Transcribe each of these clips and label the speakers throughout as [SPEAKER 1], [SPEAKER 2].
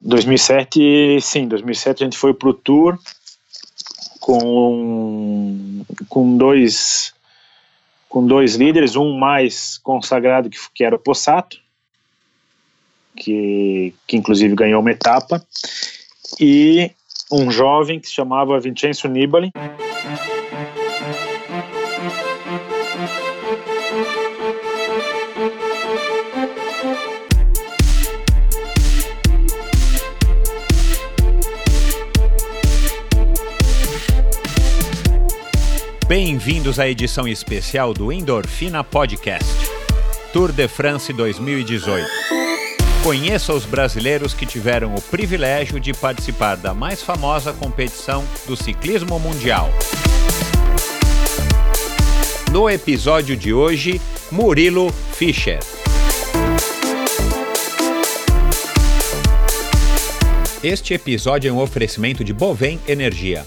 [SPEAKER 1] 2007, sim, 2007 a gente foi pro tour com com dois com dois líderes, um mais consagrado que, que era o Possato, que, que inclusive ganhou uma etapa, e um jovem que se chamava Vincenzo Nibali.
[SPEAKER 2] Bem-vindos à edição especial do Endorfina Podcast, Tour de France 2018. Conheça os brasileiros que tiveram o privilégio de participar da mais famosa competição do ciclismo mundial. No episódio de hoje, Murilo Fischer. Este episódio é um oferecimento de Bovem Energia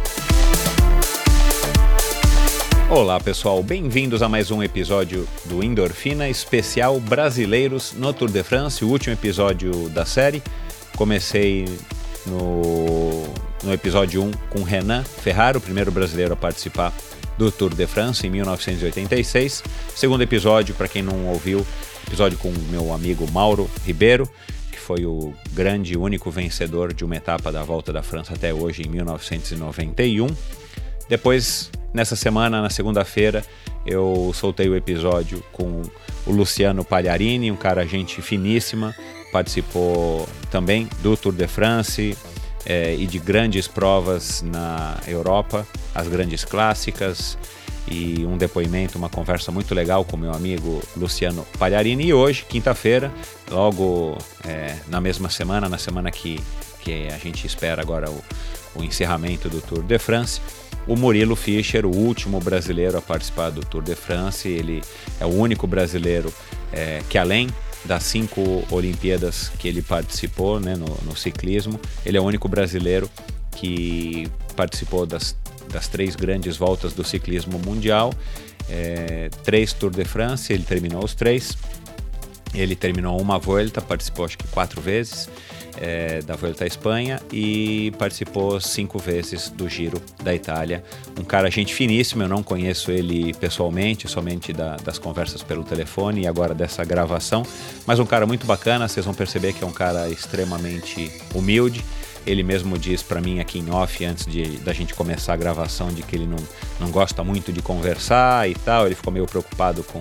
[SPEAKER 2] Olá pessoal, bem-vindos a mais um episódio do Endorfina especial Brasileiros no Tour de France, o último episódio da série. Comecei no, no episódio 1 com Renan Ferraro, o primeiro brasileiro a participar do Tour de France em 1986. Segundo episódio, para quem não ouviu, episódio com meu amigo Mauro Ribeiro, que foi o grande único vencedor de uma etapa da Volta da França até hoje em 1991. Depois Nessa semana, na segunda-feira, eu soltei o episódio com o Luciano Pagliarini, um cara gente finíssima, participou também do Tour de France é, e de grandes provas na Europa, as grandes clássicas e um depoimento, uma conversa muito legal com meu amigo Luciano Pagliarini. E hoje, quinta-feira, logo é, na mesma semana, na semana que, que a gente espera agora o, o encerramento do Tour de France, o Murilo Fischer, o último brasileiro a participar do Tour de France. Ele é o único brasileiro é, que, além das cinco Olimpíadas que ele participou né, no, no, ciclismo, ele é o único brasileiro que participou das, das três grandes voltas do ciclismo mundial. É, três Tour de France, ele terminou os três. Ele terminou uma volta, participou acho que quatro vezes é, da Vuelta à Espanha e participou cinco vezes do Giro da Itália. Um cara gente finíssimo, eu não conheço ele pessoalmente, somente da, das conversas pelo telefone e agora dessa gravação, mas um cara muito bacana, vocês vão perceber que é um cara extremamente humilde. Ele mesmo diz para mim aqui em off, antes de, da gente começar a gravação, de que ele não, não gosta muito de conversar e tal. Ele ficou meio preocupado com,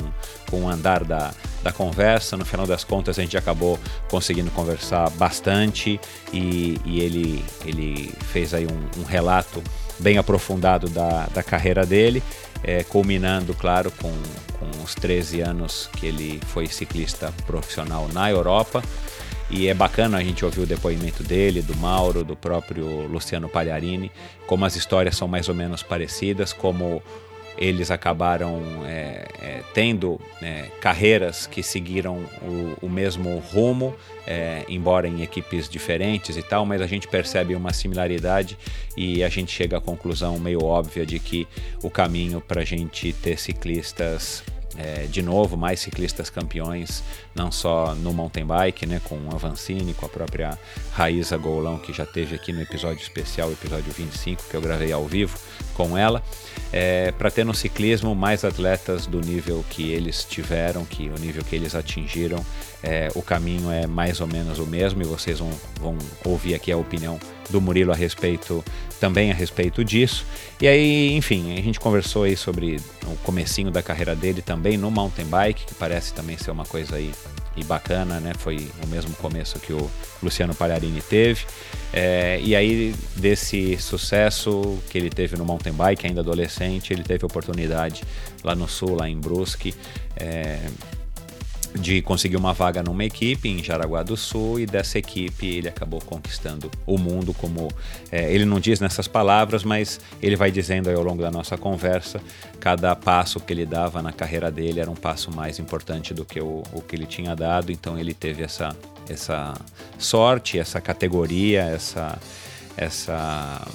[SPEAKER 2] com o andar da, da conversa. No final das contas, a gente acabou conseguindo conversar bastante e, e ele, ele fez aí um, um, relato bem aprofundado da, da carreira dele, é, culminando, claro, com, com os 13 anos que ele foi ciclista profissional na Europa. E é bacana a gente ouvir o depoimento dele, do Mauro, do próprio Luciano Pagliarini, como as histórias são mais ou menos parecidas, como eles acabaram é, é, tendo é, carreiras que seguiram o, o mesmo rumo, é, embora em equipes diferentes e tal, mas a gente percebe uma similaridade e a gente chega à conclusão meio óbvia de que o caminho para a gente ter ciclistas é, de novo, mais ciclistas campeões, não só no mountain bike, né, com a Vancini, com a própria Raíza Golão, que já teve aqui no episódio especial, episódio 25, que eu gravei ao vivo com ela, é, para ter no ciclismo mais atletas do nível que eles tiveram, que o nível que eles atingiram, é, o caminho é mais ou menos o mesmo e vocês vão, vão ouvir aqui a opinião do Murilo a respeito também a respeito disso. E aí, enfim, a gente conversou aí sobre o comecinho da carreira dele também no mountain bike, que parece também ser uma coisa aí e bacana, né? Foi o mesmo começo que o Luciano Palharini teve. É, e aí, desse sucesso que ele teve no mountain bike, ainda adolescente, ele teve oportunidade lá no sul, lá em Brusque, é, de conseguir uma vaga numa equipe em Jaraguá do Sul e dessa equipe ele acabou conquistando o mundo como é, ele não diz nessas palavras, mas ele vai dizendo ao longo da nossa conversa cada passo que ele dava na carreira dele era um passo mais importante do que o, o que ele tinha dado, então ele teve essa essa sorte, essa categoria, essa essa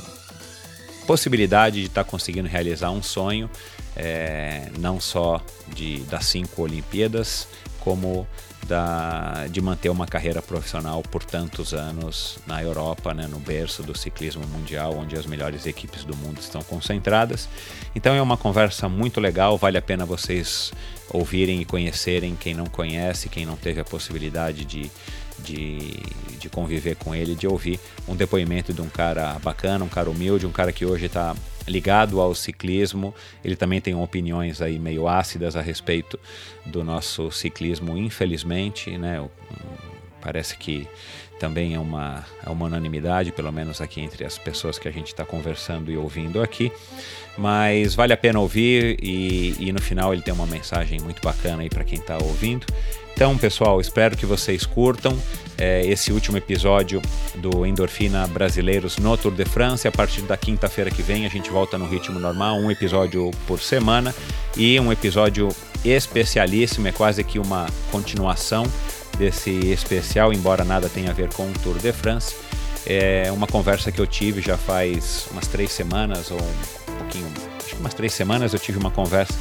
[SPEAKER 2] possibilidade de estar tá conseguindo realizar um sonho, é, não só de das cinco Olimpíadas como da, de manter uma carreira profissional por tantos anos na Europa, né, no berço do ciclismo mundial, onde as melhores equipes do mundo estão concentradas. Então é uma conversa muito legal, vale a pena vocês ouvirem e conhecerem quem não conhece, quem não teve a possibilidade de, de, de conviver com ele, de ouvir um depoimento de um cara bacana, um cara humilde, um cara que hoje está ligado ao ciclismo. Ele também tem opiniões aí meio ácidas a respeito do nosso ciclismo, infelizmente, né? Parece que também é uma, é uma unanimidade, pelo menos aqui entre as pessoas que a gente está conversando e ouvindo aqui. Mas vale a pena ouvir e, e no final ele tem uma mensagem muito bacana aí para quem está ouvindo. Então, pessoal, espero que vocês curtam é, esse último episódio do Endorfina Brasileiros no Tour de France. A partir da quinta-feira que vem, a gente volta no ritmo normal, um episódio por semana e um episódio especialíssimo, é quase que uma continuação desse especial, embora nada tenha a ver com o Tour de France. É uma conversa que eu tive já faz umas três semanas, ou um pouquinho, acho que umas três semanas, eu tive uma conversa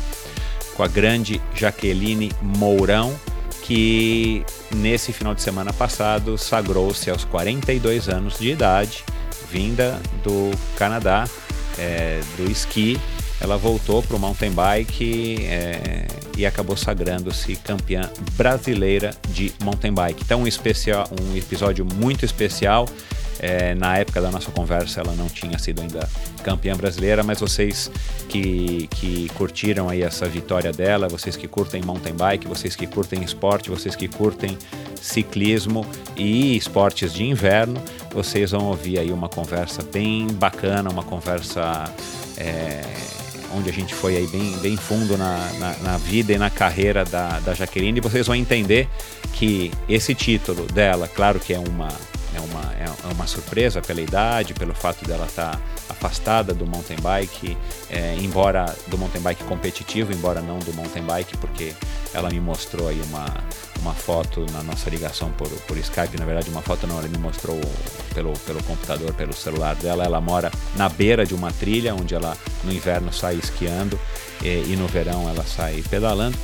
[SPEAKER 2] com a grande Jaqueline Mourão que nesse final de semana passado sagrou-se aos 42 anos de idade, vinda do Canadá, é, do esqui. Ela voltou para o mountain bike é, e acabou sagrando-se campeã brasileira de mountain bike. Então, um, especial, um episódio muito especial. É, na época da nossa conversa ela não tinha sido ainda campeã brasileira, mas vocês que, que curtiram aí essa vitória dela, vocês que curtem mountain bike, vocês que curtem esporte, vocês que curtem ciclismo e esportes de inverno, vocês vão ouvir aí uma conversa bem bacana, uma conversa é, onde a gente foi aí bem, bem fundo na, na, na, vida e na carreira da, da Jaqueline, e vocês vão entender que esse título dela, claro que é uma é uma, é uma surpresa pela idade, pelo fato dela estar tá afastada do mountain bike, é, embora do mountain bike competitivo, embora não do mountain bike, porque ela me mostrou aí uma, uma foto na nossa ligação por, por Skype, na verdade uma foto não, ela me mostrou pelo, pelo computador, pelo celular dela, ela mora na beira de uma trilha, onde ela no inverno sai esquiando e, e no verão ela sai pedalando,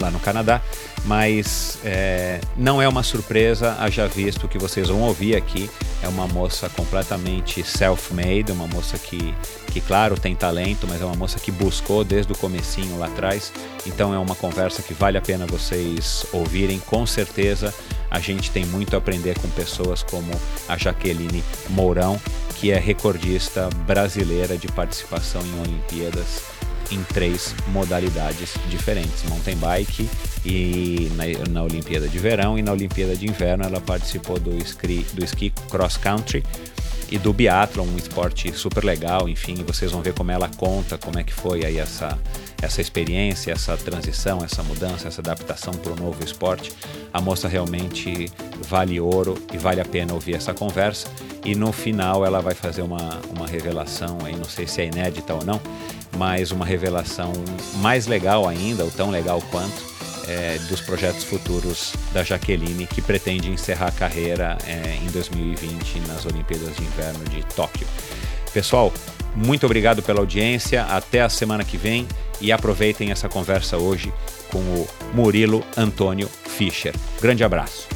[SPEAKER 2] lá no Canadá mas é, não é uma surpresa, haja visto que vocês vão ouvir aqui. É uma moça completamente self-made, uma moça que, que, claro, tem talento, mas é uma moça que buscou desde o comecinho lá atrás. Então é uma conversa que vale a pena vocês ouvirem, com certeza. A gente tem muito a aprender com pessoas como a Jaqueline Mourão, que é recordista brasileira de participação em Olimpíadas em três modalidades diferentes: mountain bike e na, na Olimpíada de Verão. E na Olimpíada de Inverno ela participou do esqui, do esqui cross country e do biathlon, um esporte super legal, enfim, vocês vão ver como ela conta, como é que foi aí essa essa experiência, essa transição, essa mudança, essa adaptação para o novo esporte. A moça realmente vale ouro e vale a pena ouvir essa conversa. E no final ela vai fazer uma, uma revelação aí, não sei se é inédita ou não, mas uma revelação mais legal ainda, ou tão legal quanto, é, dos projetos futuros da Jaqueline, que pretende encerrar a carreira é, em 2020 nas Olimpíadas de Inverno de Tóquio. Pessoal, muito obrigado pela audiência, até a semana que vem e aproveitem essa conversa hoje com o Murilo Antônio Fischer. Grande abraço.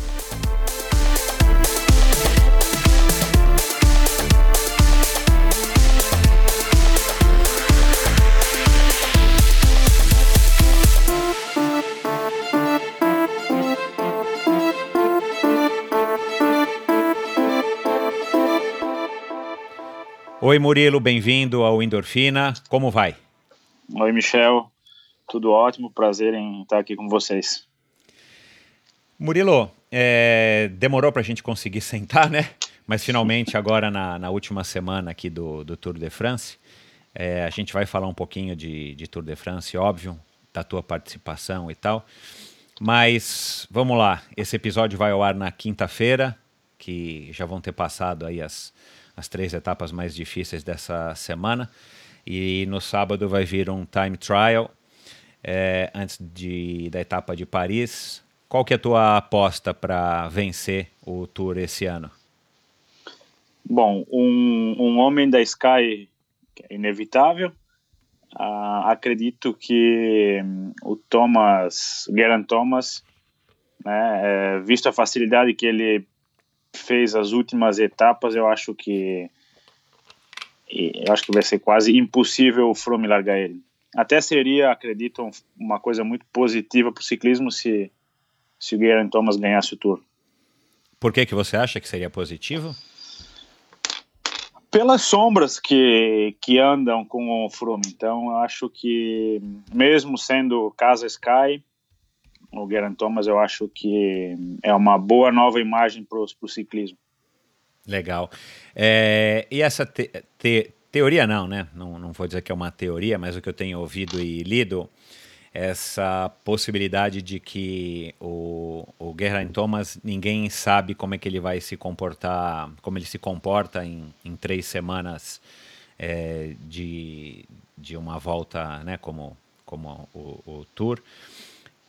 [SPEAKER 2] Oi, Murilo, bem-vindo ao Endorfina. Como vai?
[SPEAKER 1] Oi, Michel. Tudo ótimo, prazer em estar aqui com vocês.
[SPEAKER 2] Murilo, é, demorou para a gente conseguir sentar, né? Mas finalmente, agora na, na última semana aqui do, do Tour de France, é, a gente vai falar um pouquinho de, de Tour de France, óbvio, da tua participação e tal. Mas vamos lá, esse episódio vai ao ar na quinta-feira, que já vão ter passado aí as, as três etapas mais difíceis dessa semana. E no sábado vai vir um time trial é, antes de, da etapa de Paris. Qual que é a tua aposta para vencer o Tour esse ano?
[SPEAKER 1] Bom, um, um homem da Sky é inevitável. Uh, acredito que um, o Thomas, o Geraint Thomas, né, é, visto a facilidade que ele fez as últimas etapas, eu acho que eu acho que vai ser quase impossível o Froome largar ele. Até seria, acredito, uma coisa muito positiva para o ciclismo se se o Geraint Thomas ganhasse o Tour.
[SPEAKER 2] Por que que você acha que seria positivo?
[SPEAKER 1] Pelas sombras que, que andam com o Froome. Então, acho que, mesmo sendo Casa Sky, o Geraint Thomas, eu acho que é uma boa nova imagem para o ciclismo.
[SPEAKER 2] Legal. É, e essa te, te, teoria, não, né? Não, não vou dizer que é uma teoria, mas o que eu tenho ouvido e lido essa possibilidade de que o, o Geraint Thomas, ninguém sabe como é que ele vai se comportar, como ele se comporta em, em três semanas é, de, de uma volta, né, como, como o, o Tour.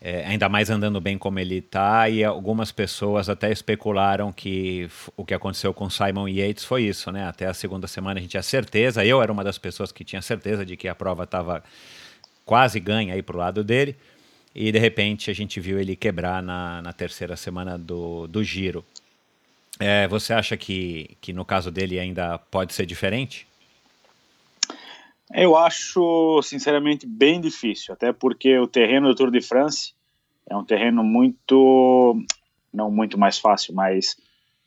[SPEAKER 2] É, ainda mais andando bem como ele está, e algumas pessoas até especularam que o que aconteceu com Simon Yates foi isso, né? Até a segunda semana a gente tinha certeza, eu era uma das pessoas que tinha certeza de que a prova estava quase ganha aí para o lado dele. E de repente a gente viu ele quebrar na, na terceira semana do, do giro. É, você acha que, que no caso dele ainda pode ser diferente?
[SPEAKER 1] Eu acho, sinceramente, bem difícil, até porque o terreno do Tour de France é um terreno muito, não muito mais fácil, mas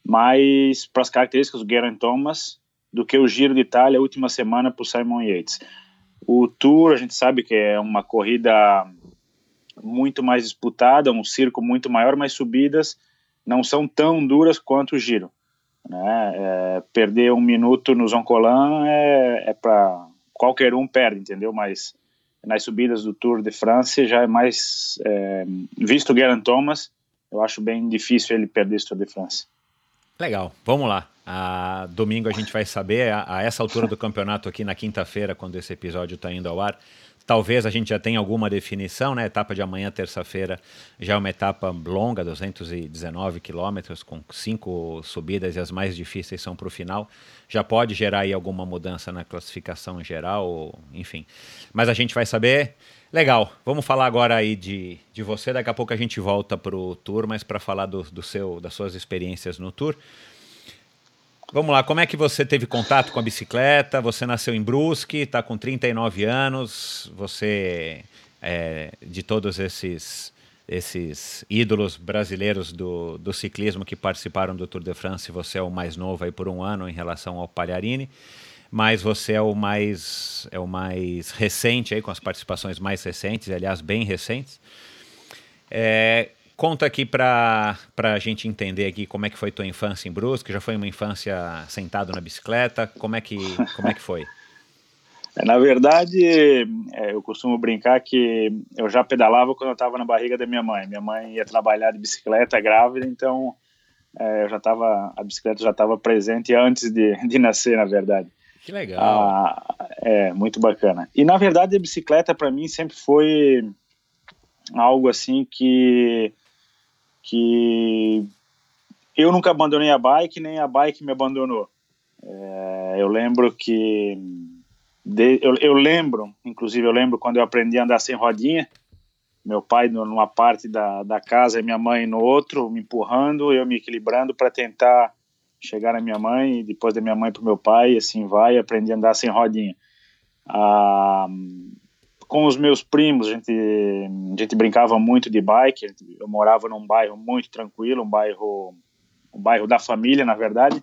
[SPEAKER 1] mais para as características do Geraint Thomas do que o Giro de Itália, a última semana para o Simon Yates. O Tour, a gente sabe que é uma corrida muito mais disputada, um circo muito maior, mas subidas não são tão duras quanto o Giro. Né? É, perder um minuto no Zoncolan é, é para qualquer um perde, entendeu? Mas nas subidas do Tour de France já é mais é, visto o Geraint Thomas, eu acho bem difícil ele perder esse Tour de France.
[SPEAKER 2] Legal, vamos lá. A, domingo a gente vai saber, a, a essa altura do campeonato aqui na quinta-feira, quando esse episódio está indo ao ar, talvez a gente já tenha alguma definição, né? etapa de amanhã, terça-feira, já é uma etapa longa, 219 quilômetros, com cinco subidas e as mais difíceis são para o final. Já pode gerar aí alguma mudança na classificação geral, enfim. Mas a gente vai saber. Legal, vamos falar agora aí de, de você. Daqui a pouco a gente volta para o Tour, mas para falar do, do seu, das suas experiências no Tour. Vamos lá, como é que você teve contato com a bicicleta? Você nasceu em Brusque, está com 39 anos, você é de todos esses esses ídolos brasileiros do, do ciclismo que participaram do Tour de France, você é o mais novo aí por um ano em relação ao Palharini, mas você é o mais é o mais recente aí com as participações mais recentes, aliás bem recentes. É, Conta aqui para a gente entender aqui como é que foi tua infância em Brusque. Já foi uma infância sentado na bicicleta? Como é que, como é que foi?
[SPEAKER 1] Na verdade, é, eu costumo brincar que eu já pedalava quando eu estava na barriga da minha mãe. Minha mãe ia trabalhar de bicicleta grávida, então é, eu já tava, a bicicleta já estava presente antes de, de nascer, na verdade.
[SPEAKER 2] Que legal. Ah,
[SPEAKER 1] é, muito bacana. E na verdade a bicicleta para mim sempre foi algo assim que que eu nunca abandonei a bike, nem a bike me abandonou. É, eu lembro que. De, eu, eu, lembro, inclusive, eu lembro quando eu aprendi a andar sem rodinha. Meu pai numa parte da, da casa e minha mãe no outro, me empurrando, eu me equilibrando para tentar chegar na minha mãe, e depois da minha mãe para o meu pai, e assim vai, aprendi a andar sem rodinha. Ah, com os meus primos, a gente, a gente brincava muito de bike. Eu morava num bairro muito tranquilo, um bairro, um bairro da família, na verdade,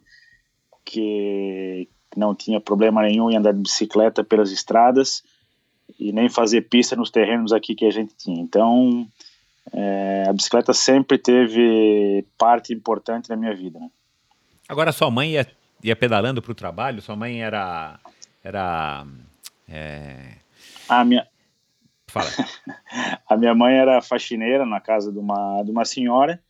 [SPEAKER 1] que não tinha problema nenhum em andar de bicicleta pelas estradas e nem fazer pista nos terrenos aqui que a gente tinha. Então, é, a bicicleta sempre teve parte importante na minha vida. Né?
[SPEAKER 2] Agora, sua mãe ia, ia pedalando para o trabalho? Sua mãe era. era é...
[SPEAKER 1] A minha.
[SPEAKER 2] Fala.
[SPEAKER 1] a minha mãe era faxineira na casa de uma, de uma senhora,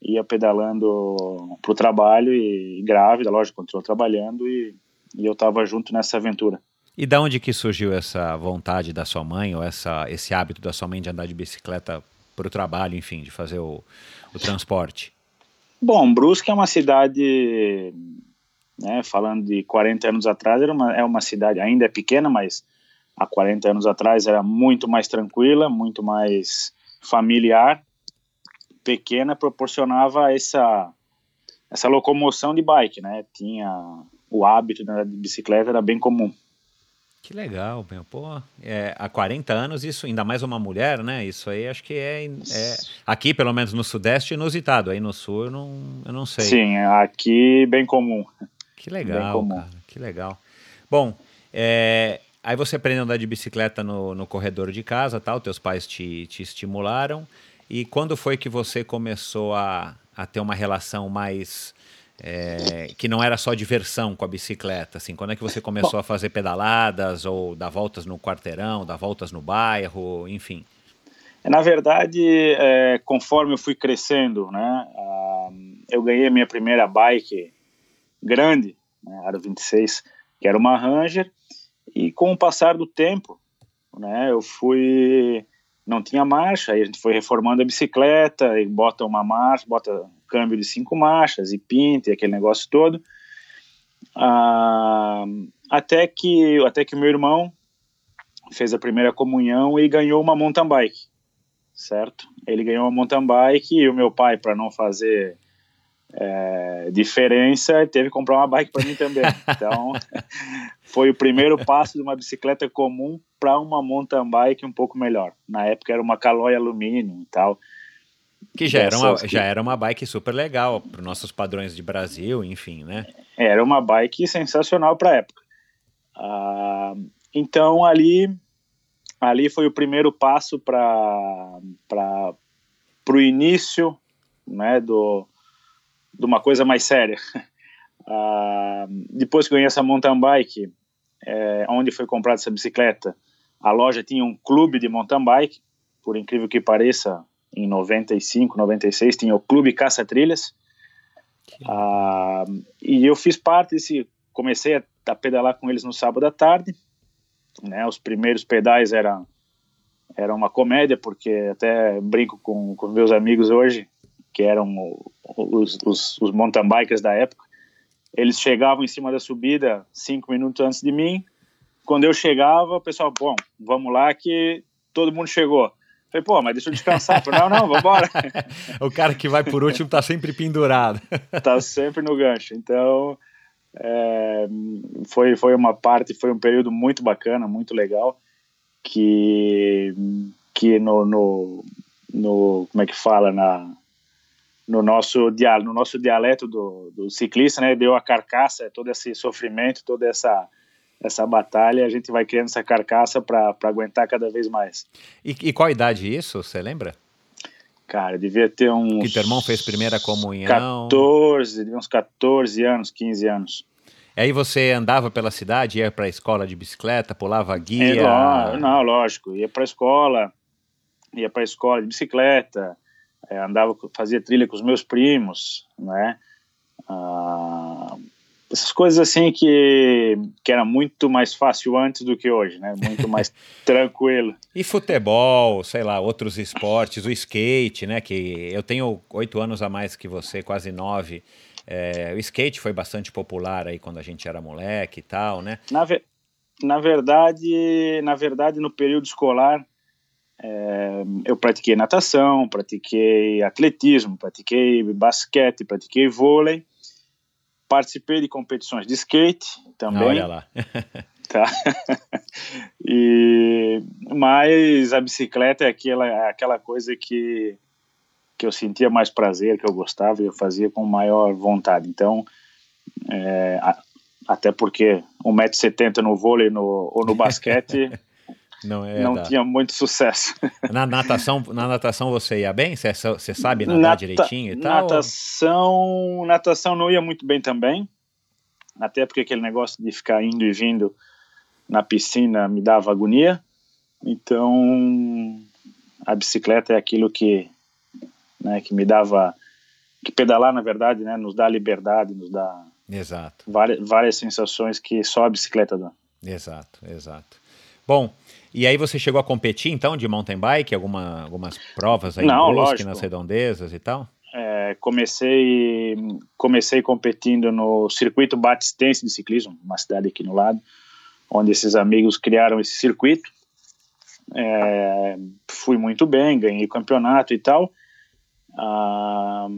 [SPEAKER 1] ia pedalando para o trabalho e, e grávida, lógico, continuou trabalhando e, e eu estava junto nessa aventura.
[SPEAKER 2] E da onde que surgiu essa vontade da sua mãe ou essa, esse hábito da sua mãe de andar de bicicleta para o trabalho, enfim, de fazer o, o transporte?
[SPEAKER 1] Bom, Brusque é uma cidade, né, falando de 40 anos atrás, era uma, é uma cidade, ainda é pequena, mas há 40 anos atrás era muito mais tranquila, muito mais familiar, pequena, proporcionava essa, essa locomoção de bike, né? Tinha o hábito de bicicleta, era bem comum.
[SPEAKER 2] Que legal, meu. Pô, é, há 40 anos, isso, ainda mais uma mulher, né? Isso aí acho que é, é, Aqui, pelo menos no Sudeste, inusitado. Aí no Sul, eu não, eu não sei.
[SPEAKER 1] Sim, aqui bem comum.
[SPEAKER 2] Que legal, comum. cara. Que legal. Bom, é, aí você aprendeu a andar de bicicleta no, no corredor de casa, tal. Teus pais te, te estimularam. E quando foi que você começou a, a ter uma relação mais é, que não era só diversão com a bicicleta? Assim, quando é que você começou Bom, a fazer pedaladas ou dar voltas no quarteirão, dar voltas no bairro, enfim?
[SPEAKER 1] Na verdade, é, conforme eu fui crescendo, né, eu ganhei a minha primeira bike grande, né, Aro 26, que era uma Ranger, e com o passar do tempo, né, eu fui não tinha marcha, aí a gente foi reformando a bicicleta, e bota uma marcha, bota câmbio de cinco marchas e pinta e aquele negócio todo. Ah, até que até que meu irmão fez a primeira comunhão e ganhou uma mountain bike, certo? Ele ganhou uma mountain bike e o meu pai, para não fazer é, diferença, teve que comprar uma bike para mim também. Então, foi o primeiro passo de uma bicicleta comum para uma mountain bike um pouco melhor. Na época era uma Caloi alumínio e tal.
[SPEAKER 2] Que já era, uma, que... já era uma bike super legal para os nossos padrões de Brasil, enfim, né?
[SPEAKER 1] Era uma bike sensacional para a época. Ah, então ali, ali foi o primeiro passo para o início né, do, de uma coisa mais séria. Ah, depois que ganhei essa mountain bike, é, onde foi comprada essa bicicleta, a loja tinha um clube de mountain bike, por incrível que pareça, em 95, 96, tinha o Clube Caça Trilhas. Ah, e eu fiz parte desse. Comecei a, a, pedalar com eles no sábado à tarde. Né, os primeiros pedais eram era uma comédia, porque até brinco com, com meus amigos hoje, que eram os, os, os mountain bikers da época. Eles chegavam em cima da subida cinco minutos antes de mim. Quando eu chegava, o pessoal, bom, vamos lá que todo mundo chegou. Falei, pô, mas deixa eu descansar. Falei, não, não, vambora.
[SPEAKER 2] o cara que vai por último tá sempre pendurado.
[SPEAKER 1] tá sempre no gancho. Então, é, foi, foi uma parte, foi um período muito bacana, muito legal, que, que no, no, no como é que fala, na, no nosso, no nosso dialeto do, do ciclista, né, deu a carcaça, todo esse sofrimento, toda essa essa batalha, a gente vai criando essa carcaça para aguentar cada vez mais.
[SPEAKER 2] E, e qual idade isso, você lembra?
[SPEAKER 1] Cara, devia ter uns.
[SPEAKER 2] Que teu irmão fez primeira comunhão?
[SPEAKER 1] 14, devia uns 14 anos, 15 anos.
[SPEAKER 2] E aí você andava pela cidade, ia para a escola de bicicleta, pulava guia?
[SPEAKER 1] É, não, lógico, ia para a escola, ia para a escola de bicicleta, é, andava, fazia trilha com os meus primos, né? Ah, essas coisas assim que, que era muito mais fácil antes do que hoje, né? Muito mais tranquilo.
[SPEAKER 2] E futebol, sei lá, outros esportes, o skate, né? Que eu tenho oito anos a mais que você, quase nove. É, o skate foi bastante popular aí quando a gente era moleque e tal, né?
[SPEAKER 1] Na, ve na verdade, na verdade, no período escolar, é, eu pratiquei natação, pratiquei atletismo, pratiquei basquete, pratiquei vôlei Participei de competições de skate também.
[SPEAKER 2] Olha lá.
[SPEAKER 1] tá. e, mas a bicicleta é aquela, é aquela coisa que, que eu sentia mais prazer, que eu gostava e eu fazia com maior vontade. Então, é, a, até porque 1,70m no vôlei no, ou no basquete não, é não tinha muito sucesso.
[SPEAKER 2] Na natação, na natação você ia bem? Você, você sabe nadar Nata, direitinho e tal?
[SPEAKER 1] Natação, natação não ia muito bem também. Até porque aquele negócio de ficar indo e vindo na piscina me dava agonia. Então, a bicicleta é aquilo que, né, que me dava que pedalar, na verdade, né, nos dá liberdade, nos dá
[SPEAKER 2] exato.
[SPEAKER 1] Várias, várias sensações que só a bicicleta dá.
[SPEAKER 2] Exato, exato. Bom, e aí você chegou a competir então de mountain bike, alguma, algumas provas aí Não, em Brusque, nas redondezas e tal?
[SPEAKER 1] É, comecei comecei competindo no circuito batistense de ciclismo, uma cidade aqui no lado, onde esses amigos criaram esse circuito. É, fui muito bem, ganhei campeonato e tal. Ah,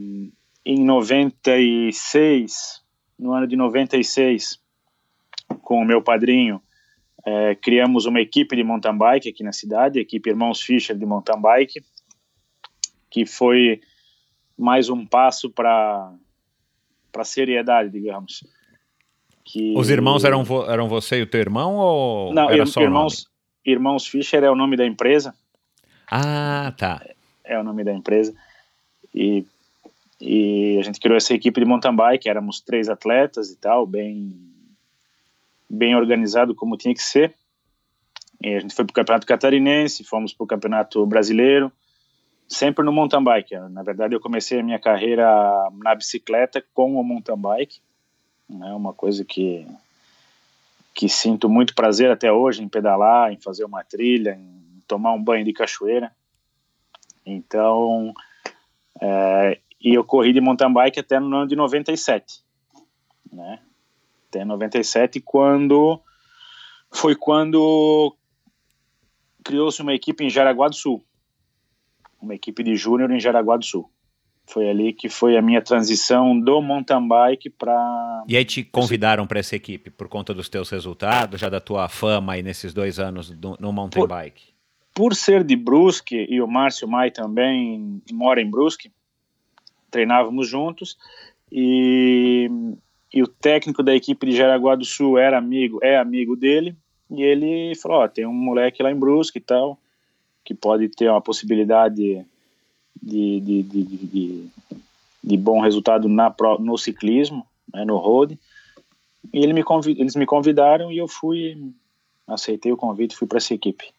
[SPEAKER 1] em 96, no ano de 96, com o meu padrinho, é, criamos uma equipe de mountain bike aqui na cidade, a equipe Irmãos Fischer de mountain bike, que foi mais um passo para para seriedade, digamos.
[SPEAKER 2] Que... Os irmãos eram, vo eram você e o teu irmão ou
[SPEAKER 1] Não, era só irmãos, irmãos Fischer é o nome da empresa.
[SPEAKER 2] Ah, tá.
[SPEAKER 1] É, é o nome da empresa. E, e a gente criou essa equipe de mountain bike, éramos três atletas e tal, bem bem organizado como tinha que ser. E a gente foi para o campeonato catarinense, fomos para o campeonato brasileiro, sempre no mountain bike. Na verdade, eu comecei a minha carreira na bicicleta com o mountain bike, né? uma coisa que que sinto muito prazer até hoje em pedalar, em fazer uma trilha, em tomar um banho de cachoeira. Então, é, e eu corri de mountain bike até no ano de 97, né? Até 97, quando foi quando criou-se uma equipe em Jaraguá do Sul, uma equipe de júnior em Jaraguá do Sul. Foi ali que foi a minha transição do mountain bike para.
[SPEAKER 2] E aí te convidaram para essa equipe por conta dos teus resultados, já da tua fama aí nesses dois anos do, no mountain
[SPEAKER 1] por,
[SPEAKER 2] bike?
[SPEAKER 1] Por ser de Brusque e o Márcio Mai também mora em Brusque, treinávamos juntos e, e o técnico da equipe de Jaraguá do Sul era amigo, é amigo dele e ele falou: ó, tem um moleque lá em Brusque e tal que pode ter uma possibilidade de, de, de, de, de bom resultado na, no ciclismo, né, no road. E ele me eles me convidaram e eu fui, aceitei o convite fui para essa equipe.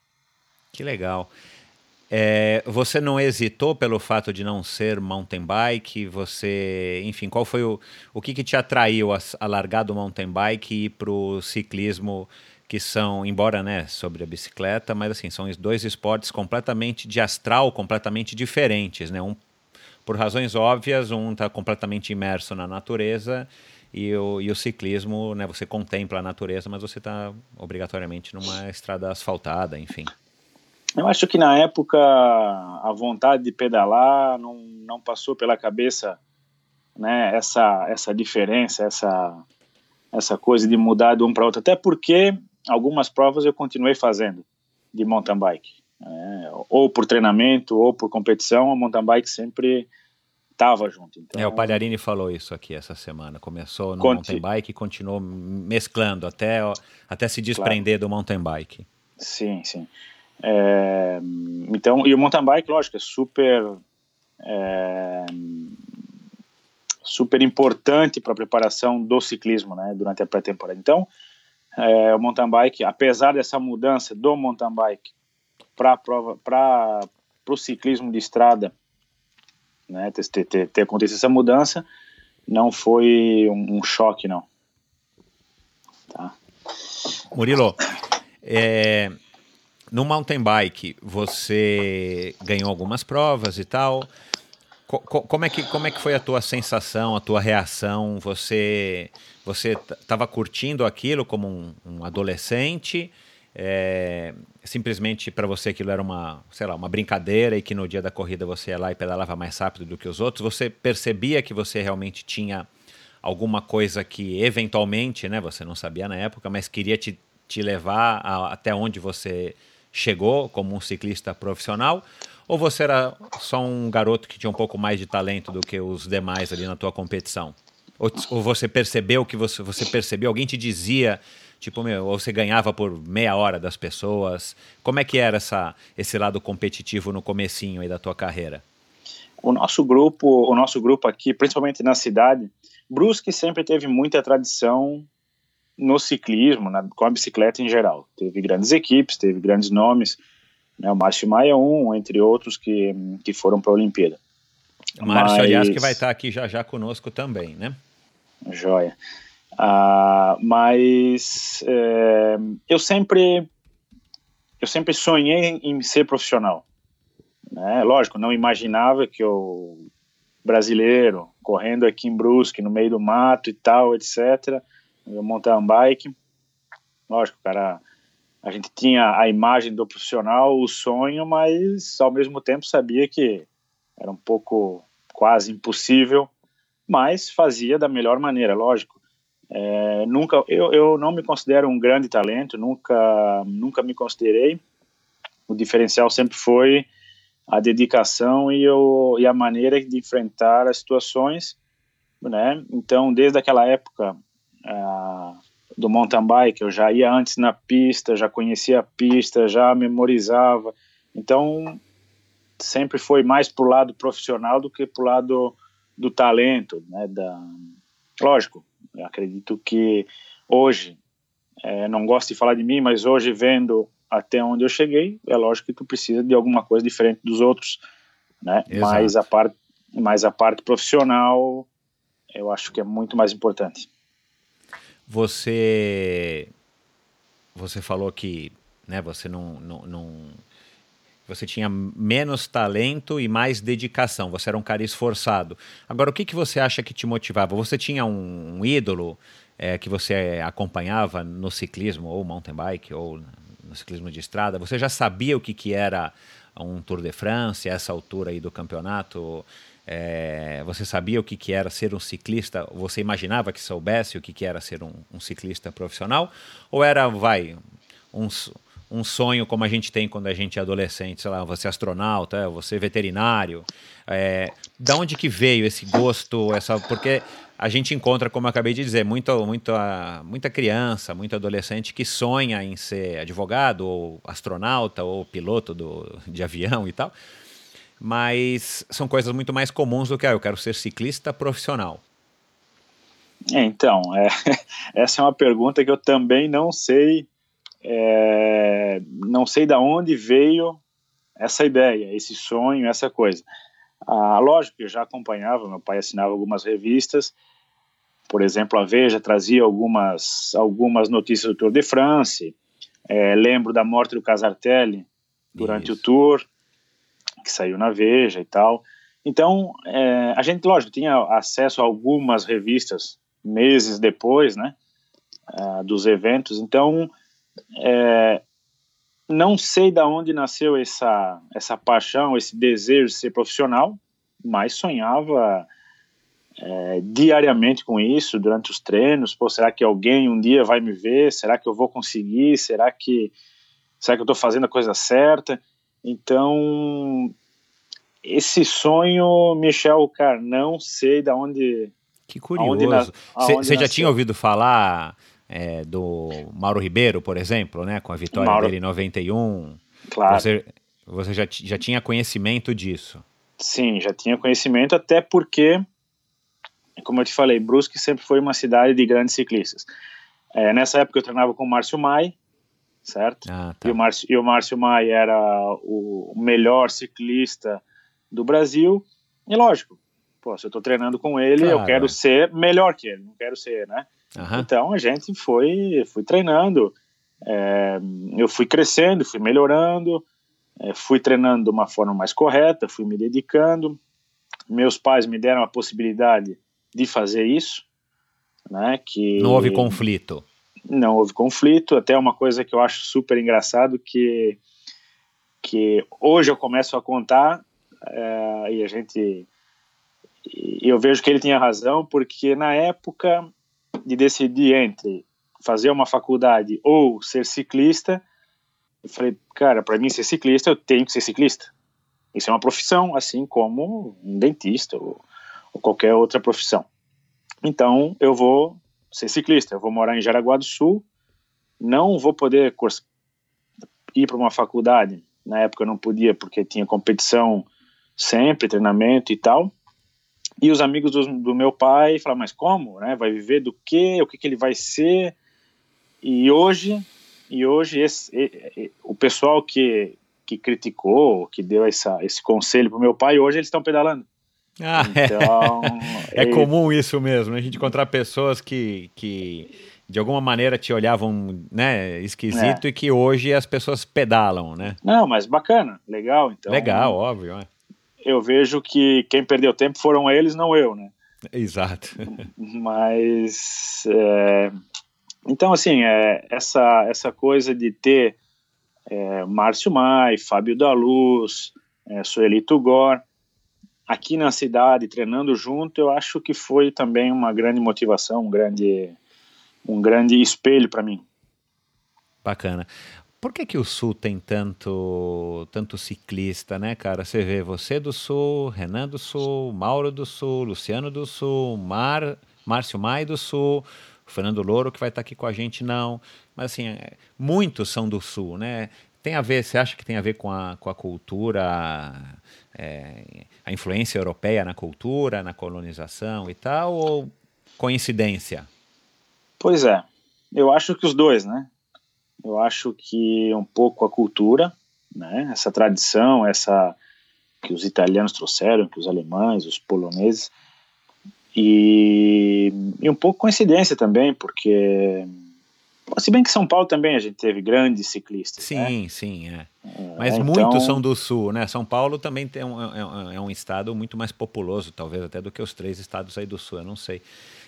[SPEAKER 2] Que legal. É, você não hesitou pelo fato de não ser mountain bike? Você, enfim, qual foi o, o que, que te atraiu a, a largar do mountain bike e ir para o ciclismo? que são, embora né, sobre a bicicleta, mas assim, são dois esportes completamente de astral, completamente diferentes, né? Um, por razões óbvias, um está completamente imerso na natureza e o, e o ciclismo, né, você contempla a natureza, mas você está obrigatoriamente numa estrada asfaltada, enfim.
[SPEAKER 1] Eu acho que na época a vontade de pedalar não, não passou pela cabeça né, essa, essa diferença, essa, essa coisa de mudar de um para outro. Até porque algumas provas eu continuei fazendo de mountain bike. É, ou por treinamento, ou por competição, a mountain bike sempre estava junto.
[SPEAKER 2] Então, é, o Palharini falou isso aqui essa semana. Começou no mountain bike e continuou mesclando até, até se desprender claro. do mountain bike.
[SPEAKER 1] Sim, sim. É, então, e o mountain bike, lógico, é super é, super importante para a preparação do ciclismo, né, durante a pré-temporada. Então, é, o mountain bike, apesar dessa mudança do mountain bike para prova para o ciclismo de estrada, né, ter, ter, ter, acontecido essa mudança, não foi um, um choque não. Tá.
[SPEAKER 2] Murilo, é, no mountain bike você ganhou algumas provas e tal. como é que como é que foi a tua sensação, a tua reação? Você você estava curtindo aquilo como um, um adolescente? É, simplesmente para você aquilo era uma, sei lá, uma brincadeira e que no dia da corrida você ia lá e pedalava mais rápido do que os outros? Você percebia que você realmente tinha alguma coisa que eventualmente, né, você não sabia na época, mas queria te, te levar a, até onde você chegou como um ciclista profissional? Ou você era só um garoto que tinha um pouco mais de talento do que os demais ali na tua competição? Ou, ou você percebeu que você, você percebeu, alguém te dizia Tipo, meu, ou você ganhava por meia hora das pessoas? Como é que era essa, esse lado competitivo no comecinho aí da tua carreira?
[SPEAKER 1] O nosso grupo, o nosso grupo aqui, principalmente na cidade, Brusque sempre teve muita tradição no ciclismo, na, com a bicicleta em geral. Teve grandes equipes, teve grandes nomes, né, o Márcio Maia um, entre outros que, que foram para a Olimpíada.
[SPEAKER 2] Márcio, Mas... aliás, que vai estar aqui já já conosco também, né?
[SPEAKER 1] Joia. Uh, mas é, eu sempre eu sempre sonhei em ser profissional. Né? Lógico, não imaginava que eu brasileiro correndo aqui em Brusque no meio do mato e tal, etc. Montar um bike. Lógico, cara, a gente tinha a imagem do profissional, o sonho, mas ao mesmo tempo sabia que era um pouco quase impossível, mas fazia da melhor maneira, lógico. É, nunca, eu, eu não me considero um grande talento, nunca, nunca me considerei. O diferencial sempre foi a dedicação e, o, e a maneira de enfrentar as situações, né? Então, desde aquela época uh, do mountain bike, eu já ia antes na pista, já conhecia a pista, já memorizava. Então, sempre foi mais pro lado profissional do que pro lado do talento, né? Da, lógico, acredito que hoje, é, não gosto de falar de mim, mas hoje vendo até onde eu cheguei, é lógico que tu precisa de alguma coisa diferente dos outros, né? Mas a parte, mas a parte profissional, eu acho que é muito mais importante.
[SPEAKER 2] Você, você falou que, né? Você não, não, não você tinha menos talento e mais dedicação. Você era um cara esforçado. Agora, o que, que você acha que te motivava? Você tinha um, um ídolo é, que você acompanhava no ciclismo, ou mountain bike, ou no ciclismo de estrada? Você já sabia o que, que era um Tour de France, essa altura aí do campeonato? É, você sabia o que, que era ser um ciclista? Você imaginava que soubesse o que, que era ser um, um ciclista profissional? Ou era, vai, uns um sonho como a gente tem quando a gente é adolescente, sei lá, você é astronauta, você é veterinário. É, da onde que veio esse gosto, essa porque a gente encontra, como eu acabei de dizer, muito, muito, muita criança, muito adolescente que sonha em ser advogado ou astronauta ou piloto do, de avião e tal. Mas são coisas muito mais comuns do que ah, eu quero ser ciclista profissional.
[SPEAKER 1] É, então, é, essa é uma pergunta que eu também não sei é, não sei de onde veio essa ideia, esse sonho, essa coisa. Ah, lógico que eu já acompanhava, meu pai assinava algumas revistas, por exemplo, a Veja trazia algumas, algumas notícias do Tour de France, é, lembro da morte do Casartelli durante Isso. o Tour, que saiu na Veja e tal. Então, é, a gente, lógico, tinha acesso a algumas revistas meses depois, né, uh, dos eventos. Então, é, não sei da onde nasceu essa, essa paixão, esse desejo de ser profissional, mas sonhava é, diariamente com isso durante os treinos. Pô, será que alguém um dia vai me ver? Será que eu vou conseguir? Será que será que eu estou fazendo a coisa certa? Então esse sonho, Michel, cara, não sei da onde.
[SPEAKER 2] Que curioso. Você já tinha ouvido falar é, do Mauro Ribeiro, por exemplo, né, com a vitória Mauro. dele em 91. Claro. Você, você já, já tinha conhecimento disso?
[SPEAKER 1] Sim, já tinha conhecimento, até porque, como eu te falei, Brusque sempre foi uma cidade de grandes ciclistas. É, nessa época eu treinava com o Márcio Mai, certo? Ah, tá. e, o Márcio, e o Márcio Mai era o melhor ciclista do Brasil. E lógico, pô, se eu estou treinando com ele, claro. eu quero ser melhor que ele, não quero ser, né? Uhum. Então a gente foi, foi treinando, é, eu fui crescendo, fui melhorando, é, fui treinando de uma forma mais correta, fui me dedicando. Meus pais me deram a possibilidade de fazer isso, né? Que
[SPEAKER 2] não houve conflito.
[SPEAKER 1] Não houve conflito. Até uma coisa que eu acho super engraçado que que hoje eu começo a contar é, e a gente e eu vejo que ele tinha razão porque na época de decidir entre fazer uma faculdade ou ser ciclista, eu falei, cara, para mim ser ciclista, eu tenho que ser ciclista. Isso é uma profissão, assim como um dentista ou, ou qualquer outra profissão. Então, eu vou ser ciclista, eu vou morar em Jaraguá do Sul, não vou poder ir para uma faculdade. Na época eu não podia porque tinha competição sempre, treinamento e tal. E os amigos do, do meu pai falaram, mas como, né? Vai viver do quê? O que, que ele vai ser? E hoje, e hoje esse, o pessoal que, que criticou, que deu essa, esse conselho para o meu pai, hoje eles estão pedalando.
[SPEAKER 2] Ah, é. então, é. é comum isso mesmo, né? a gente encontrar pessoas que, que de alguma maneira te olhavam né, esquisito é. e que hoje as pessoas pedalam, né?
[SPEAKER 1] Não, mas bacana, legal. Então,
[SPEAKER 2] legal, óbvio. É
[SPEAKER 1] eu vejo que quem perdeu tempo foram eles, não eu, né?
[SPEAKER 2] Exato.
[SPEAKER 1] Mas é, então assim é, essa essa coisa de ter é, Márcio Mai, Fábio da Luz, é, Suelito Gor aqui na cidade treinando junto, eu acho que foi também uma grande motivação, um grande um grande espelho para mim.
[SPEAKER 2] Bacana. Por que, que o Sul tem tanto, tanto ciclista, né, cara? Você vê você do Sul, Renan do Sul, Mauro do Sul, Luciano do Sul, Mar, Márcio Mai do Sul, Fernando Louro, que vai estar aqui com a gente, não. Mas, assim, é, muitos são do Sul, né? Tem a ver, você acha que tem a ver com a, com a cultura, é, a influência europeia na cultura, na colonização e tal, ou coincidência?
[SPEAKER 1] Pois é, eu acho que os dois, né? Eu acho que um pouco a cultura, né? Essa tradição, essa que os italianos trouxeram, que os alemães, os poloneses, e, e um pouco coincidência também, porque se bem que São Paulo também a gente teve grandes ciclistas.
[SPEAKER 2] Sim, né? sim, é. é Mas então... muitos são do sul, né? São Paulo também tem um, é, é, um estado muito mais populoso, talvez até do que os três estados aí do sul, eu não sei.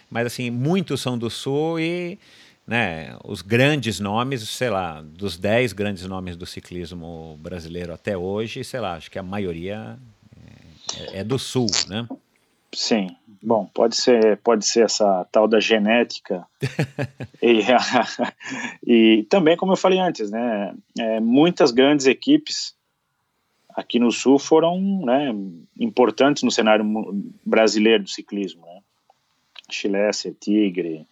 [SPEAKER 2] Mas assim, muitos são do sul e né, os grandes nomes, sei lá, dos dez grandes nomes do ciclismo brasileiro até hoje, sei lá, acho que a maioria é, é do sul, né?
[SPEAKER 1] Sim, bom, pode ser, pode ser essa tal da genética e, e também, como eu falei antes, né, é, muitas grandes equipes aqui no sul foram, né, importantes no cenário brasileiro do ciclismo, né? Chilesser, Tigre,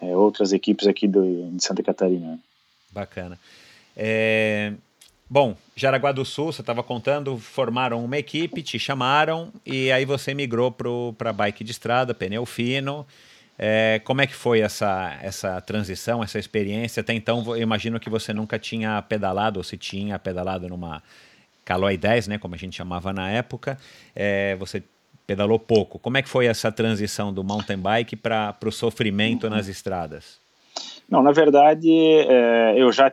[SPEAKER 1] é, outras equipes aqui do, de Santa Catarina.
[SPEAKER 2] Bacana. É, bom, Jaraguá do Sul, você estava contando, formaram uma equipe, te chamaram e aí você migrou para bike de estrada, pneu fino. É, como é que foi essa, essa transição, essa experiência? Até então, eu imagino que você nunca tinha pedalado, ou se tinha pedalado numa Caloi 10, né, como a gente chamava na época. É, você pedalou pouco. Como é que foi essa transição do mountain bike para o sofrimento nas estradas?
[SPEAKER 1] Não, na verdade, é, eu já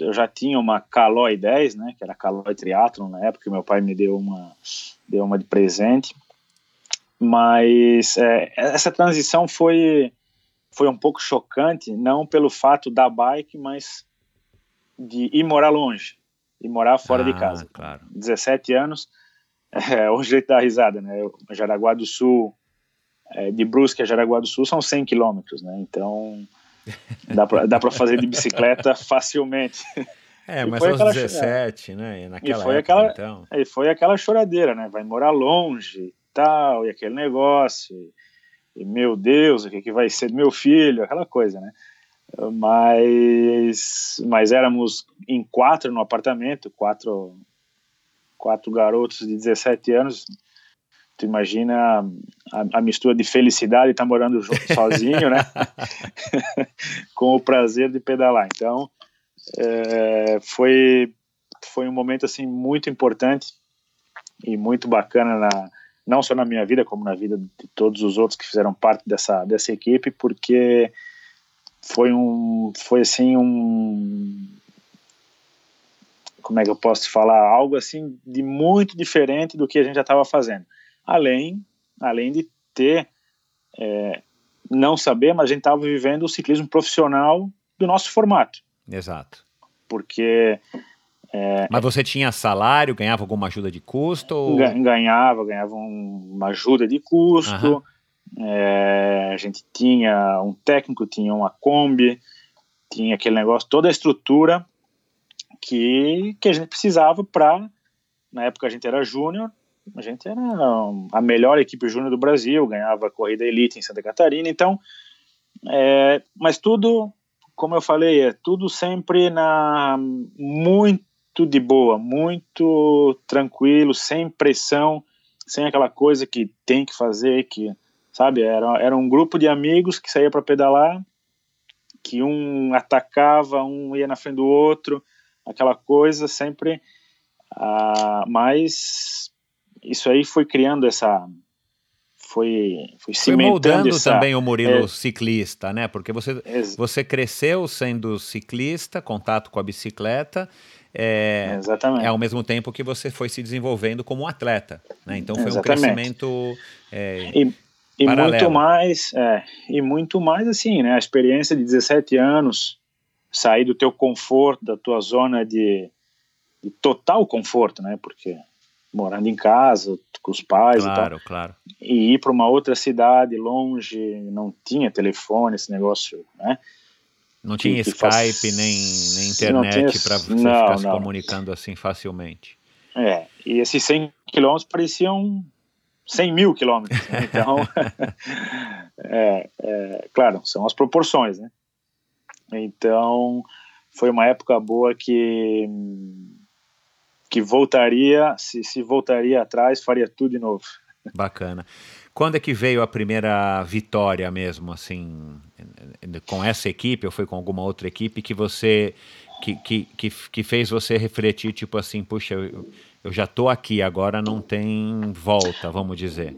[SPEAKER 1] eu já tinha uma Caloi 10, né, que era Caloi Triathlon na época, que meu pai me deu uma deu uma de presente. Mas é, essa transição foi foi um pouco chocante, não pelo fato da bike, mas de ir morar longe, e morar fora ah, de casa.
[SPEAKER 2] Claro.
[SPEAKER 1] 17 anos, é, o jeito da risada, né? Jaraguá do Sul, é, de Brusque a Jaraguá do Sul são 100 quilômetros, né? Então dá pra, dá pra fazer de bicicleta facilmente.
[SPEAKER 2] É, mas aos 17, né? Naquela
[SPEAKER 1] e foi
[SPEAKER 2] época,
[SPEAKER 1] aquela,
[SPEAKER 2] então.
[SPEAKER 1] E foi aquela choradeira, né? Vai morar longe e tal, e aquele negócio. E, e meu Deus, o que, que vai ser do meu filho? Aquela coisa, né? Mas, mas éramos em quatro no apartamento, quatro quatro garotos de 17 anos, tu imagina a, a mistura de felicidade estar tá morando sozinho, né? Com o prazer de pedalar. Então, é, foi foi um momento assim muito importante e muito bacana na não só na minha vida como na vida de todos os outros que fizeram parte dessa dessa equipe, porque foi um foi assim um como é que eu posso falar, algo assim de muito diferente do que a gente já estava fazendo. Além, além de ter, é, não saber, mas a gente estava vivendo o ciclismo profissional do nosso formato.
[SPEAKER 2] Exato.
[SPEAKER 1] Porque... É,
[SPEAKER 2] mas você tinha salário, ganhava alguma ajuda de custo? Ou...
[SPEAKER 1] Ganhava, ganhava um, uma ajuda de custo. É, a gente tinha um técnico, tinha uma Kombi, tinha aquele negócio, toda a estrutura que, que a gente precisava para. Na época a gente era júnior, a gente era a melhor equipe júnior do Brasil, ganhava a corrida elite em Santa Catarina, então. É, mas tudo como eu falei, é tudo sempre na muito de boa, muito tranquilo, sem pressão, sem aquela coisa que tem que fazer, que sabe? Era, era um grupo de amigos que saía para pedalar, que um atacava, um ia na frente do outro, aquela coisa sempre. Uh, mas isso aí foi criando essa foi foi,
[SPEAKER 2] foi moldando essa, também o Murilo é, ciclista, né? Porque você você cresceu sendo ciclista, contato com a bicicleta, é, Exatamente. é ao mesmo tempo que você foi se desenvolvendo como atleta, né? Então foi Exatamente. um crescimento é,
[SPEAKER 1] e, e muito mais é, e muito mais assim, né? A experiência de 17 anos, sair do teu conforto, da tua zona de, de total conforto, né? Porque morando em casa, com os pais
[SPEAKER 2] claro,
[SPEAKER 1] e tal.
[SPEAKER 2] Claro,
[SPEAKER 1] E ir para uma outra cidade longe, não tinha telefone, esse negócio, né?
[SPEAKER 2] Não tinha que, Skype faz... nem, nem internet para você não, ficar se comunicando assim facilmente.
[SPEAKER 1] É, e esses 100 quilômetros pareciam 100 mil quilômetros. Né? Então, é, é, claro, são as proporções, né? Então, foi uma época boa que que voltaria, se, se voltaria atrás, faria tudo de novo.
[SPEAKER 2] Bacana. Quando é que veio a primeira vitória mesmo, assim, com essa equipe ou foi com alguma outra equipe que você que, que, que, que fez você refletir, tipo assim, puxa, eu, eu já estou aqui, agora não tem volta, vamos dizer?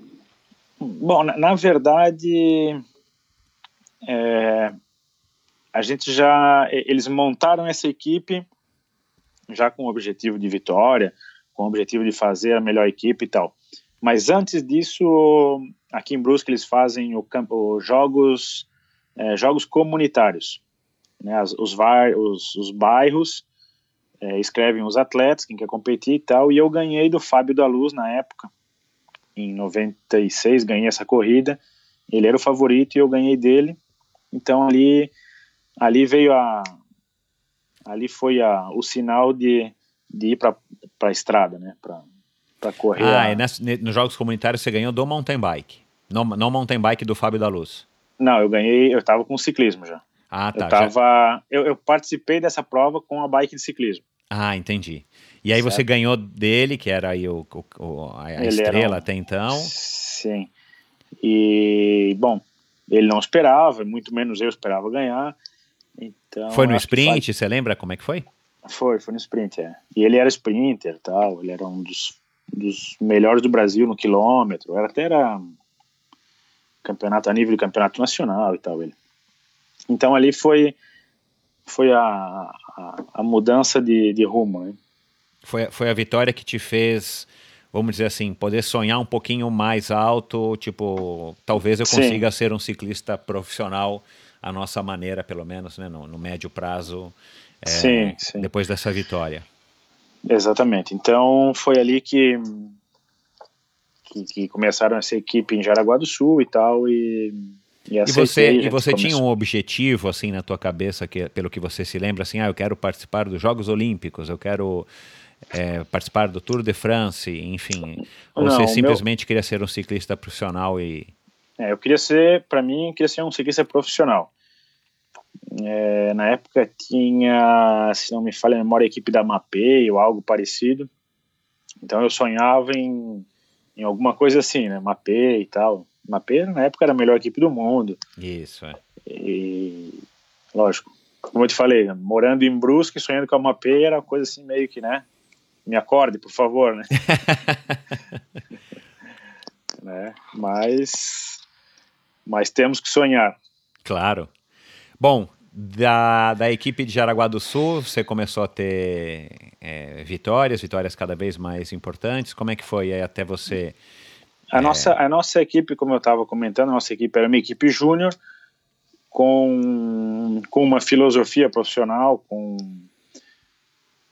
[SPEAKER 1] Bom, na, na verdade, é, a gente já, eles montaram essa equipe já com o objetivo de vitória, com o objetivo de fazer a melhor equipe e tal. Mas antes disso, aqui em Brusque eles fazem o campo, os jogos, é, jogos comunitários. Né? As, os, os, os bairros é, escrevem os atletas, quem quer competir e tal. E eu ganhei do Fábio da Luz na época, em 96, ganhei essa corrida. Ele era o favorito e eu ganhei dele. Então ali, ali veio a, ali foi a, o sinal de, de ir para a estrada, né? Para correr.
[SPEAKER 2] Ah,
[SPEAKER 1] a...
[SPEAKER 2] e nessa, nos Jogos Comunitários você ganhou do mountain bike, não, não mountain bike do Fábio da Luz.
[SPEAKER 1] Não, eu ganhei, eu estava com ciclismo já.
[SPEAKER 2] Ah, tá.
[SPEAKER 1] Eu, tava, já... eu, eu, participei dessa prova com a bike de ciclismo.
[SPEAKER 2] Ah, entendi. E aí certo. você ganhou dele, que era aí o, o a, a estrela um... até então.
[SPEAKER 1] Sim. E, bom, ele não esperava, muito menos eu esperava ganhar. Então,
[SPEAKER 2] foi no sprint, faz... você lembra como é que foi?
[SPEAKER 1] Foi, foi no sprint, é. E ele era sprinter tal, ele era um dos, dos melhores do Brasil no quilômetro, era até era campeonato a nível de campeonato nacional e tal ele. Então ali foi foi a, a, a mudança de, de rumo, né?
[SPEAKER 2] Foi, foi a vitória que te fez, vamos dizer assim, poder sonhar um pouquinho mais alto, tipo, talvez eu consiga Sim. ser um ciclista profissional a nossa maneira, pelo menos, né, no, no médio prazo, é, sim, sim. depois dessa vitória.
[SPEAKER 1] Exatamente. Então foi ali que, que, que começaram essa equipe em Jaraguá do Sul e tal e
[SPEAKER 2] e, e você, e você tinha um objetivo assim na tua cabeça que pelo que você se lembra assim, ah, eu quero participar dos Jogos Olímpicos, eu quero é, participar do Tour de France, enfim, ou Não, você simplesmente meu... queria ser um ciclista profissional e
[SPEAKER 1] é, eu queria ser, para mim, queria ser um ciclista profissional. É, na época tinha, se não me falha a memória, a equipe da Mapei ou algo parecido. Então eu sonhava em, em alguma coisa assim, né? Mapei e tal. Mapei na época era a melhor equipe do mundo.
[SPEAKER 2] Isso, é.
[SPEAKER 1] E, lógico, como eu te falei, morando em Brusque, sonhando com a Mapei era uma coisa assim meio que, né? Me acorde, por favor, né? né? Mas mas temos que sonhar.
[SPEAKER 2] Claro. Bom, da, da equipe de Jaraguá do Sul, você começou a ter é, vitórias, vitórias cada vez mais importantes. Como é que foi até você?
[SPEAKER 1] A, é... nossa, a nossa equipe, como eu estava comentando, a nossa equipe era uma equipe júnior com, com uma filosofia profissional, com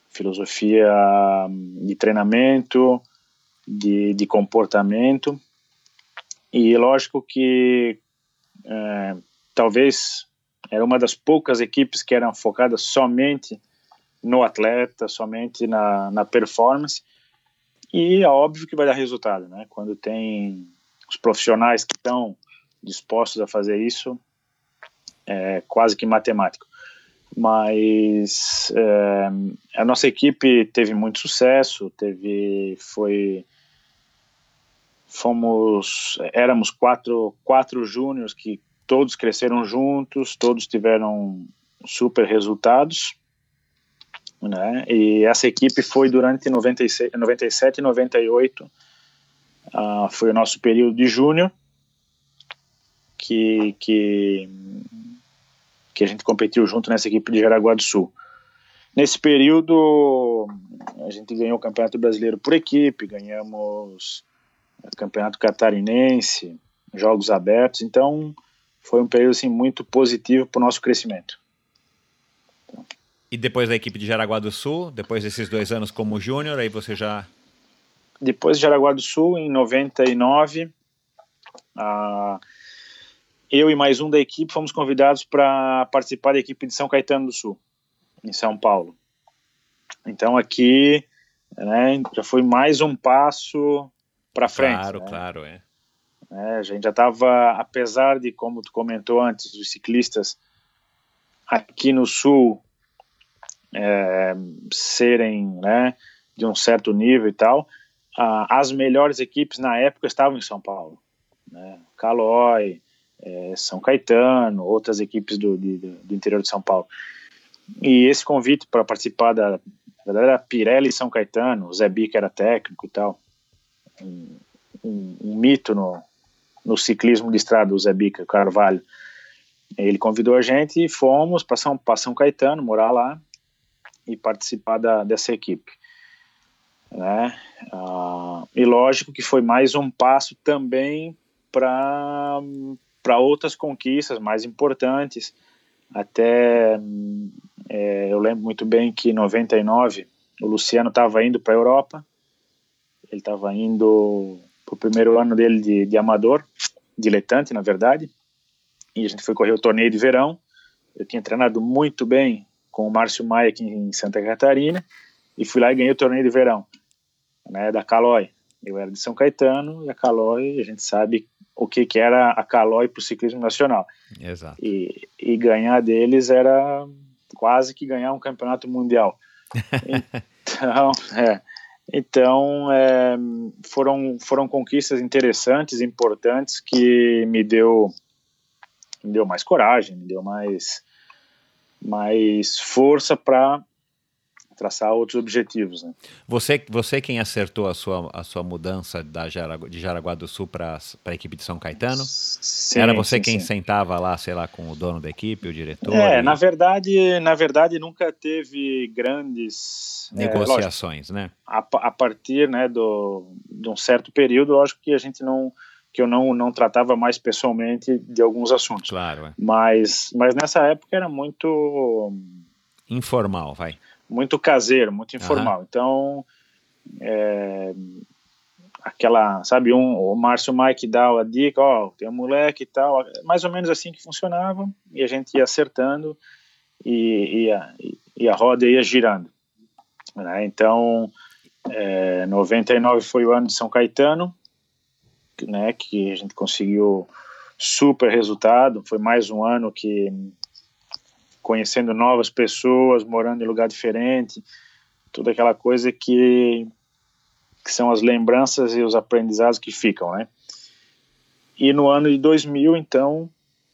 [SPEAKER 1] filosofia de treinamento, de, de comportamento. E lógico que é, talvez era uma das poucas equipes que eram focadas somente no atleta, somente na, na performance. E é óbvio que vai dar resultado, né? Quando tem os profissionais que estão dispostos a fazer isso, é quase que matemático. mas é, a nossa equipe teve muito sucesso, teve, foi, fomos, éramos quatro, quatro júniores que todos cresceram juntos, todos tiveram super resultados, né? E essa equipe foi durante 96, 97 e 98, uh, foi o nosso período de júnior, que, que, que a gente competiu junto nessa equipe de Jaraguá do Sul. Nesse período, a gente ganhou o Campeonato Brasileiro por equipe, ganhamos Campeonato Catarinense, Jogos Abertos, então foi um período assim, muito positivo para o nosso crescimento.
[SPEAKER 2] E depois da equipe de Jaraguá do Sul, depois desses dois anos como júnior, aí você já...
[SPEAKER 1] Depois de Jaraguá do Sul, em 99, a eu e mais um da equipe fomos convidados para participar da equipe de São Caetano do Sul, em São Paulo. Então aqui né, já foi mais um passo para frente.
[SPEAKER 2] Claro,
[SPEAKER 1] né?
[SPEAKER 2] claro, é.
[SPEAKER 1] é. A gente já estava, apesar de, como tu comentou antes, os ciclistas aqui no Sul é, serem né, de um certo nível e tal, as melhores equipes na época estavam em São Paulo. Né? Calói, é, São Caetano, outras equipes do, de, do interior de São Paulo. E esse convite para participar da, da Pirelli São Caetano, o Zé Bica era técnico e tal, um, um, mito no, no ciclismo de estrada, o Zé Bica Carvalho. Ele convidou a gente e fomos para São, São Caetano, morar lá e participar da, dessa equipe. Né? Ah, e lógico que foi mais um passo também para outras conquistas mais importantes. Até é, eu lembro muito bem que em 99 o Luciano estava indo para a Europa, ele estava indo para o primeiro ano dele de, de amador, diletante na verdade, e a gente foi correr o torneio de verão. Eu tinha treinado muito bem com o Márcio Maia aqui em Santa Catarina e fui lá e ganhei o torneio de verão, né, da Calói. Eu era de São Caetano e a Calói, a gente sabe o que, que era a Calói para o ciclismo nacional.
[SPEAKER 2] Exato.
[SPEAKER 1] E, e ganhar deles era quase que ganhar um campeonato mundial. então, é, então é, foram, foram conquistas interessantes, importantes, que me deu, me deu mais coragem, me deu mais, mais força para traçar outros objetivos. Né?
[SPEAKER 2] Você, você quem acertou a sua, a sua mudança da Jaraguá, de Jaraguá do Sul para a equipe de São Caetano? Sim, Era você sim, quem sim. sentava lá, sei lá, com o dono da equipe, o diretor?
[SPEAKER 1] É, e... na verdade, na verdade nunca teve grandes
[SPEAKER 2] é, negociações,
[SPEAKER 1] é,
[SPEAKER 2] né?
[SPEAKER 1] A, a partir, né, do, de um certo período, lógico que a gente não que eu não, não tratava mais pessoalmente de alguns assuntos.
[SPEAKER 2] Claro. É.
[SPEAKER 1] Mas, mas nessa época era muito
[SPEAKER 2] informal, vai
[SPEAKER 1] muito caseiro, muito informal. Uhum. Então, é, aquela, sabe, um, o Márcio Mike dá a dica, ó, tem um moleque e tal, mais ou menos assim que funcionava, e a gente ia acertando e, e, a, e a roda ia girando. Né? Então, é, 99 foi o ano de São Caetano, né, que a gente conseguiu super resultado, foi mais um ano que conhecendo novas pessoas, morando em lugar diferente, toda aquela coisa que, que são as lembranças e os aprendizados que ficam, né? E no ano de 2000, então,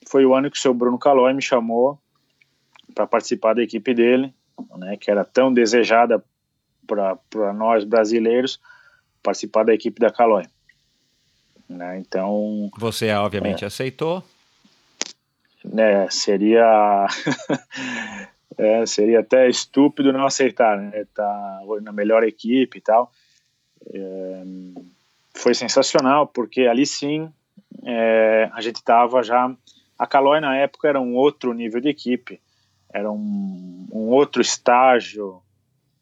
[SPEAKER 1] foi o ano que o seu Bruno Calói me chamou para participar da equipe dele, né, que era tão desejada para nós brasileiros participar da equipe da Calói. Né, então.
[SPEAKER 2] Você, obviamente, é, aceitou
[SPEAKER 1] né, seria é, seria até estúpido não aceitar, né? Tá na melhor equipe e tal. É, foi sensacional porque ali sim é, a gente estava já a Caloi na época era um outro nível de equipe, era um, um outro estágio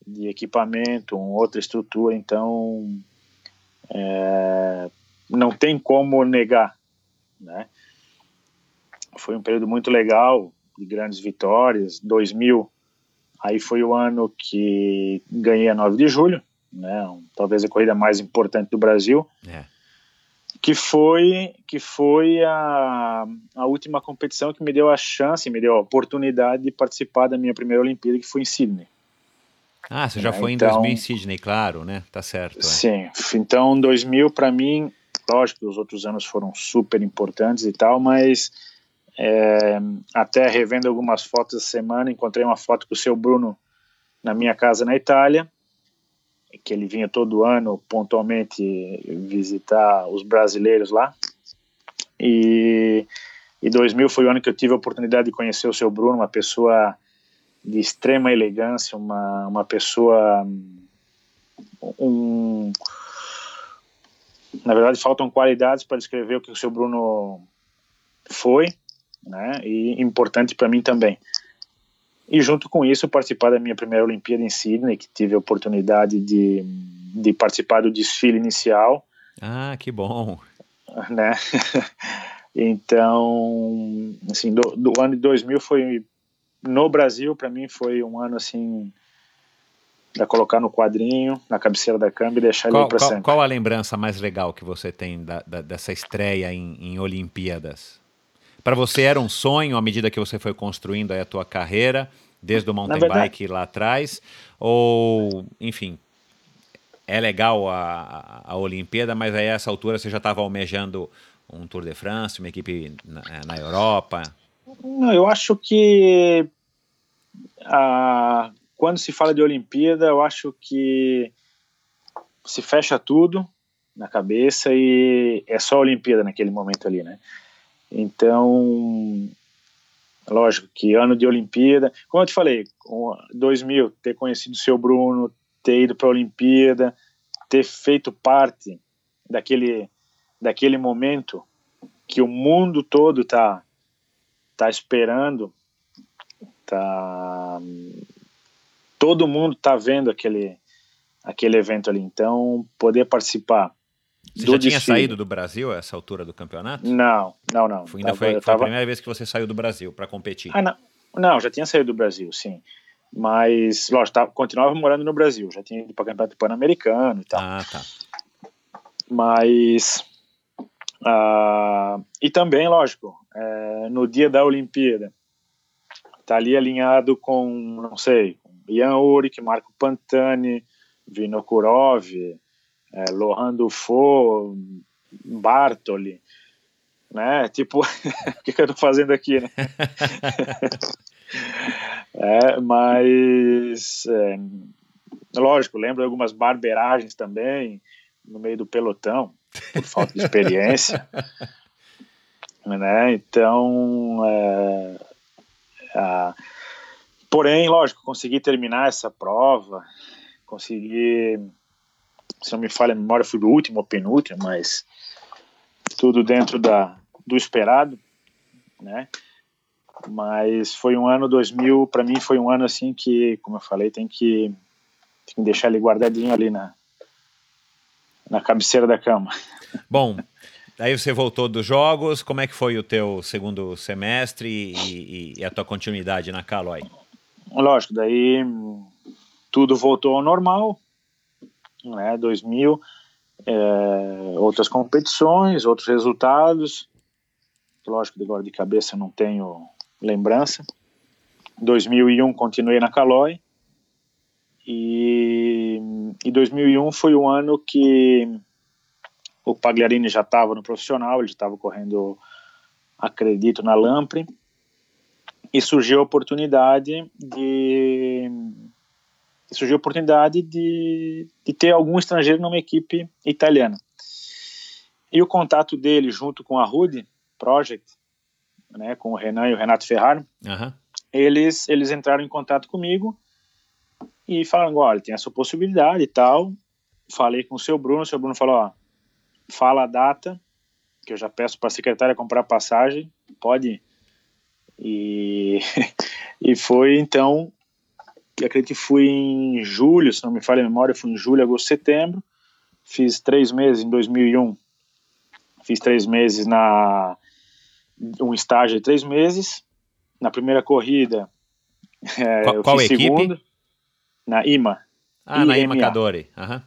[SPEAKER 1] de equipamento, uma outra estrutura, então é, não tem como negar, né? Foi um período muito legal, de grandes vitórias. 2000, aí foi o ano que ganhei a 9 de julho, né? Talvez a corrida mais importante do Brasil. É. que foi que foi a, a última competição que me deu a chance, me deu a oportunidade de participar da minha primeira Olimpíada, que foi em Sydney.
[SPEAKER 2] Ah, você já é, foi então, em 2000 em Sydney, claro, né? Tá certo. É.
[SPEAKER 1] Sim, então 2000 para mim, lógico que os outros anos foram super importantes e tal, mas é, até revendo algumas fotos essa semana, encontrei uma foto com o seu Bruno na minha casa na Itália, que ele vinha todo ano pontualmente visitar os brasileiros lá. E, e 2000 foi o ano que eu tive a oportunidade de conhecer o seu Bruno, uma pessoa de extrema elegância, uma, uma pessoa. Um, na verdade, faltam qualidades para descrever o que o seu Bruno foi, né? E importante para mim também. E junto com isso, participar da minha primeira Olimpíada em Sydney, que tive a oportunidade de, de participar do desfile inicial.
[SPEAKER 2] Ah, que bom!
[SPEAKER 1] Né? então, assim, do, do ano de 2000 foi no Brasil, para mim, foi um ano assim para colocar no quadrinho, na cabeceira da câmera e deixar qual, ele para sempre.
[SPEAKER 2] Qual a lembrança mais legal que você tem da, da, dessa estreia em, em Olimpíadas? Para você era um sonho à medida que você foi construindo a tua carreira, desde o mountain verdade, bike lá atrás? Ou, enfim, é legal a, a, a Olimpíada, mas aí a essa altura você já estava almejando um Tour de France, uma equipe na, na Europa?
[SPEAKER 1] Não, eu acho que quando se fala de Olimpíada, eu acho que se fecha tudo na cabeça e é só a Olimpíada naquele momento ali, né? Então, lógico que ano de Olimpíada, como eu te falei, 2000, ter conhecido o seu Bruno, ter ido para a Olimpíada, ter feito parte daquele, daquele momento que o mundo todo tá, tá esperando, tá, todo mundo tá vendo aquele, aquele evento ali. Então, poder participar
[SPEAKER 2] você já tinha saído do Brasil a essa altura do campeonato?
[SPEAKER 1] Não, não, não.
[SPEAKER 2] Foi, ainda tava, foi, foi tava... a primeira vez que você saiu do Brasil para competir?
[SPEAKER 1] Ah, não. não, já tinha saído do Brasil, sim. Mas, lógico, tava, continuava morando no Brasil, já tinha ido para o Campeonato Pan-Americano e tal.
[SPEAKER 2] Ah, tá.
[SPEAKER 1] Mas. Uh, e também, lógico, é, no dia da Olimpíada, tá ali alinhado com, não sei, Ian Uric, Marco Pantani, Vinokurov, é, Laurent Dufaux, Bartoli, né? Tipo, o que, que eu tô fazendo aqui, né? é, mas, é, lógico, lembro algumas barberagens também no meio do pelotão, por falta de experiência. né? Então, é, a, porém, lógico, consegui terminar essa prova, consegui se não me falha a memória, fui do último ou penúltimo, mas tudo dentro da, do esperado, né? Mas foi um ano 2000, para mim foi um ano assim que, como eu falei, tem que, tem que deixar ele guardadinho ali na, na cabeceira da cama.
[SPEAKER 2] Bom, Aí você voltou dos jogos, como é que foi o teu segundo semestre e, e, e, a tua continuidade na Caloi?
[SPEAKER 1] Lógico, daí tudo voltou ao normal, né, 2000, é, outras competições, outros resultados. Lógico, agora de cabeça não tenho lembrança. 2001 continuei na Caloi e, e 2001 foi o ano que o Pagliarini já estava no profissional, ele estava correndo, acredito, na Lampre e surgiu a oportunidade de surgiu a oportunidade de, de ter algum estrangeiro numa equipe italiana. E o contato dele junto com a Rude Project, né, com o Renan e o Renato Ferraro, uhum. eles, eles entraram em contato comigo e falaram, olha, tem essa possibilidade e tal. Falei com o seu Bruno, o seu Bruno falou, ó, fala a data, que eu já peço para a secretária comprar passagem, pode. E, e foi então acredito que fui em julho, se não me falha a memória, fui em julho, agosto, setembro. Fiz três meses em 2001. Fiz três meses na um estágio de três meses. Na primeira corrida,
[SPEAKER 2] é, qual, eu qual fiz equipe? segundo.
[SPEAKER 1] Na IMA.
[SPEAKER 2] Ah, IMA. na IMA Cadore. Uhum.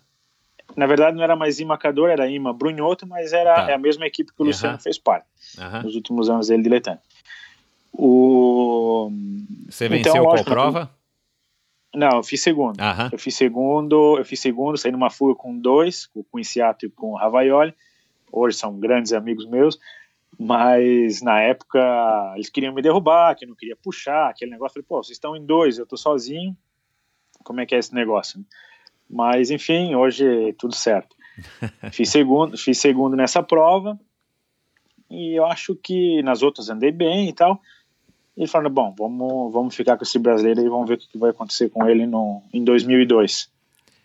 [SPEAKER 1] na verdade não era mais IMA Cador, era IMA Brunhoto, mas era tá. é a mesma equipe que o Luciano uhum. fez parte nos últimos anos dele diletante. O...
[SPEAKER 2] Você venceu então, qual prova?
[SPEAKER 1] Não, eu fiz segundo. Uhum. Eu fiz segundo, eu fiz segundo, saí numa fuga com dois, com o Inciato e com o Ravaioli. Hoje são grandes amigos meus, mas na época eles queriam me derrubar, que eu não queria puxar, aquele negócio. Eu falei, pô, vocês estão em dois, eu tô sozinho, como é que é esse negócio? Mas enfim, hoje tudo certo. fiz segundo, fiz segundo nessa prova e eu acho que nas outras andei bem e tal. E falando, bom, vamos, vamos ficar com esse brasileiro e vamos ver o que vai acontecer com ele no, em 2002.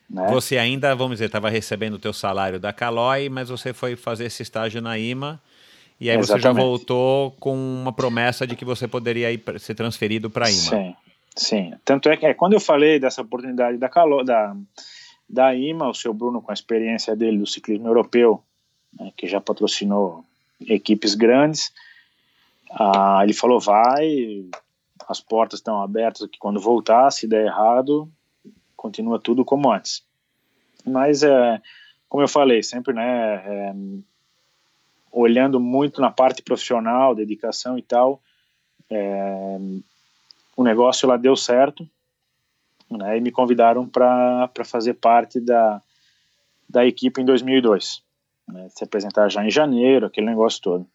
[SPEAKER 1] Né?
[SPEAKER 2] Você ainda, vamos dizer, estava recebendo o teu salário da Caloi, mas você foi fazer esse estágio na IMA e aí Exatamente. você já voltou com uma promessa de que você poderia ir, ser transferido para a IMA.
[SPEAKER 1] Sim, sim. Tanto é que é, quando eu falei dessa oportunidade da, Calo, da, da IMA, o seu Bruno, com a experiência dele do ciclismo europeu, né, que já patrocinou equipes grandes, ah, ele falou: vai, as portas estão abertas que quando voltar, se der errado, continua tudo como antes. Mas, é, como eu falei, sempre, né, é, olhando muito na parte profissional, dedicação e tal, é, o negócio lá deu certo, né, e me convidaram para fazer parte da, da equipe em 2002. Né, se apresentar já em janeiro, aquele negócio todo.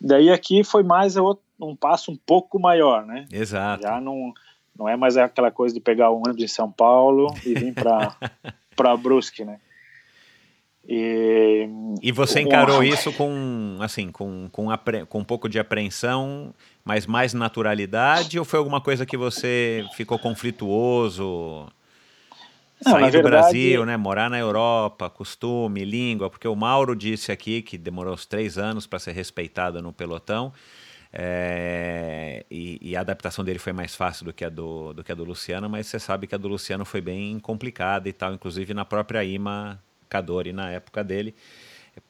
[SPEAKER 1] Daí aqui foi mais um passo um pouco maior, né?
[SPEAKER 2] Exato.
[SPEAKER 1] Já não, não é mais aquela coisa de pegar um ônibus em São Paulo e vir para para Brusque, né?
[SPEAKER 2] E, e você encarou isso com assim com, com, com um pouco de apreensão, mas mais naturalidade ou foi alguma coisa que você ficou conflituoso? Não, Sair do verdade... Brasil, né? Morar na Europa, costume, língua, porque o Mauro disse aqui que demorou uns três anos para ser respeitado no pelotão. É, e, e, a adaptação dele foi mais fácil do que, a do, do que a do Luciano, mas você sabe que a do Luciano foi bem complicada e tal, inclusive na própria IMA Cadori, na época dele.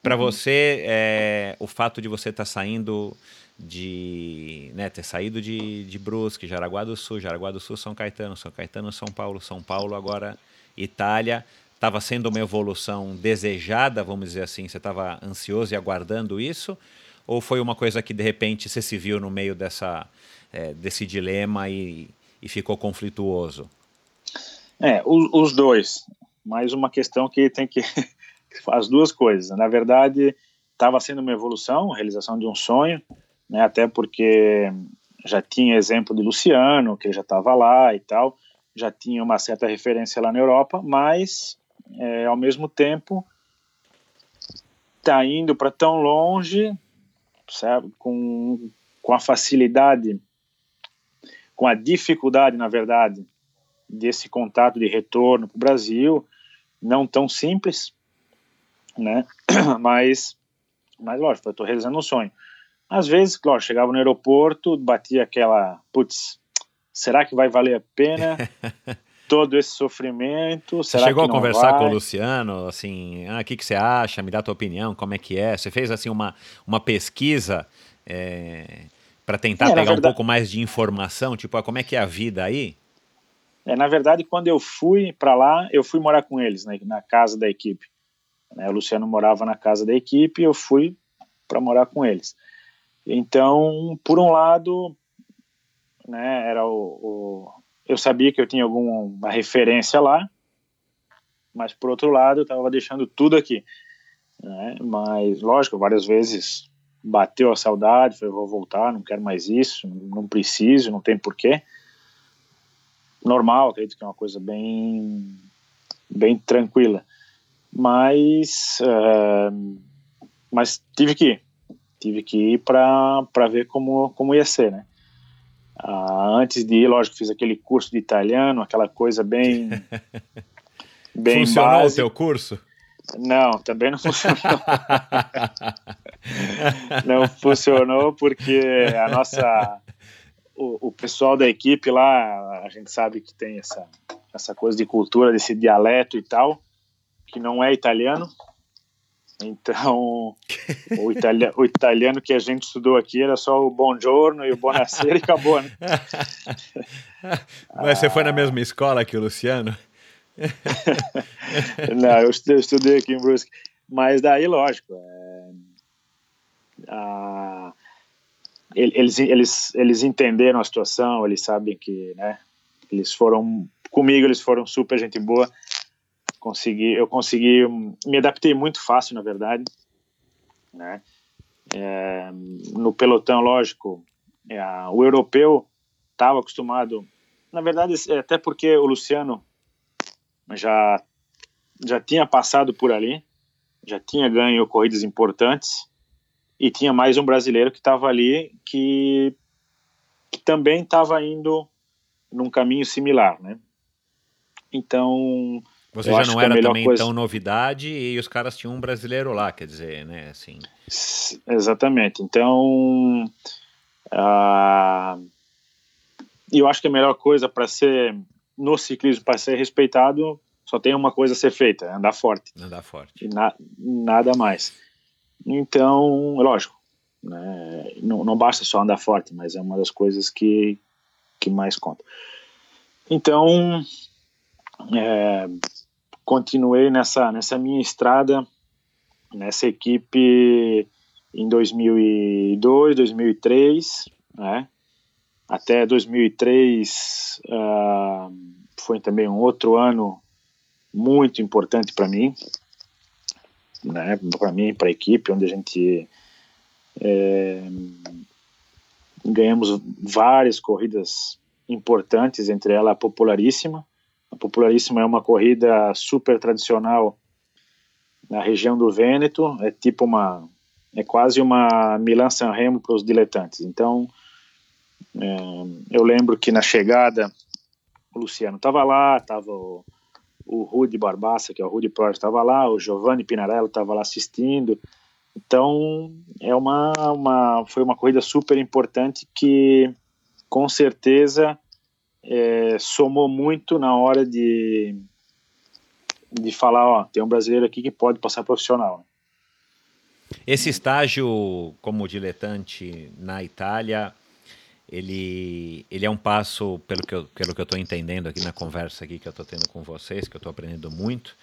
[SPEAKER 2] Para uhum. você, é, o fato de você estar tá saindo de né, ter saído de, de Brusque, Jaraguá do Sul, Jaraguá do Sul, São Caetano, São Caetano, São Paulo, São Paulo, agora Itália estava sendo uma evolução desejada, vamos dizer assim? Você estava ansioso e aguardando isso? Ou foi uma coisa que de repente você se viu no meio dessa, é, desse dilema e, e, ficou conflituoso?
[SPEAKER 1] É, os, os, dois. Mais uma questão que tem que. as duas coisas. Na verdade, estava sendo uma evolução, realização de um sonho, né, até porque já tinha exemplo de Luciano, que ele já estava lá e tal já tinha uma certa referência lá na Europa, mas é, ao mesmo tempo está indo para tão longe, sabe, com, com a facilidade, com a dificuldade, na verdade, desse contato de retorno para o Brasil, não tão simples, né? Mas, mas lógico, eu estou realizando um sonho. Às vezes, claro, chegava no aeroporto, batia aquela, putz, será que vai valer a pena todo esse sofrimento?
[SPEAKER 2] Será você chegou a conversar vai? com o Luciano, assim, ah, o que, que você acha? Me dá a tua opinião, como é que é? Você fez assim uma, uma pesquisa é, para tentar é, pegar verdade... um pouco mais de informação, tipo, ah, como é que é a vida aí?
[SPEAKER 1] É, na verdade, quando eu fui para lá, eu fui morar com eles, né, na casa da equipe. Né, o Luciano morava na casa da equipe e eu fui para morar com eles. Então, por um lado, né? Era o, o, eu sabia que eu tinha alguma referência lá, mas por outro lado eu estava deixando tudo aqui, né? Mas lógico, várias vezes bateu a saudade, falei vou voltar, não quero mais isso, não preciso, não tem porquê. Normal, acredito que é uma coisa bem bem tranquila, mas uh, mas tive que ir, tive que ir para ver como como ia ser, né? Ah, antes de ir, lógico, fiz aquele curso de italiano, aquela coisa bem.
[SPEAKER 2] bem Funcionou básica. o teu curso?
[SPEAKER 1] Não, também não funcionou. não funcionou porque a nossa. O, o, pessoal da equipe lá, a gente sabe que tem essa, essa coisa de cultura, desse dialeto e tal, que não é italiano. Então, o, italiano, o italiano que a gente estudou aqui era só o buongiorno e o buonasera e acabou, né?
[SPEAKER 2] Mas você foi na mesma escola que o Luciano?
[SPEAKER 1] Não, eu estudei aqui em Brusque. Mas daí, lógico, é, a, eles, eles, eles entenderam a situação, eles sabem que, né, eles foram, comigo eles foram super gente boa, consegui, eu consegui, me adaptei muito fácil, na verdade, né, é, no pelotão, lógico, é, o europeu estava acostumado, na verdade, é até porque o Luciano já, já tinha passado por ali, já tinha ganho corridas importantes e tinha mais um brasileiro que estava ali que, que também estava indo num caminho similar, né? Então
[SPEAKER 2] você já não era também coisa... tão novidade e os caras tinham um brasileiro lá, quer dizer, né? Assim.
[SPEAKER 1] Exatamente. Então, uh, eu acho que a melhor coisa para ser no ciclismo para ser respeitado só tem uma coisa a ser feita, é andar forte.
[SPEAKER 2] Andar forte.
[SPEAKER 1] Na, nada mais. Então, lógico, né, não, não basta só andar forte, mas é uma das coisas que, que mais conta. Então, é, continuei nessa, nessa minha estrada, nessa equipe em 2002, 2003, né? Até 2003 uh, foi também um outro ano muito importante para mim, né, para mim, para a equipe, onde a gente é, ganhamos várias corridas importantes, entre elas a Popularíssima. A Popularíssima é uma corrida super tradicional na região do Vêneto, é tipo uma é quase uma Milan San Remo para os diletantes. Então, é, eu lembro que na chegada o Luciano estava lá, estava o o Rudy Barbassa, que é o Rudy Pro, estava lá, o Giovanni Pinarello estava lá assistindo. Então, é uma, uma, foi uma corrida super importante que, com certeza, é, somou muito na hora de, de falar, ó, tem um brasileiro aqui que pode passar profissional.
[SPEAKER 2] Esse estágio como diletante na Itália ele, ele é um passo, pelo que eu pelo que eu estou entendendo aqui na conversa aqui que eu estou tendo com vocês, que eu estou aprendendo muito,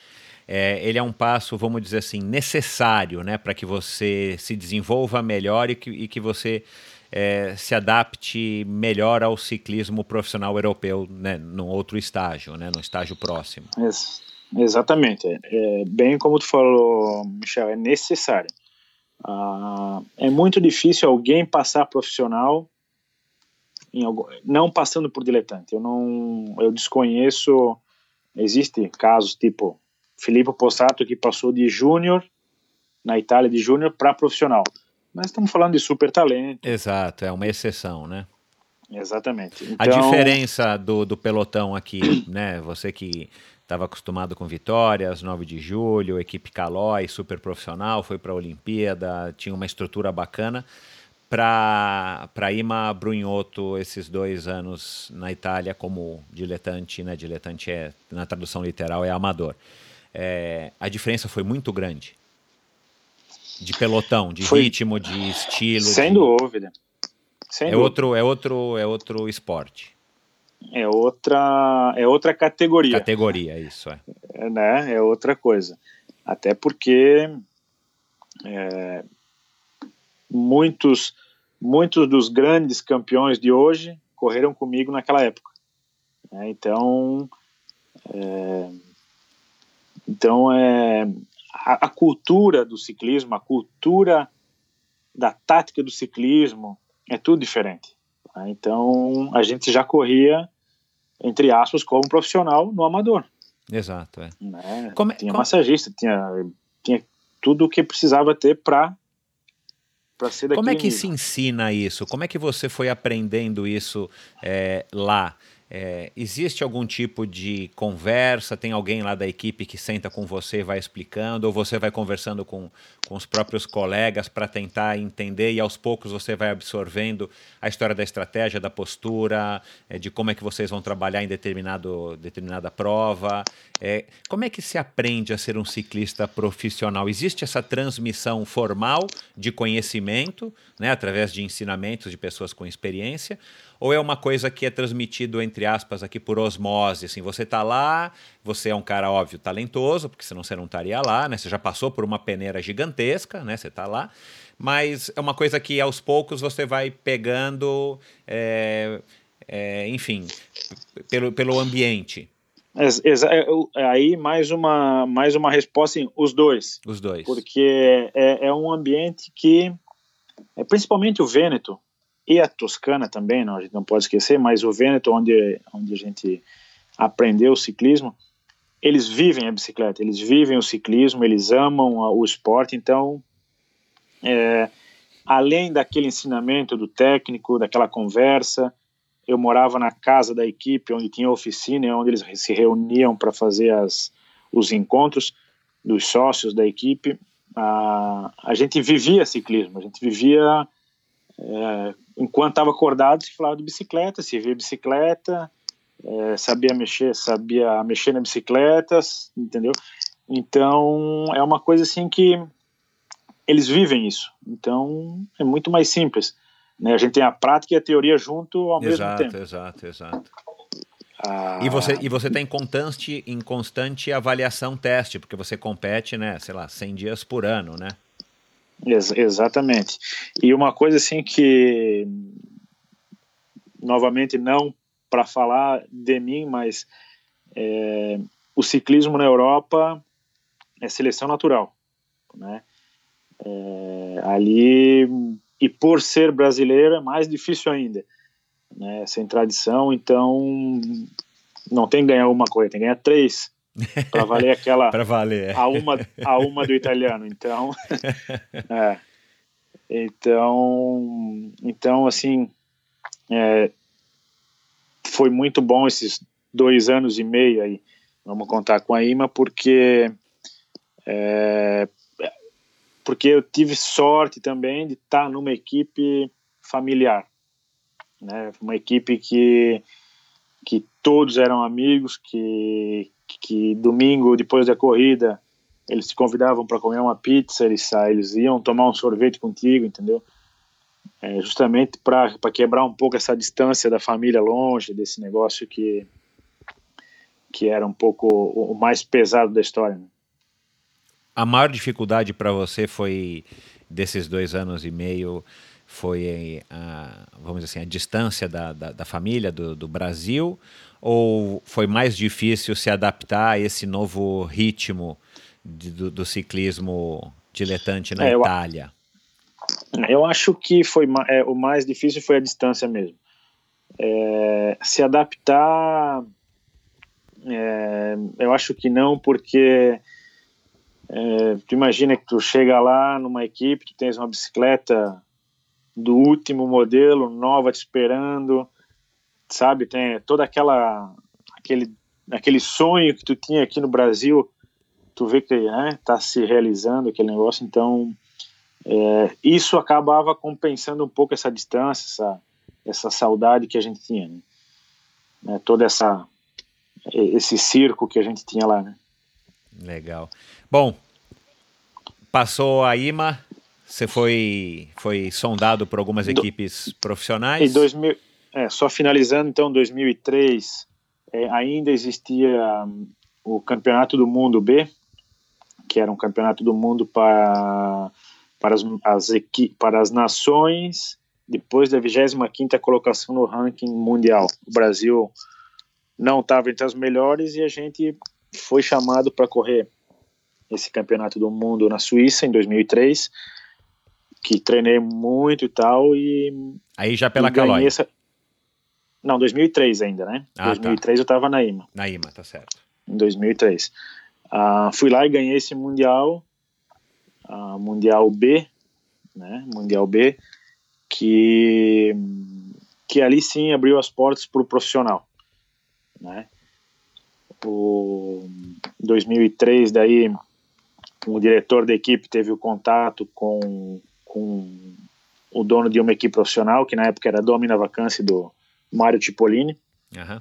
[SPEAKER 2] é, ele é um passo, vamos dizer assim, necessário né, para que você se desenvolva melhor e que, e que você é, se adapte melhor ao ciclismo profissional europeu né, num outro estágio, né, no estágio próximo.
[SPEAKER 1] Ex exatamente. É, bem como tu falou, Michel, é necessário. Ah, é muito difícil alguém passar profissional algum, não passando por diletante. Eu não, eu desconheço. Existe casos tipo Filippo Possato que passou de júnior na Itália de júnior para profissional. Mas estamos falando de super talento.
[SPEAKER 2] Exato, é uma exceção, né?
[SPEAKER 1] Exatamente. Então...
[SPEAKER 2] A diferença do, do pelotão aqui, né? Você que estava acostumado com vitórias, 9 de julho, equipe Calói, super profissional, foi para a Olimpíada, tinha uma estrutura bacana para Ima Brunhoto esses dois anos na Itália como diletante, né? Diletante é, na tradução literal, é amador. É, a diferença foi muito grande de pelotão, de foi, ritmo, de estilo.
[SPEAKER 1] Sem
[SPEAKER 2] de...
[SPEAKER 1] dúvida. Sem
[SPEAKER 2] é
[SPEAKER 1] dúvida.
[SPEAKER 2] outro, é outro, é outro esporte.
[SPEAKER 1] É outra, é outra categoria.
[SPEAKER 2] Categoria, isso é.
[SPEAKER 1] é né? É outra coisa. Até porque é, muitos, muitos dos grandes campeões de hoje correram comigo naquela época. É, então, é, então é, a, a, cultura do ciclismo, a cultura da tática do ciclismo é tudo diferente. Né? Então, a gente já corria, entre aspas, como profissional no amador.
[SPEAKER 2] Exato. É.
[SPEAKER 1] Né? Como, é, tinha como... massagista, tinha, tinha tudo o que precisava ter para
[SPEAKER 2] como é que nível. se ensina isso? Como é que você foi aprendendo isso é, lá? É, existe algum tipo de conversa? Tem alguém lá da equipe que senta com você e vai explicando? Ou você vai conversando com, com os próprios colegas para tentar entender e aos poucos você vai absorvendo a história da estratégia, da postura, é, de como é que vocês vão trabalhar em determinado, determinada prova? É, como é que se aprende a ser um ciclista profissional? Existe essa transmissão formal de conhecimento, né, através de ensinamentos de pessoas com experiência? Ou é uma coisa que é transmitido entre aspas, aqui por osmose. Assim, você está lá, você é um cara, óbvio, talentoso, porque senão você não estaria lá, né? Você já passou por uma peneira gigantesca, né? Você está lá. Mas é uma coisa que aos poucos você vai pegando, é, é, enfim, pelo, pelo ambiente.
[SPEAKER 1] É, aí mais uma, mais uma resposta em os dois.
[SPEAKER 2] Os dois.
[SPEAKER 1] Porque é, é um ambiente que, é, principalmente o Vêneto, e a Toscana também, não, a gente não pode esquecer, mas o Vêneto, onde, onde a gente aprendeu o ciclismo, eles vivem a bicicleta, eles vivem o ciclismo, eles amam o esporte, então, é, além daquele ensinamento do técnico, daquela conversa, eu morava na casa da equipe, onde tinha oficina, onde eles se reuniam para fazer as, os encontros dos sócios da equipe. A, a gente vivia ciclismo, a gente vivia é, enquanto estava acordado, se falava de bicicleta, se via bicicleta, é, sabia mexer, sabia mexer na bicicleta, entendeu? Então é uma coisa assim que eles vivem isso. Então é muito mais simples. Né? A gente tem a prática e a teoria junto ao
[SPEAKER 2] exato,
[SPEAKER 1] mesmo tempo.
[SPEAKER 2] Exato, exato, ah, e você e você tem constante em constante avaliação teste porque você compete né sei lá 100 dias por ano né
[SPEAKER 1] Ex exatamente. E uma coisa assim que, novamente, não para falar de mim, mas é, o ciclismo na Europa é seleção natural, né? É, ali e por ser brasileiro é mais difícil ainda, né? Sem tradição, então não tem que ganhar uma coisa, tem que ganhar três para valer aquela
[SPEAKER 2] para valer
[SPEAKER 1] a uma a uma do italiano então é, então então assim é, foi muito bom esses dois anos e meio aí vamos contar com a IMA porque é, porque eu tive sorte também de estar numa equipe familiar né? Uma equipe que que todos eram amigos que que domingo, depois da corrida, eles te convidavam para comer uma pizza, eles, eles iam tomar um sorvete contigo, entendeu? É, justamente para quebrar um pouco essa distância da família longe, desse negócio que, que era um pouco o, o mais pesado da história. Né?
[SPEAKER 2] A maior dificuldade para você foi, desses dois anos e meio, foi a, vamos dizer assim, a distância da, da, da família, do, do Brasil, ou foi mais difícil se adaptar a esse novo ritmo de, do, do, ciclismo diletante na é, Itália?
[SPEAKER 1] Eu, acho que foi é, o mais difícil foi a distância mesmo. É, se adaptar, é, eu acho que não, porque é, tu imagina que tu chega lá numa equipe, tu tens uma bicicleta do último modelo, nova te esperando, sabe? Tem toda aquela aquele aquele sonho que tu tinha aqui no Brasil, tu vê que né, tá se realizando aquele negócio, então é, isso acabava compensando um pouco essa distância, essa, essa saudade que a gente tinha, né? né? Toda essa esse circo que a gente tinha lá, né?
[SPEAKER 2] Legal. Bom, passou a IMA, você foi foi sondado por algumas Do, equipes profissionais?
[SPEAKER 1] Em 2000 é, só finalizando, então, 2003, é, ainda existia um, o Campeonato do Mundo B, que era um campeonato do mundo para, para, as, as, para as nações depois da 25ª colocação no ranking mundial. O Brasil não estava entre as melhores e a gente foi chamado para correr esse campeonato do mundo na Suíça em 2003, que treinei muito e tal e
[SPEAKER 2] aí já pela Calói. Essa,
[SPEAKER 1] não, 2003 ainda, né? Ah, 2003 tá. eu estava na IMA.
[SPEAKER 2] Na IMA, tá certo.
[SPEAKER 1] Em 2003. Uh, ah, fui lá e ganhei esse Mundial, uh, Mundial B, né? Mundial B, que, que ali sim abriu as portas para o profissional, né? O 2003 daí o diretor da equipe teve o contato com, com o dono de uma equipe profissional, que na época era domina vacância do, Mário Cipollini. Uhum.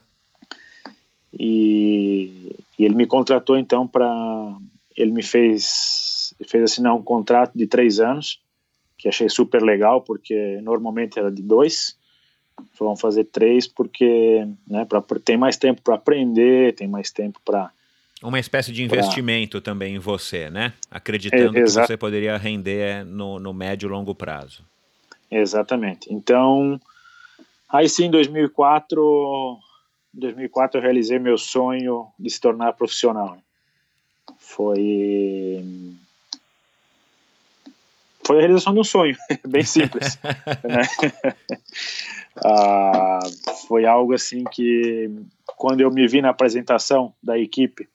[SPEAKER 1] E, e, ele me contratou então para. Ele me fez, fez assinar um contrato de três anos, que achei super legal, porque normalmente era de dois. vamos fazer três porque né, pra, tem mais tempo para aprender, tem mais tempo para
[SPEAKER 2] uma espécie de investimento pra... também em você, né? Acreditando é, que você poderia render no, no médio e longo prazo.
[SPEAKER 1] Exatamente. Então, aí sim, em 2004, 2004 eu realizei meu sonho de se tornar profissional. Foi foi a realização de um sonho, bem simples. né? ah, foi algo assim que, quando eu me vi na apresentação da equipe,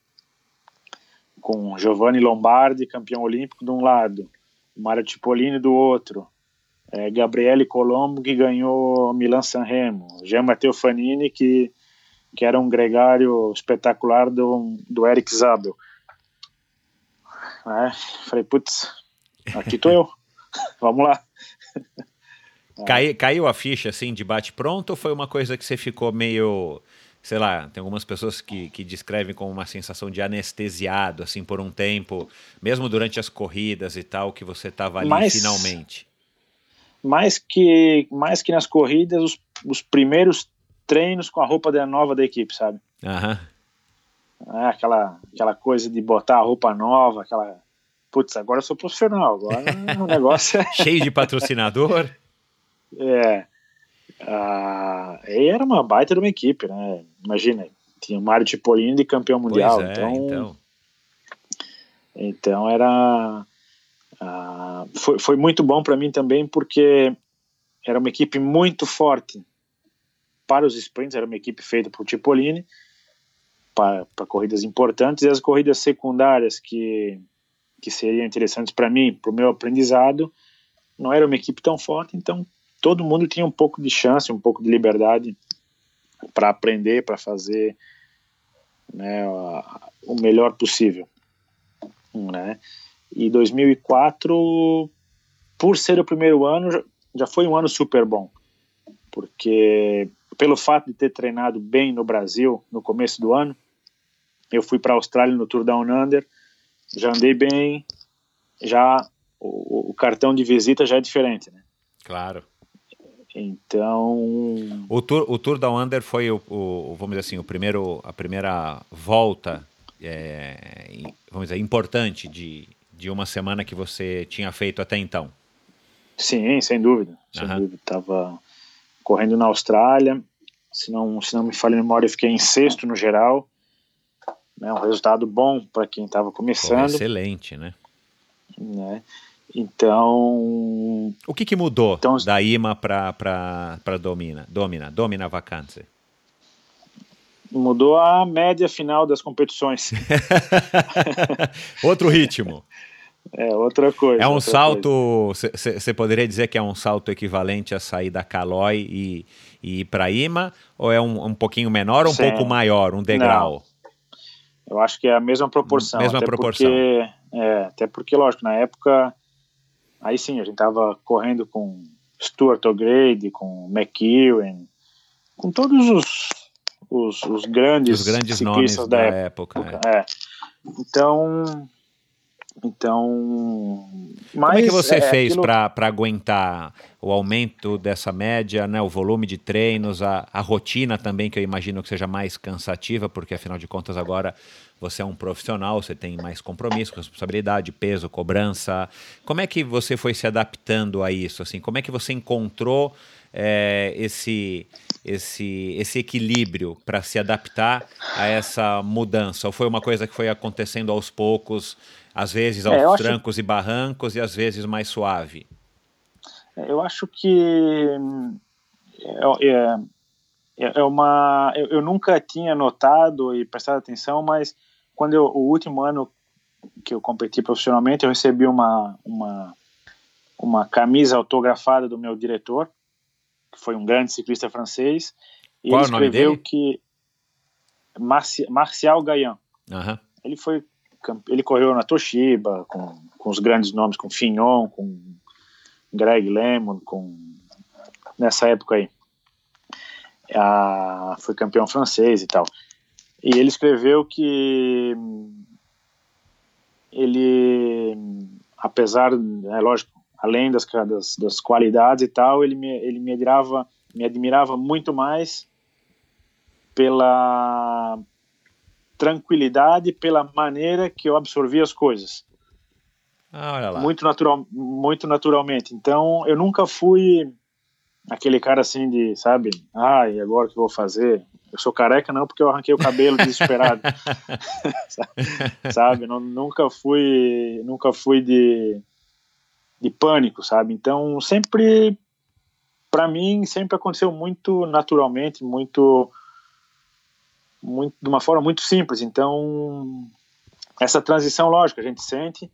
[SPEAKER 1] com Giovanni Lombardi, campeão olímpico de um lado, Mário Cipollini do outro, é, Gabriele Colombo, que ganhou Milan San Remo, Jean Matteo Fanini, que, que era um gregário espetacular do, do Eric Zabel. É, falei, putz, aqui tô eu. Vamos lá.
[SPEAKER 2] Cai, caiu a ficha assim de bate-pronto ou foi uma coisa que você ficou meio. Sei lá, tem algumas pessoas que, que descrevem como uma sensação de anestesiado, assim, por um tempo, mesmo durante as corridas e tal, que você estava ali mais, finalmente.
[SPEAKER 1] Mais que, mais que nas corridas, os, os primeiros treinos com a roupa da nova da equipe, sabe?
[SPEAKER 2] Aham.
[SPEAKER 1] É, aquela, aquela coisa de botar a roupa nova, aquela putz, agora eu sou profissional, agora o negócio é...
[SPEAKER 2] Cheio de patrocinador?
[SPEAKER 1] é. Ah, era uma baita de uma equipe, né? Imagina, tinha o Mário Cipollini de campeão mundial, é, então, então... Então era... Ah, foi, foi muito bom para mim também porque era uma equipe muito forte para os sprints, era uma equipe feita por Cipollini para, para corridas importantes e as corridas secundárias que que seriam interessantes para mim, para o meu aprendizado, não era uma equipe tão forte, então todo mundo tinha um pouco de chance, um pouco de liberdade para aprender, para fazer né, o melhor possível. Né? E 2004, por ser o primeiro ano, já foi um ano super bom, porque pelo fato de ter treinado bem no Brasil no começo do ano, eu fui para a Austrália no Tour Down Under, já andei bem, já o, o, cartão de visita já é diferente, né?
[SPEAKER 2] Claro.
[SPEAKER 1] Então.
[SPEAKER 2] O Tour, o tour da Under foi o, o, vamos dizer assim, o primeiro, a primeira volta, é, vamos dizer, importante de, de uma semana que você tinha feito até então.
[SPEAKER 1] Sim, sem dúvida. Sem uhum. dúvida. Estava correndo na Austrália. Se não, se não me falha a memória, eu fiquei em sexto no geral né, um resultado bom para quem estava começando. Pô,
[SPEAKER 2] excelente, né?
[SPEAKER 1] né? Então.
[SPEAKER 2] O que, que mudou então, da IMA para Domina? Domina, Domina Vacanze?
[SPEAKER 1] Mudou a média final das competições.
[SPEAKER 2] Outro ritmo.
[SPEAKER 1] É, outra coisa.
[SPEAKER 2] É um salto, você poderia dizer que é um salto equivalente a sair da Calói e, e ir para IMA? Ou é um, um pouquinho menor ou um Sim. pouco maior, um degrau? Não.
[SPEAKER 1] Eu acho que é a mesma proporção.
[SPEAKER 2] Mesma até proporção.
[SPEAKER 1] Porque, é, até porque, lógico, na época, aí sim, a gente tava correndo com Stuart O'Grady, com McEwen, com todos os, os, os grandes,
[SPEAKER 2] os grandes nomes da, da época. época
[SPEAKER 1] é. É. Então, então,
[SPEAKER 2] mas como é que você é, fez aquilo... para aguentar o aumento dessa média, né, o volume de treinos, a, a rotina também, que eu imagino que seja mais cansativa, porque afinal de contas agora você é um profissional, você tem mais compromisso, responsabilidade, peso, cobrança. Como é que você foi se adaptando a isso? Assim, como é que você encontrou é, esse esse, esse equilíbrio para se adaptar a essa mudança? Ou foi uma coisa que foi acontecendo aos poucos? Às vezes é, aos é, trancos acho... e barrancos e às vezes mais suave.
[SPEAKER 1] É, eu acho que é, é, é, é uma. Eu, eu, nunca tinha notado e prestado atenção, mas quando eu, o último ano que eu competi profissionalmente, eu recebi uma, uma, uma camisa autografada do meu diretor, que foi um grande ciclista francês, e
[SPEAKER 2] Qual
[SPEAKER 1] ele escreveu que Marci, Marcial Gaillan.
[SPEAKER 2] Uhum.
[SPEAKER 1] Ele foi ele correu na Toshiba, com, com os grandes nomes, com Fignon, com Greg Lemon, com nessa época aí. Ah, foi campeão francês e tal. E ele escreveu que ele, apesar, é lógico, além das, das, das, qualidades e tal, ele me, ele me admirava me admirava muito mais pela tranquilidade, pela maneira que eu absorvia as coisas.
[SPEAKER 2] Ah.
[SPEAKER 1] Muito, natural, muito naturalmente. Então, eu nunca fui aquele cara assim de, sabe, ah, e agora o que eu vou fazer? Eu sou careca não porque eu arranquei o cabelo desesperado. sabe, não, nunca fui, nunca fui de de pânico, sabe? Então, sempre para mim sempre aconteceu muito naturalmente, muito muito de uma forma muito simples. Então, essa transição lógica a gente sente,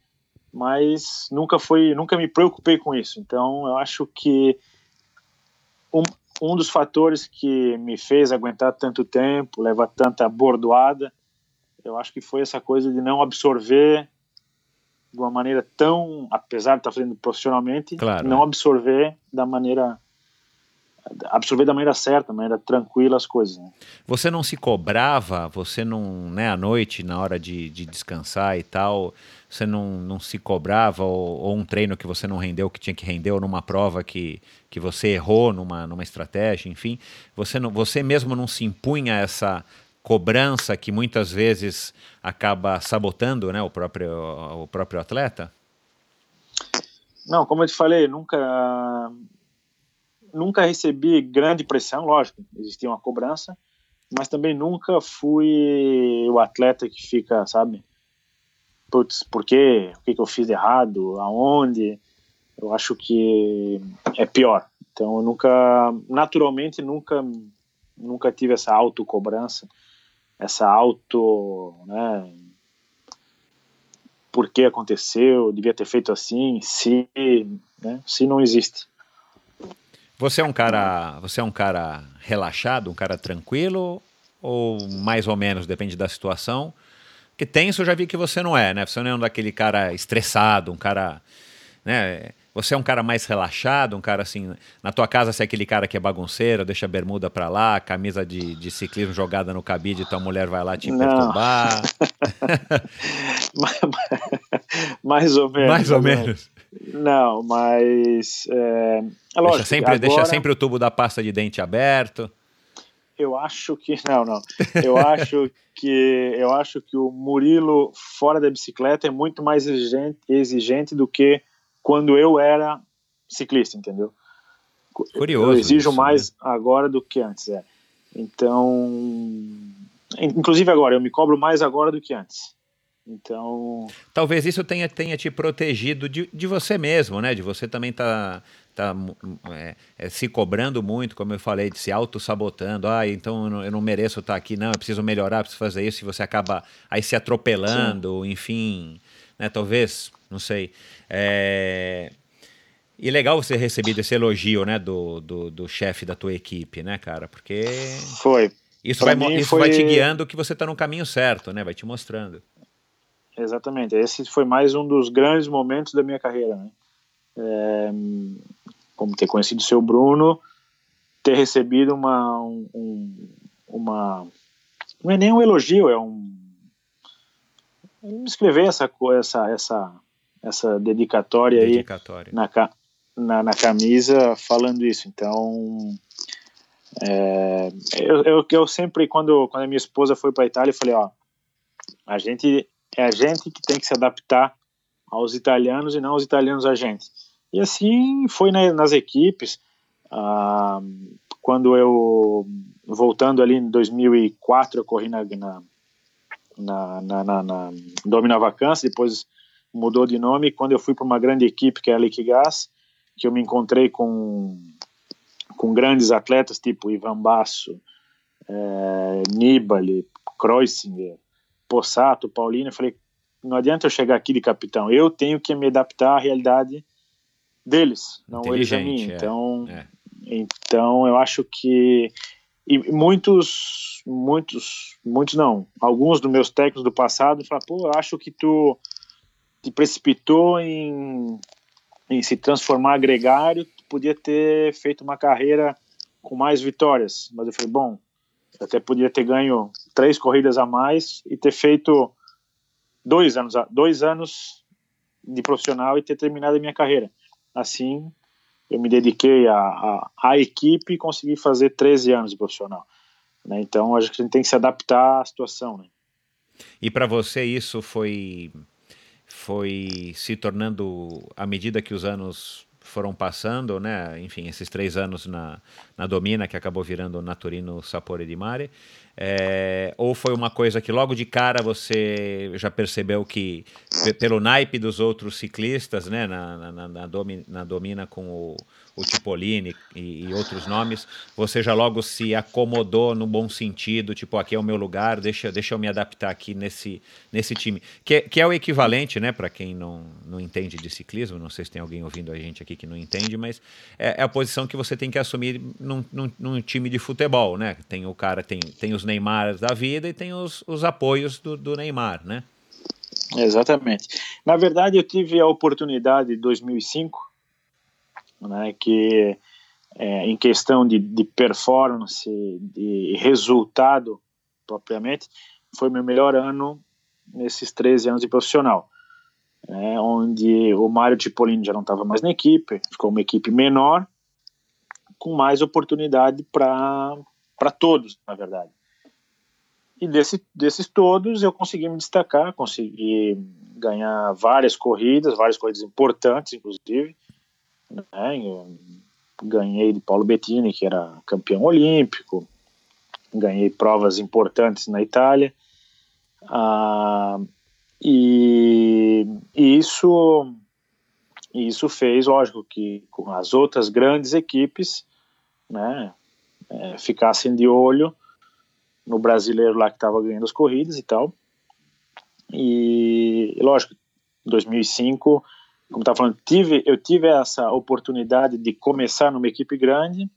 [SPEAKER 1] mas nunca foi, nunca me preocupei com isso. Então, eu acho que um, um dos fatores que me fez aguentar tanto tempo, levar tanta bordoada, eu acho que foi essa coisa de não absorver de uma maneira tão, apesar de estar fazendo profissionalmente,
[SPEAKER 2] claro.
[SPEAKER 1] não absorver da maneira absorver da maneira certa, da maneira tranquila as coisas. Né?
[SPEAKER 2] Você não se cobrava, você não, né, à noite, na hora de, de descansar e tal, você não, não se cobrava, ou, ou, um treino que você não rendeu, que tinha que render, ou numa prova que, que você errou numa, numa estratégia, enfim, você, não, você mesmo não se impunha essa cobrança que muitas vezes acaba sabotando né, o, próprio, o próprio atleta?
[SPEAKER 1] Não, como eu te falei, nunca nunca recebi grande pressão, lógico, existia uma cobrança, mas também nunca fui o atleta que fica, sabe, putz, por quê? O que, que eu fiz errado? Aonde? Eu acho que é pior. Então, eu nunca, naturalmente, nunca, nunca tive essa autocobrança, essa auto, né, por que aconteceu, devia ter feito assim, se, né, se não existe.
[SPEAKER 2] Você é um cara, você é um cara relaxado, um cara tranquilo ou mais ou menos, depende da situação? Que tenso eu já vi que você não é, né? Você não é um daquele cara estressado, um cara, né? Você é um cara mais relaxado, um cara assim, na tua casa você é aquele cara que é bagunceiro, deixa a bermuda pra lá, camisa de, de ciclismo jogada no cabide, tua mulher vai lá te não. perturbar.
[SPEAKER 1] mais ou menos.
[SPEAKER 2] Mais ou menos.
[SPEAKER 1] Não, mas é, é lógico.
[SPEAKER 2] Deixa sempre, agora, deixa sempre o tubo da pasta de dente aberto.
[SPEAKER 1] Eu acho que não, não. Eu acho que eu acho que o Murilo fora da bicicleta é muito mais exigente, exigente do que quando eu era ciclista, entendeu?
[SPEAKER 2] Curioso.
[SPEAKER 1] Eu exijo
[SPEAKER 2] isso,
[SPEAKER 1] mais
[SPEAKER 2] né?
[SPEAKER 1] agora do que antes, é. Então, inclusive agora, eu me cobro mais agora do que antes. Então.
[SPEAKER 2] Talvez isso tenha, tenha te protegido de, de você mesmo, né? De você também tá, tá é, é, se cobrando muito, como eu falei, de se auto-sabotando. Ah, então eu não, eu não, mereço estar aqui, não, eu preciso melhorar, preciso fazer isso, e você acaba aí se atropelando, Sim. enfim. Né? Talvez, não sei. É... E legal você ter recebido esse elogio, né, do, do, do chefe da tua equipe, né, cara? Porque.
[SPEAKER 1] Foi.
[SPEAKER 2] Isso, vai, isso foi... vai te guiando que você está no caminho certo, né? Vai te mostrando.
[SPEAKER 1] Exatamente. Esse foi mais um dos grandes momentos da minha carreira, né? É, como ter conhecido o seu Bruno, ter recebido uma, um, uma não é nem um elogio, é um escrever essa essa essa essa dedicatória,
[SPEAKER 2] dedicatória.
[SPEAKER 1] aí na, na, na, camisa falando isso. Então é, eu, eu, eu sempre quando quando a minha esposa foi para a Itália eu falei ó a gente é a gente que tem que se adaptar aos italianos e não os italianos a gente. E assim foi né, nas equipes. Ah, quando eu, voltando ali em 2004, eu corri na, na, na, na, na, na Domina Vacância, depois mudou de nome. Quando eu fui para uma grande equipe, que é a Liquigas, que eu me encontrei com, com grandes atletas, tipo Ivan Basso, é, Nibali, Kreuzinger, Possato, Paulino, eu falei, não adianta eu chegar aqui de capitão, eu tenho que me adaptar à realidade deles, não eles a mim. É. Então, é. então eu acho que e muitos, muitos, muitos não, alguns dos meus técnicos do passado falaram, pô, eu acho que tu te precipitou em, em se transformar gregário, tu podia ter feito uma carreira com mais vitórias. Mas eu falei, bom, até podia ter ganho três corridas a mais e ter feito dois anos, dois anos de profissional e ter terminado a minha carreira. Assim, eu me dediquei à, à, equipe e consegui fazer 13 anos de profissional. Né? Então, acho que a gente tem que se adaptar à situação. Né?
[SPEAKER 2] E para você isso foi foi se tornando à medida que os anos foram passando, né? Enfim, esses três anos na, na Domina, que acabou virando Naturino Sapore di Mare. É, ou foi uma coisa que logo de cara você já percebeu que, pelo naipe dos outros ciclistas, né? Na, na, na, na domina com o o Tipolini e, e, outros nomes, você já logo se acomodou no bom sentido, tipo, aqui é o meu lugar, deixa, deixa eu me adaptar aqui nesse, nesse time. Que, que é o equivalente, né, para quem não, não entende de ciclismo, não sei se tem alguém ouvindo a gente aqui que não entende, mas é, é a posição que você tem que assumir num, num, num, time de futebol, né? Tem o cara, tem, tem os Neymar da vida e tem os, os apoios do, do Neymar, né?
[SPEAKER 1] Exatamente. Na verdade, eu tive a oportunidade em 2005 né, que é, em questão de, de performance, de resultado propriamente, foi meu melhor ano nesses 13 anos de profissional, né, onde o Mário Tipolini já não estava mais na equipe, ficou uma equipe menor, com mais oportunidade para todos, na verdade. E desse, desses todos eu consegui me destacar, consegui ganhar várias corridas, várias corridas importantes, inclusive, né? ganhei de Paulo Bettini, que era campeão olímpico, ganhei provas importantes na Itália, ah, e, isso isso fez, lógico, que as outras grandes equipes, né, é, ficassem de olho no brasileiro lá que estava ganhando as corridas e tal. E, lógico, 2005 como estava falando, tive, eu tive essa oportunidade de começar numa equipe grande,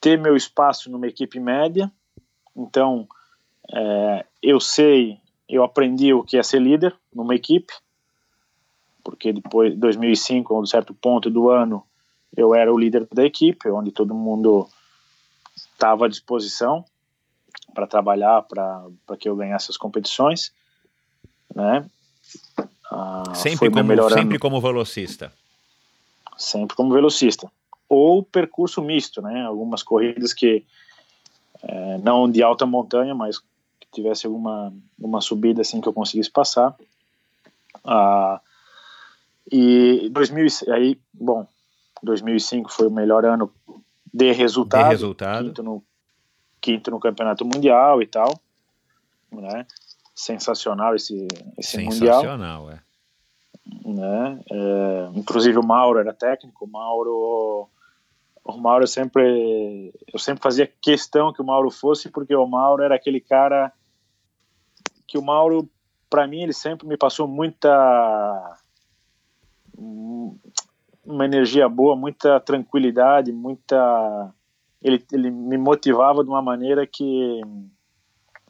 [SPEAKER 1] ter meu espaço numa equipe média. Então, é, eu sei, eu aprendi o que é ser líder numa equipe, porque depois, 2005, a um certo ponto do ano, eu era o líder da equipe, onde todo mundo estava à disposição para trabalhar para que eu ganhasse as competições, né?
[SPEAKER 2] Ah, sempre, como, sempre como velocista.
[SPEAKER 1] Sempre como velocista. Ou percurso misto, né? Algumas corridas que é, não de alta montanha, mas que tivesse alguma uma subida assim que eu conseguisse passar. Ah, e 2000, aí, bom, 2005 foi o melhor ano de resultado. De
[SPEAKER 2] resultado.
[SPEAKER 1] Quinto no, quinto no campeonato mundial e tal, né? Sensacional esse, esse
[SPEAKER 2] sensacional,
[SPEAKER 1] mundial. é. Né? É, inclusive o Mauro era técnico, o Mauro o Mauro sempre eu sempre fazia questão que o Mauro fosse porque o Mauro era aquele cara que o Mauro para mim ele sempre me passou muita uma energia boa, muita tranquilidade, muita ele, ele me motivava de uma maneira que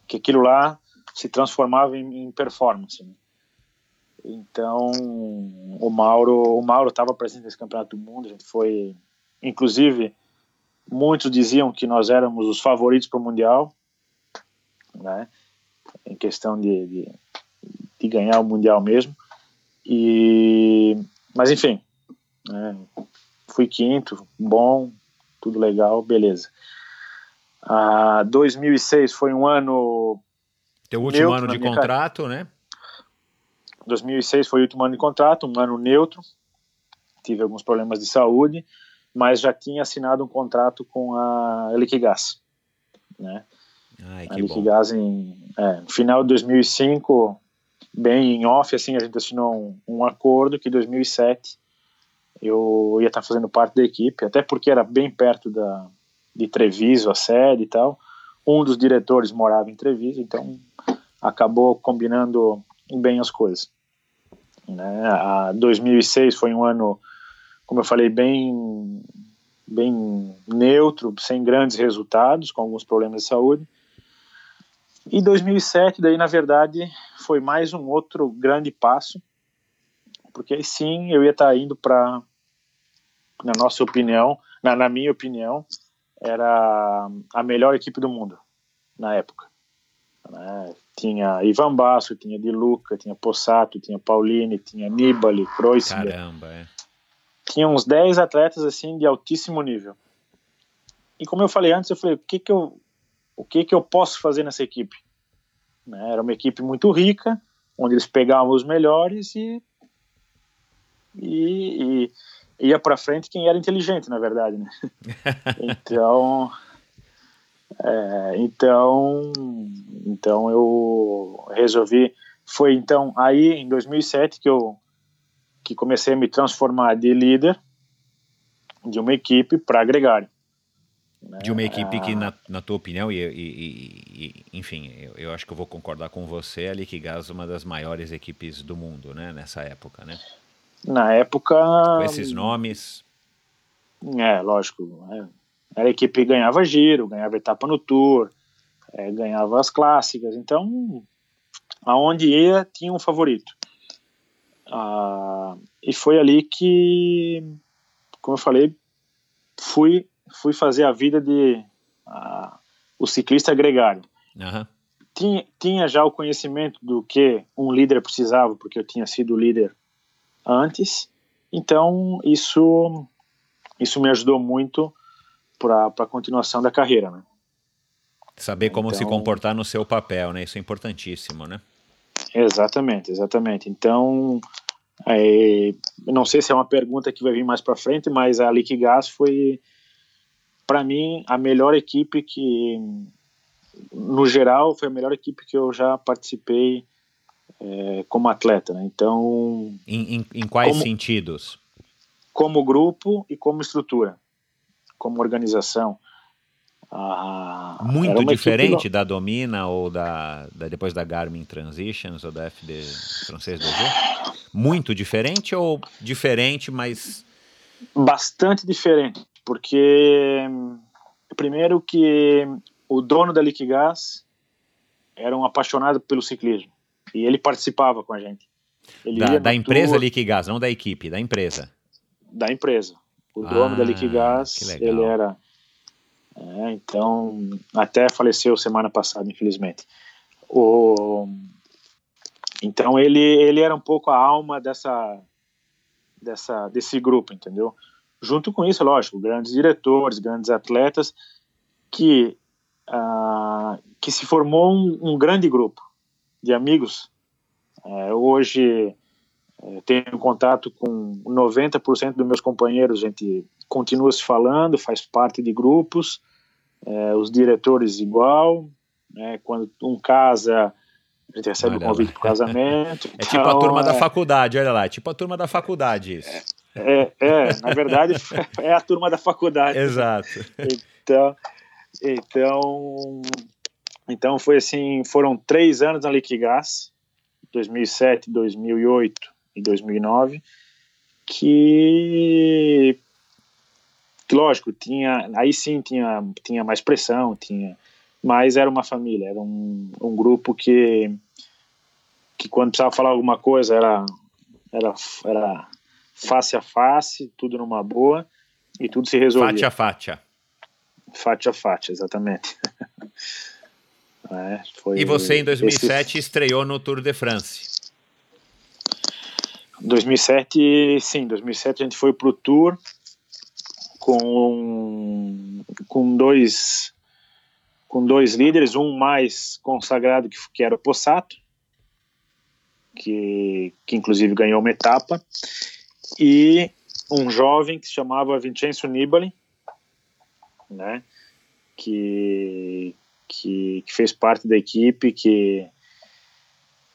[SPEAKER 1] que aquilo lá se transformava em, em performance. Né? Então, o Mauro, o Mauro estava presente nesse campeonato do mundo. A gente foi, inclusive, muitos diziam que nós éramos os favoritos para o mundial, né? Em questão de, de, de, ganhar o mundial mesmo. E, mas enfim, né? fui quinto, bom, tudo legal, beleza. Ah, 2006 foi um ano
[SPEAKER 2] teu último neutro ano de contrato, né?
[SPEAKER 1] 2006 foi o último ano de contrato, um ano neutro. Tive alguns problemas de saúde, mas já tinha assinado um contrato com a Liquigás, né?
[SPEAKER 2] Ai,
[SPEAKER 1] a Liquigás em é, no final de 2005, bem em off, assim, a gente assinou um, um acordo que em 2007 eu ia estar fazendo parte da equipe, até porque era bem perto da de Treviso, a sede e tal. Um dos diretores morava em Treviso, então acabou combinando bem as coisas. Né? A 2006 foi um ano, como eu falei, bem bem neutro, sem grandes resultados, com alguns problemas de saúde. E 2007, daí na verdade, foi mais um outro grande passo, porque sim eu ia estar indo para, na nossa opinião, na, na minha opinião, era a melhor equipe do mundo na época. Né? Tinha Ivan Basso, tinha Di Luca, tinha Possato, tinha Paulini, tinha Nibali, Kreuzberg.
[SPEAKER 2] Caramba, é.
[SPEAKER 1] tinha uns 10 atletas assim de altíssimo nível. E como eu falei antes, eu falei, o que que eu, o que que eu posso fazer nessa equipe? Né? Era uma equipe muito rica, onde eles pegavam os melhores e, e, e ia para frente quem era inteligente, na verdade, né? então, é, então, então eu resolvi. Foi então aí em 2007 que eu que comecei a me transformar de líder de uma equipe para agregar.
[SPEAKER 2] Né? De uma equipe que, na, na tua opinião, e, e, e enfim, eu, eu, acho que eu vou concordar com você, a Liquigás uma das maiores equipes do mundo, né, nessa época, né?
[SPEAKER 1] Na época...
[SPEAKER 2] Com esses nomes...
[SPEAKER 1] É, lógico. É. Era a equipe que ganhava giro, ganhava etapa no Tour, é, ganhava as clássicas, então aonde ia tinha um favorito. Ah, e foi ali que, como eu falei, fui fui fazer a vida de uh, o ciclista gregário.
[SPEAKER 2] Uhum.
[SPEAKER 1] Tinha, tinha já o conhecimento do que um líder precisava, porque eu tinha sido líder antes, então isso isso me ajudou muito para a continuação da carreira, né?
[SPEAKER 2] Saber como então, se comportar no seu papel, né? Isso é importantíssimo, né?
[SPEAKER 1] Exatamente, exatamente. Então, é, não sei se é uma pergunta que vai vir mais para frente, mas a Liquigás foi para mim, a melhor equipe que, no geral, foi a melhor equipe que eu já participei é, como atleta. Né? Então.
[SPEAKER 2] Em, em, em quais como, sentidos?
[SPEAKER 1] Como grupo e como estrutura, como organização. Ah,
[SPEAKER 2] Muito diferente equipe... da Domina ou da, da, depois da Garmin Transitions ou da FD francês DG? Muito diferente ou diferente, mas
[SPEAKER 1] bastante diferente porque primeiro que o dono da Liquigás era um apaixonado pelo ciclismo e ele participava com a gente.
[SPEAKER 2] Ele da, da empresa tour, Liquigás, não da equipe, da empresa.
[SPEAKER 1] Da empresa. O ah, dono da Liquigás, ele era. É, então, até faleceu semana passada, infelizmente. O, então ele ele era um pouco a alma dessa dessa desse grupo, entendeu? Junto com isso, lógico, grandes diretores, grandes atletas, que, uh, que se formou um, um, grande grupo de amigos. Uh, hoje tenho contato com 90% dos meus companheiros, a gente continua se falando, faz parte de grupos, uh, os diretores igual, né, quando um casa a gente recebe olha um convite para o casamento.
[SPEAKER 2] É tipo a turma da faculdade, olha lá, é tipo a turma da faculdade isso.
[SPEAKER 1] É, é, na verdade, é a turma da faculdade.
[SPEAKER 2] Exato.
[SPEAKER 1] Então, então, então foi assim, foram três anos na Liquigás, 2007, 2008 e 2009, que, que lógico, tinha, aí sim tinha, tinha mais pressão, tinha, mas era uma família, era um, um grupo que, que quando precisava falar alguma coisa era, era, era face a face, tudo numa boa e tudo se resolvia.
[SPEAKER 2] Fate a fate.
[SPEAKER 1] Fate a fate, exatamente.
[SPEAKER 2] é, e você em 2007 esse... estreou no Tour de France.
[SPEAKER 1] 2007, sim, 2007 a gente foi pro Tour com com dois com dois líderes, um mais consagrado que, que era o Possato, que, que inclusive ganhou uma etapa, e um jovem que se chamava Vincenzo Nibali, né, que, que, que, fez parte da equipe, que,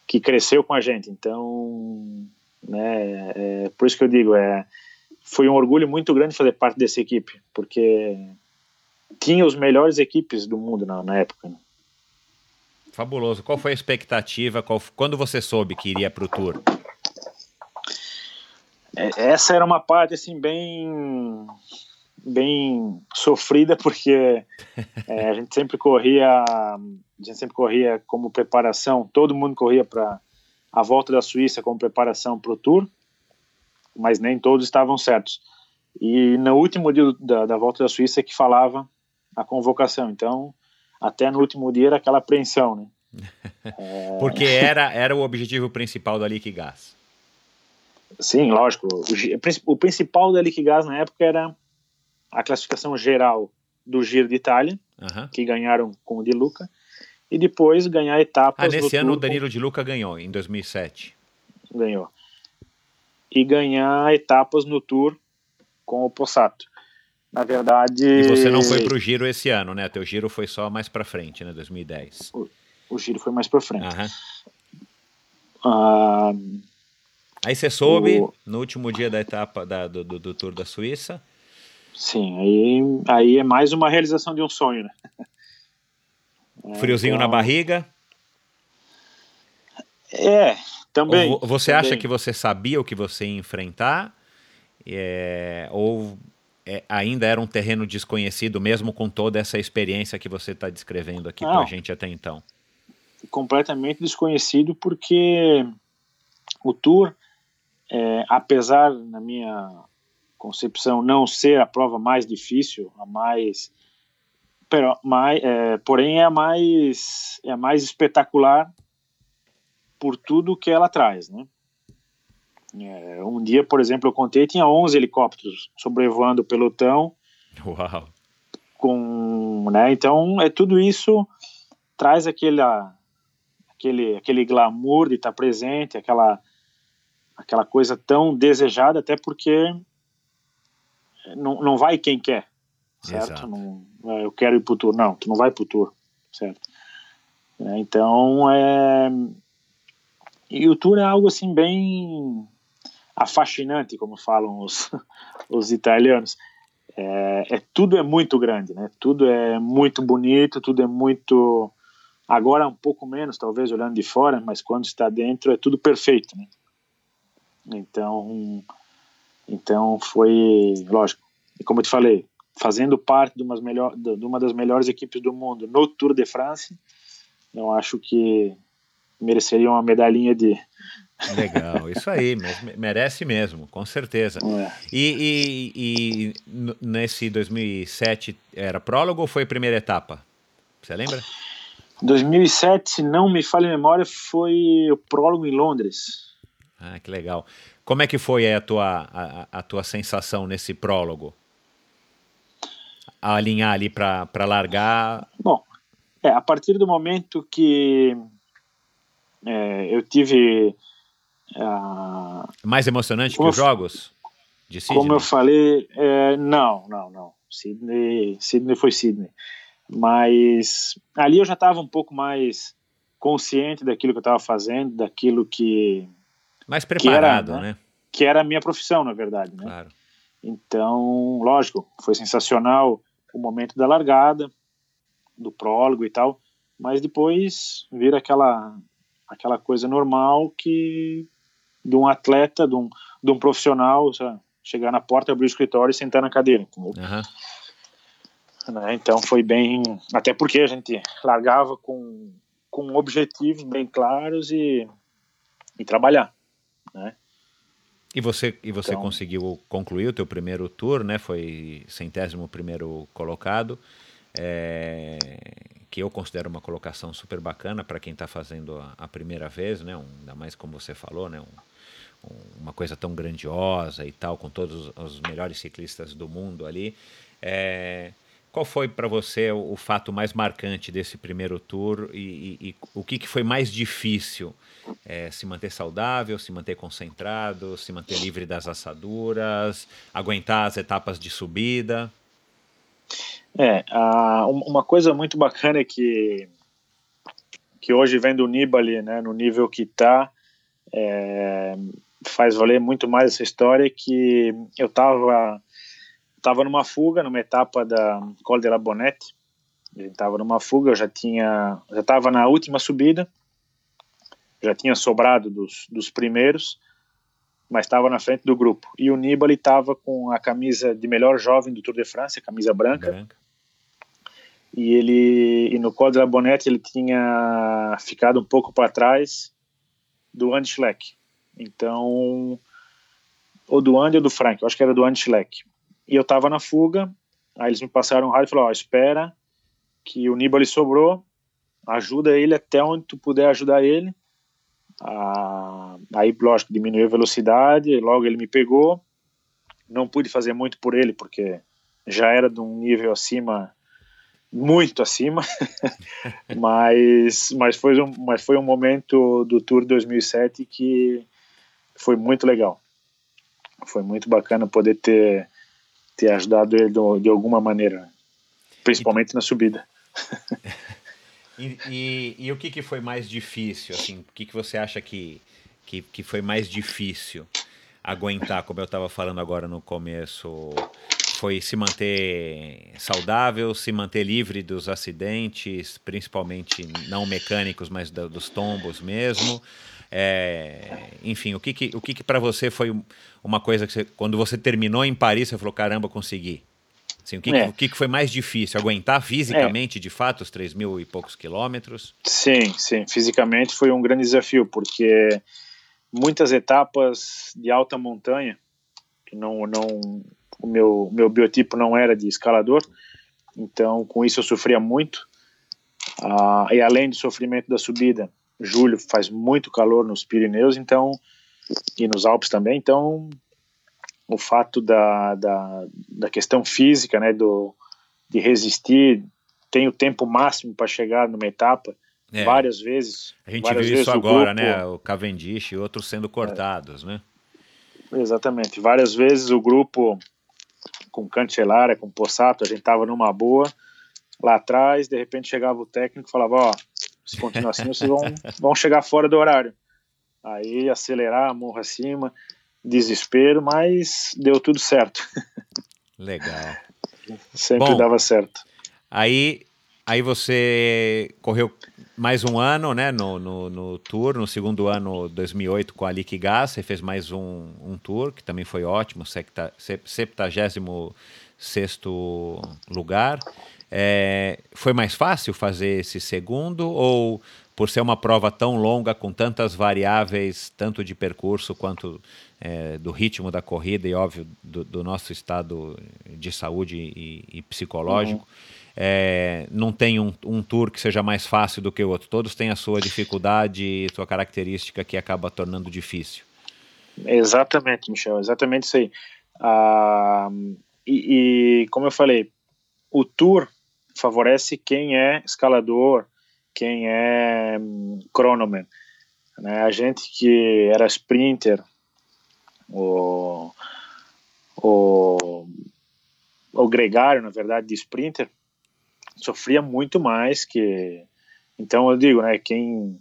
[SPEAKER 1] que cresceu com a gente. Então, né, é, por isso que eu digo, é, foi um orgulho muito grande fazer parte dessa equipe, porque tinha os melhores equipes do mundo na, na época. Né?
[SPEAKER 2] Fabuloso. Qual foi a expectativa? Qual, quando você soube que iria para o Tour?
[SPEAKER 1] É, essa era uma parte assim bem bem sofrida porque é, a gente sempre corria a gente sempre corria como preparação todo mundo corria para a volta da Suíça como preparação para o Tour mas nem todos estavam certos. E no último dia da, da volta da Suíça é que falava a convocação. Então até no último dia era aquela apreensão né?
[SPEAKER 2] Porque era era o objetivo principal da Liquigás
[SPEAKER 1] Sim, lógico. O, o principal da Liquigas na época era a classificação geral do Giro de Itália, uhum. que ganharam com o Di Luca, e depois ganhar etapas.
[SPEAKER 2] Ah, nesse ano o Danilo Di Luca ganhou, em 2007.
[SPEAKER 1] Ganhou. E ganhar etapas no Tour com o Possato. Na verdade.
[SPEAKER 2] E você não foi para o Giro esse ano, né? Teu Giro foi só mais para frente, né? 2010.
[SPEAKER 1] O, o Giro foi mais para frente. Uhum.
[SPEAKER 2] Ah, Aí você soube o... no último dia da etapa da, do, do, do, Tour da Suíça.
[SPEAKER 1] Sim, aí, aí é mais uma realização de um sonho, né?
[SPEAKER 2] Friozinho então... na barriga?
[SPEAKER 1] É, também.
[SPEAKER 2] Ou você
[SPEAKER 1] também.
[SPEAKER 2] acha que você sabia o que você ia enfrentar? É, ou é, ainda era um terreno desconhecido, mesmo com toda essa experiência que você está descrevendo aqui para a gente até então?
[SPEAKER 1] Completamente desconhecido, porque o Tour, é, apesar, na minha concepção, não ser a prova mais difícil, a mais. Pero, mais é, porém, é a mais, é a mais espetacular por tudo que ela traz, né? É, um dia, por exemplo, eu contei, tinha 11 helicópteros sobrevoando o pelotão.
[SPEAKER 2] Uau!
[SPEAKER 1] Com, né, então, é tudo isso traz aquele, aquele, aquele glamour de estar presente, aquela, aquela coisa tão desejada, até porque não, não vai quem quer, certo? Não, eu quero ir pro tour. Não, tu não vai pro tour, certo? É, então, é... E o tour é algo assim bem afascinante, como falam os, os italianos. É, é, tudo é muito grande, né? Tudo é muito bonito, tudo é muito agora um pouco menos, talvez olhando de fora, mas quando está dentro é tudo perfeito, né? Então, então foi lógico. E como eu te falei, fazendo parte de, umas melhor, de uma das melhores equipes do mundo no Tour de France, eu acho que mereceria uma medalhinha de
[SPEAKER 2] Legal, isso aí, merece mesmo, com certeza. É. E, e, e, nesse 2007 era prólogo ou foi primeira etapa? Você lembra?
[SPEAKER 1] 2007, se não me falha a memória, foi o prólogo em Londres.
[SPEAKER 2] Ah, que legal. Como é que foi a tua, a, a tua sensação nesse prólogo? Alinhar ali para largar?
[SPEAKER 1] Bom, é, a partir do momento que é, eu tive
[SPEAKER 2] Mais emocionante que os jogos
[SPEAKER 1] de Sydney? Como eu falei, é, não, não, não. Sydney, Sydney foi Sydney. Mas ali eu já estava um pouco mais consciente daquilo que eu estava fazendo, daquilo que.
[SPEAKER 2] Mais preparado, que era, né? né?
[SPEAKER 1] Que era a minha profissão, na verdade. Né? Claro. Então, lógico, foi sensacional o momento da largada, do prólogo e tal, mas depois vira aquela aquela coisa normal que de um atleta, de um, de um profissional, sabe? chegar na porta, abrir o escritório e sentar na cadeira. Uhum. Né? Então foi bem. Até porque a gente largava com, com objetivos bem claros e, e trabalhar. Né?
[SPEAKER 2] E você, e você então, conseguiu concluir o teu primeiro tour, né? Foi centésimo primeiro colocado, é, que eu considero uma colocação super bacana para quem está fazendo a, a, primeira vez, né? Um, ainda mais como você falou, né? Um, uma coisa tão grandiosa e tal, com todos os melhores ciclistas do mundo ali. É, qual foi para você o, o, fato mais marcante desse primeiro tour e, e, e o que, que, foi mais difícil? É, se manter saudável, se manter concentrado, se manter livre das assaduras, aguentar as etapas de subida?
[SPEAKER 1] É, a, uma coisa muito bacana é que, que hoje vendo o Nibali né, no nível que está, é, faz valer muito mais essa história que eu estava tava numa fuga, numa etapa da Col de la Bonette, estava numa fuga, eu já tinha, já estava na última subida, já tinha sobrado dos, dos primeiros, mas estava na frente do grupo. E o Nibali estava com a camisa de melhor jovem do Tour de France, a camisa branca. branca. E ele e no Col de la Bonette ele tinha ficado um pouco para trás do Andy Schleck. Então, ou do Andy ou do Frank, eu acho que era do Andy Schleck. E eu tava na fuga, aí eles me passaram um rádio e falaram, ó, espera que o Nibali sobrou, ajuda ele até onde tu puder ajudar ele, Ah, aí, lógico, diminuiu a velocidade, logo ele me pegou. Não pude fazer muito por ele, porque já era de um nível acima, muito acima. mas, mas, foi um, mas foi um momento do Tour 2007 que foi muito legal. Foi muito bacana poder ter, ter ajudado ele de, de alguma maneira, principalmente e, na subida.
[SPEAKER 2] e, e, e, o que, que foi mais difícil? Assim, o que, que você acha que, que, que foi mais difícil aguentar, como eu estava falando agora no começo? Foi se manter saudável, se manter livre dos acidentes, principalmente não mecânicos, mas da, dos tombos mesmo. É, enfim, o que, que o que, que para você foi uma coisa que você, quando você terminou em Paris, você falou: caramba, consegui? Assim, o que, é. que, que foi mais difícil? Aguentar fisicamente, é. de fato, os 3 mil e poucos quilômetros?
[SPEAKER 1] Sim, sim. Fisicamente foi um grande desafio, porque muitas etapas de alta montanha, que não, não, o meu, meu biotipo não era de escalador, então com isso eu sofria muito. Ah, e além do sofrimento da subida, julho faz muito calor nos Pirineus, então e nos Alpes também, então o fato da, da, da questão física, né, do de resistir, tem o tempo máximo para chegar numa etapa, é. várias vezes.
[SPEAKER 2] A gente viu isso agora, grupo, né, o Cavendish e outros sendo cortados, é, né?
[SPEAKER 1] Exatamente, várias vezes o grupo com Cancellara, com Possato, a gente tava numa boa, lá atrás, de repente chegava o técnico e falava, ó, se continuar assim, vocês vão, vão chegar fora do horário. Aí acelerar, morro acima, desespero, mas deu tudo certo.
[SPEAKER 2] Legal.
[SPEAKER 1] Sempre Bom, dava certo.
[SPEAKER 2] Aí, aí você correu mais um ano, né, no, no, no tour, no segundo ano 2008 com a Liquigas, você fez mais um, um tour, que também foi ótimo, 76 sexto lugar. É, foi mais fácil fazer esse segundo ou por ser uma prova tão longa, com tantas variáveis, tanto de percurso quanto é, do ritmo da corrida e, óbvio, do, do nosso estado de saúde e, e psicológico, uhum. É, não tem um, um, tour que seja mais fácil do que o outro. Todos têm a sua dificuldade e sua característica que acaba tornando difícil.
[SPEAKER 1] Exatamente, Michel, exatamente isso aí. Ah, e, e, como eu falei, o tour favorece quem é escalador, quem é um, cronoman. Né? A gente que era sprinter, o, o, o gregário, na verdade, de sprinter, sofria muito mais que. Então eu digo, né? Quem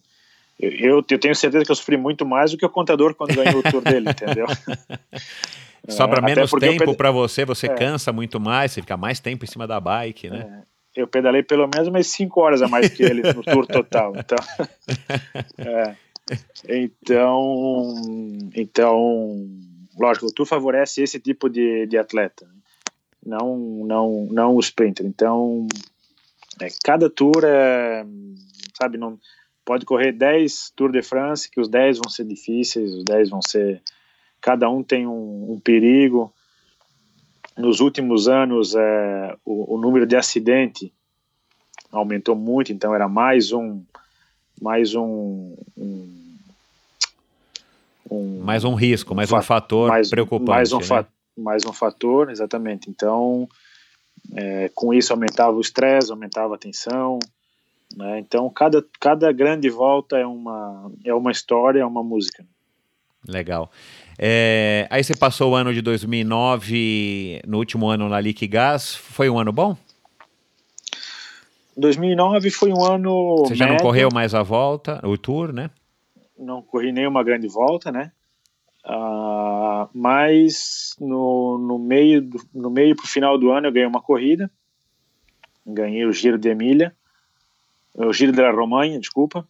[SPEAKER 1] eu, eu, tenho certeza que eu sofri muito mais do que o contador quando ganhou o tour dele, entendeu?
[SPEAKER 2] Sobra é, menos tempo para você, você é. cansa muito mais, você fica mais tempo em cima da bike, né?
[SPEAKER 1] É eu pedalei pelo menos umas 5 horas a mais que ele no tour total. Então, é, então, então, lógico, o tour favorece esse tipo de, de atleta, né? não, não, não o sprinter. Então, é, cada tour é, sabe, não pode correr 10 Tour de France, que os 10 vão ser difíceis, os 10 vão ser, cada um tem um, um perigo nos últimos anos é, o, o, número de acidente aumentou muito, então era mais um mais um, um,
[SPEAKER 2] um mais um risco, mais um fator mais, preocupante,
[SPEAKER 1] mais um,
[SPEAKER 2] né?
[SPEAKER 1] mais um fator, exatamente. Então, é, com isso aumentava o estresse, aumentava a tensão, né? Então, cada cada grande volta é uma é uma história, é uma música.
[SPEAKER 2] Legal. É, aí você passou o ano de 2009, no último ano na Liquigás, foi um ano bom?
[SPEAKER 1] 2009 foi um ano.
[SPEAKER 2] Você já médio. não correu mais a volta, o tour, né?
[SPEAKER 1] Não corri nenhuma grande volta, né? Uh, mas no, no meio do, no meio para o final do ano eu ganhei uma corrida, ganhei o Giro de Emília, o Giro da Romanha, desculpa,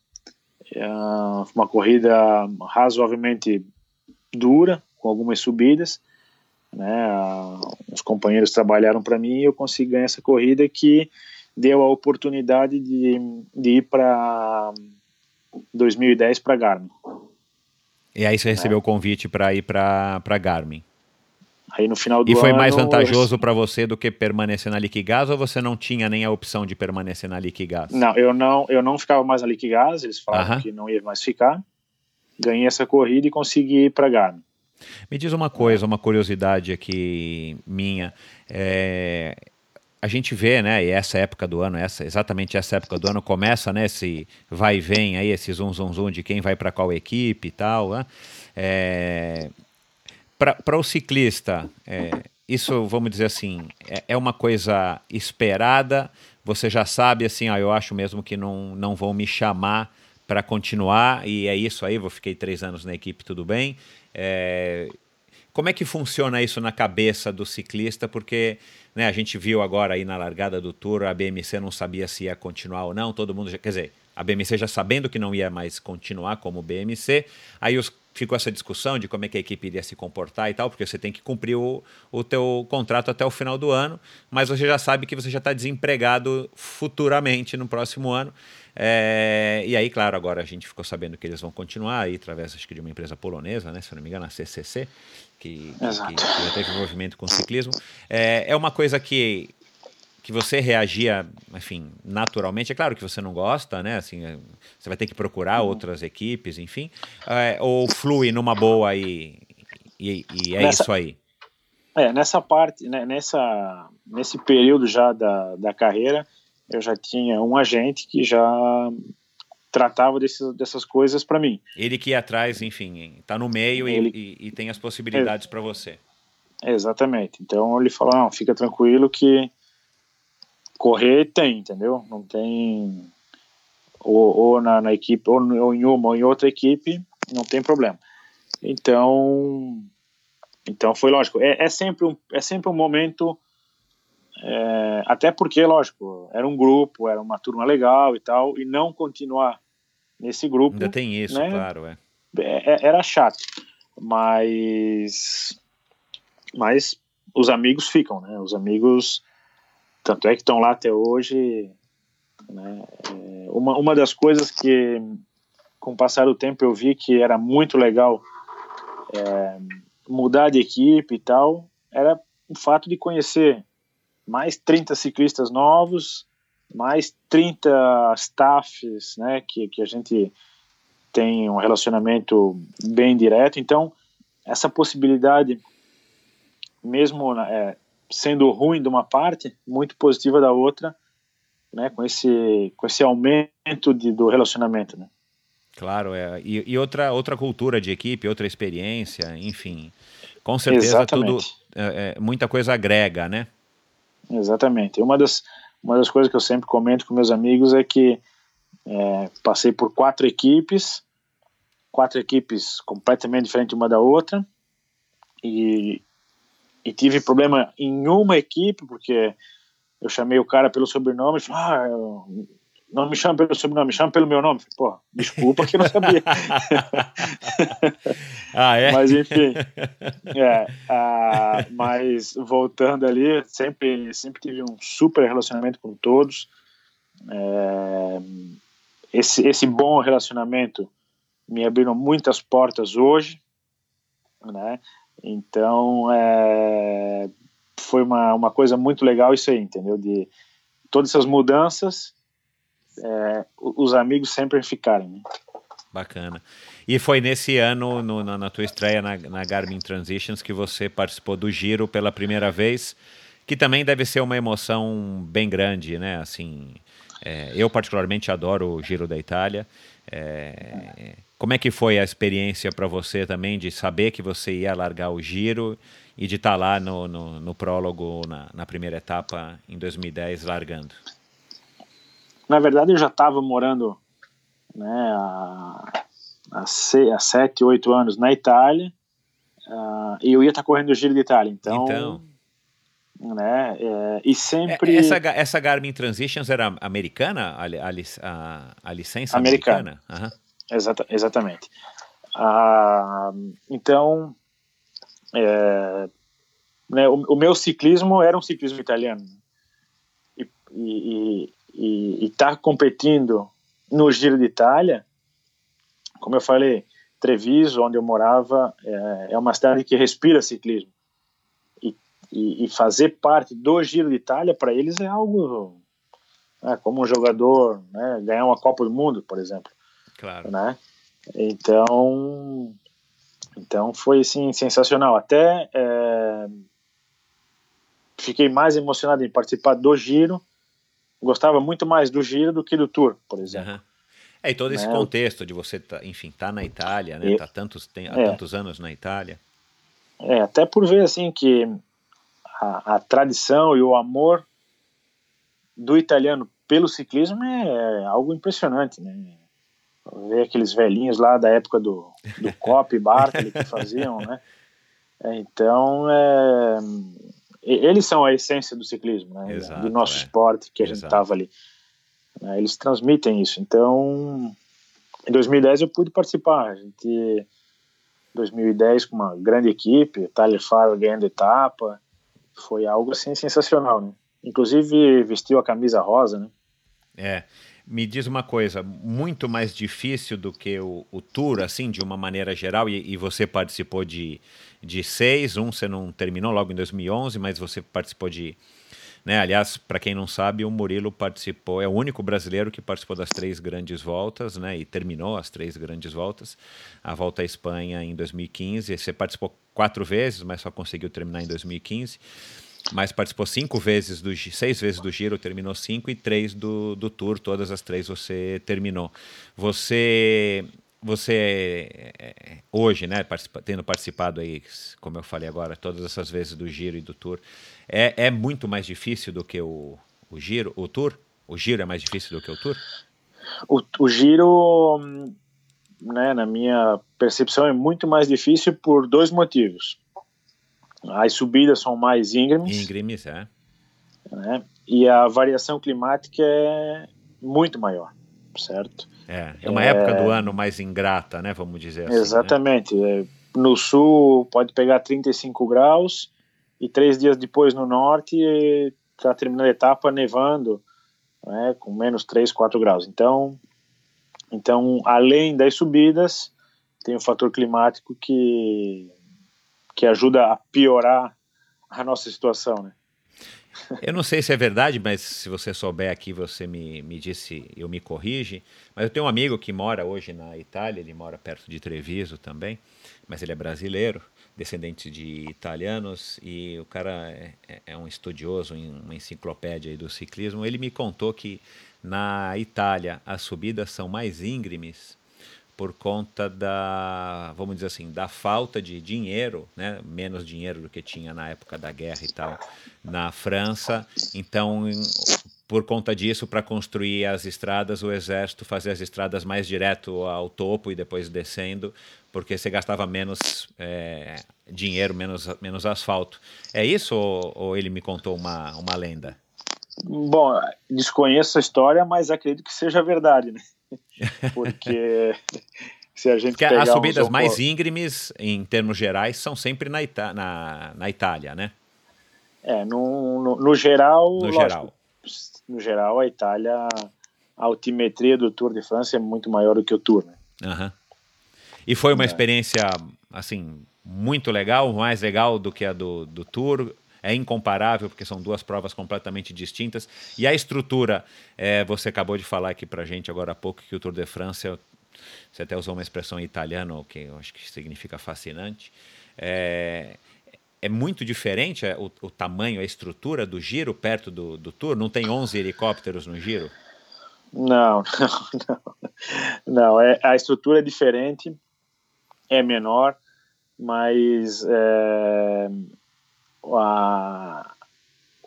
[SPEAKER 1] uh, uma corrida razoavelmente dura, com algumas subidas. Né? Os companheiros trabalharam para mim e eu consegui ganhar essa corrida que deu a oportunidade de, de ir para 2010 para Garmin.
[SPEAKER 2] E aí você recebeu é. o convite para ir para Garmin.
[SPEAKER 1] Aí no final do
[SPEAKER 2] E foi
[SPEAKER 1] ano,
[SPEAKER 2] mais vantajoso para você do que permanecer na Liquigás ou você não tinha nem a opção de permanecer na Liquigás?
[SPEAKER 1] Não, eu não, eu não ficava mais na Liquigás, eles falaram uh -huh. que não ia mais ficar. ganhei essa corrida e consegui ir para Garmin.
[SPEAKER 2] Me diz uma coisa, uma curiosidade aqui minha. É, a gente vê, né, e essa época do ano, essa, exatamente essa época do ano, começa, né, esse vai e vem aí, esse zum, zum, zum de quem vai para qual equipe e tal, né? É, para o ciclista, é, isso, vamos dizer assim, é, é, uma coisa esperada, você já sabe, assim, ah, eu acho mesmo que não, não vão me chamar para continuar, e é isso aí, eu fiquei três anos na equipe, tudo bem. É, como é que funciona isso na cabeça do ciclista? Porque né, a gente viu agora aí na largada do Tour, a BMC não sabia se ia continuar ou não, todo mundo já, quer dizer, a BMC já sabendo que não ia mais continuar como BMC, aí os, ficou essa discussão de como é que a equipe iria se comportar e tal, porque você tem que cumprir o, o teu contrato até o final do ano, mas você já sabe que você já está desempregado futuramente no próximo ano. É, e aí, claro, agora a gente ficou sabendo que eles vão continuar aí através, acho que de uma empresa polonesa, né, se não me engano, a CCC, que, que, que já teve envolvimento com ciclismo. É, é uma coisa que, que você reagia, enfim, naturalmente. É claro que você não gosta, né? Assim, é, você vai ter que procurar uhum. outras equipes, enfim. É, ou flui numa boa e, e, e é nessa, isso aí.
[SPEAKER 1] É, nessa parte, né, nessa, nesse período já da, da carreira, eu já tinha um agente que já tratava desses, dessas coisas para mim.
[SPEAKER 2] Ele que ia atrás, enfim, está no meio ele, e, e, tem as possibilidades para você.
[SPEAKER 1] Exatamente. Então ele falou, não, fica tranquilo que correr tem, entendeu? Não tem ou, ou na, na, equipe ou, ou, em uma ou em outra equipe, não tem problema. Então, então foi lógico. É, é sempre um é sempre um momento é, até porque, lógico, era um grupo, era uma turma legal e tal, e não continuar nesse grupo.
[SPEAKER 2] Ainda tem isso, né, claro, é.
[SPEAKER 1] é. é. Era chato, mas, mas os amigos ficam, né? Os amigos, tanto é que estão lá até hoje. Né? É, uma, uma das coisas que, com o passar do tempo, eu vi que era muito legal é, mudar de equipe e tal, era o fato de conhecer mais 30 ciclistas novos, mais 30 staffs, né, que, que a gente tem um relacionamento bem direto. Então, essa possibilidade, mesmo né, é, sendo ruim de uma parte, muito positiva da outra, né, com esse com esse aumento de, do relacionamento, né?
[SPEAKER 2] Claro, é. E, e, outra outra cultura de equipe, outra experiência, enfim, com certeza Exatamente. tudo é, é, muita coisa agrega, né?
[SPEAKER 1] Exatamente. Uma das, uma das coisas que eu sempre comento com meus amigos é que é, passei por quatro equipes, quatro equipes completamente diferentes uma da outra, e, e tive problema em uma equipe, porque eu chamei o cara pelo sobrenome falei, ah, eu, não me chama pelo sobrenome, me chama pelo meu nome. Pô, desculpa que não sabia.
[SPEAKER 2] ah, é?
[SPEAKER 1] Mas enfim, é, ah, mas voltando ali, sempre, sempre tive um super relacionamento com todos. É, esse, esse bom relacionamento me abriram muitas portas hoje, né? Então, é, foi uma, uma coisa muito legal isso aí, entendeu? De todas essas mudanças é, os amigos sempre ficarem. Né?
[SPEAKER 2] Bacana. E foi nesse ano, no, na, na, tua estreia na, na, Garmin Transitions, que você participou do Giro pela primeira vez, que também deve ser uma emoção bem grande, né? Assim, é, eu particularmente adoro o Giro da Itália. É, como é que foi a experiência para você também de saber que você ia largar o Giro e de estar tá lá no, no, no prólogo, na, na primeira etapa em 2010, largando?
[SPEAKER 1] Na verdade, eu já estava morando né, há, há, se, há sete, oito anos na Itália uh, e eu ia estar tá correndo o Giro de Itália. Então, então. Né, é, e sempre.
[SPEAKER 2] É, essa, essa Garmin Transitions era americana, a, a, a licença americana? americana?
[SPEAKER 1] Uhum. Exata, exatamente. Uh, então, é, né, o, o, meu ciclismo era um ciclismo italiano. E, e, e estar tá competindo no Giro de Itália, como eu falei, Treviso, onde eu morava, é, é uma cidade que respira ciclismo. E, e, e, fazer parte do Giro de Itália, para eles, é algo né, como um jogador né, ganhar uma Copa do Mundo, por exemplo.
[SPEAKER 2] Claro.
[SPEAKER 1] Né? Então, então foi assim sensacional. Até é, fiquei mais emocionado em participar do Giro. Gostava muito mais do Giro do que do Tour, por exemplo. Uhum.
[SPEAKER 2] É, e todo esse né? contexto de você, tá, enfim, tá na Itália, né? E, tá tantos, tem, há é, tantos anos na Itália.
[SPEAKER 1] É, até por ver assim que a, a tradição e o amor do italiano pelo ciclismo é algo impressionante, né? Ver aqueles velhinhos lá da época do, do Cop e Barkley que faziam, né? Então, é, eles são a essência do ciclismo, né? Exato, do nosso é. esporte que a gente estava ali. Né? Eles transmitem isso. Então, em 2010 eu pude participar. A gente, 2010 com uma grande equipe, Tyler Farrell ganhando etapa, foi algo assim sensacional, né? Inclusive vestiu a camisa rosa, né?
[SPEAKER 2] É. Me diz uma coisa, muito mais difícil do que o, o Tour, assim, de uma maneira geral, e, e, você participou de, de seis, um você não terminou logo em 2011, mas você participou de, né? Aliás, para quem não sabe, o Murilo participou, é o único brasileiro que participou das três grandes voltas, né? E terminou as três grandes voltas. A volta à Espanha em 2015, você participou quatro vezes, mas só conseguiu terminar em 2015. Mas participou cinco vezes do seis vezes do Giro, terminou cinco e três do, do Tour, todas as três você terminou. Você você é, hoje, né, participa, tendo participado aí, como eu falei agora, todas essas vezes do Giro e do Tour, é, é muito mais difícil do que o, o Giro, o Tour? O Giro é mais difícil do que o Tour?
[SPEAKER 1] O, o Giro, né, na minha percepção, é muito mais difícil por dois motivos. As subidas são mais íngremes.
[SPEAKER 2] Íngremes, é.
[SPEAKER 1] Né, e a variação climática é muito maior, certo?
[SPEAKER 2] É, é uma é... época do ano mais ingrata, né? Vamos dizer assim.
[SPEAKER 1] Né? Exatamente. Né? No sul pode pegar 35 graus e três dias depois no norte está terminando a etapa nevando, né? Com menos 3, 4 graus. Então, então além das subidas, tem o fator climático que que ajuda a piorar a nossa situação, né?
[SPEAKER 2] Eu não sei se é verdade, mas se você souber aqui, você me, me disse, eu me corrige. Mas eu tenho um amigo que mora hoje na Itália, ele mora perto de Treviso também, mas ele é brasileiro, descendente de italianos, e o cara é, é, é um estudioso, uma enciclopédia do ciclismo. Ele me contou que na Itália as subidas são mais íngremes por conta da, vamos dizer assim, da falta de dinheiro, né? menos dinheiro do que tinha na época da guerra e tal, na França. Então, por conta disso, para construir as estradas, o exército fazia as estradas mais direto ao topo e depois descendo, porque você gastava menos é, dinheiro, menos, menos asfalto. É isso ou, ou ele me contou uma, uma lenda?
[SPEAKER 1] Bom, desconheço a história, mas acredito que seja verdade, né? Porque se a gente Porque
[SPEAKER 2] as subidas mais íngremes, em termos gerais, são sempre na, Ita na, na Itália, né?
[SPEAKER 1] É, no, no, no geral.
[SPEAKER 2] No lógico, geral.
[SPEAKER 1] No geral, a Itália, a altimetria do Tour de França é muito maior do que o Tour, né?
[SPEAKER 2] Uhum. E foi uma é. experiência, assim, muito legal, mais legal do que a do, do Tour é incomparável, porque são duas provas completamente distintas. E a estrutura, é, você acabou de falar aqui para gente agora há pouco que o Tour de France, você até usou uma expressão em italiano, que eu acho que significa fascinante. É, é muito diferente é, o, o, tamanho, a estrutura do giro perto do, do Tour? Não tem 11 helicópteros no giro?
[SPEAKER 1] Não, não, não. não é, a estrutura é diferente, é menor, mas é, a,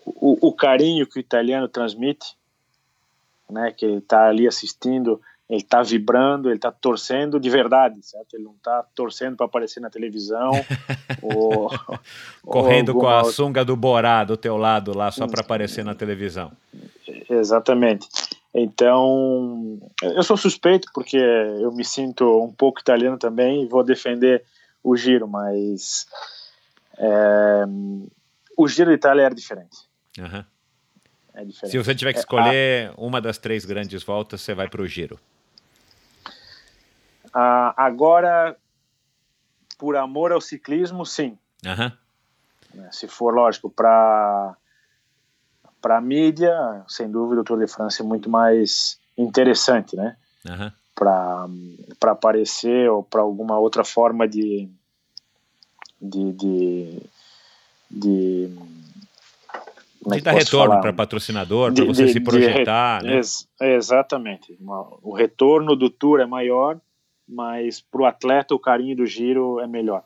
[SPEAKER 1] o, o, carinho que o italiano transmite, né, que ele está ali assistindo, ele está vibrando, ele está torcendo de verdade, certo? Ele não está torcendo para aparecer na televisão ou,
[SPEAKER 2] correndo ou com a sunga do Borá do teu lado lá só para aparecer na televisão.
[SPEAKER 1] Exatamente. Então, eu sou suspeito porque eu me sinto um pouco italiano também e vou defender o giro, mas é, o Giro de Itália era diferente.
[SPEAKER 2] Uhum. É diferente. Se você tiver que é, escolher uma das três grandes voltas, você vai para o Giro.
[SPEAKER 1] Uh, agora, por amor ao ciclismo, sim.
[SPEAKER 2] Uhum.
[SPEAKER 1] Se for, lógico, para para mídia, sem dúvida, o Tour de France é muito mais interessante, né?
[SPEAKER 2] Uhum.
[SPEAKER 1] para aparecer ou para alguma outra forma de de, de, de
[SPEAKER 2] é de dar retorno para patrocinador, para você de, se projetar. De, né?
[SPEAKER 1] ex, exatamente. O retorno do tour é maior, mas para o atleta o carinho do giro é melhor.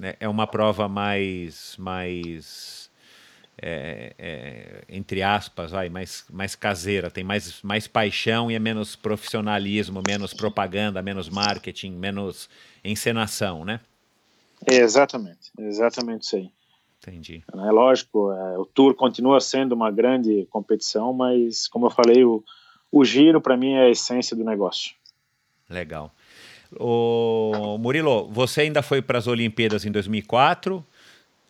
[SPEAKER 2] É, é uma prova mais, mais é, é, entre aspas, vai, mais, mais caseira, tem mais, mais paixão e é menos profissionalismo, menos propaganda, menos marketing, menos encenação, né?
[SPEAKER 1] Exatamente, exatamente isso aí.
[SPEAKER 2] Entendi.
[SPEAKER 1] É lógico, é, o Tour continua sendo uma grande competição, mas, como eu falei, o, o giro, para mim, é a essência do negócio.
[SPEAKER 2] Legal. O Murilo, você ainda foi para as Olimpíadas em 2004,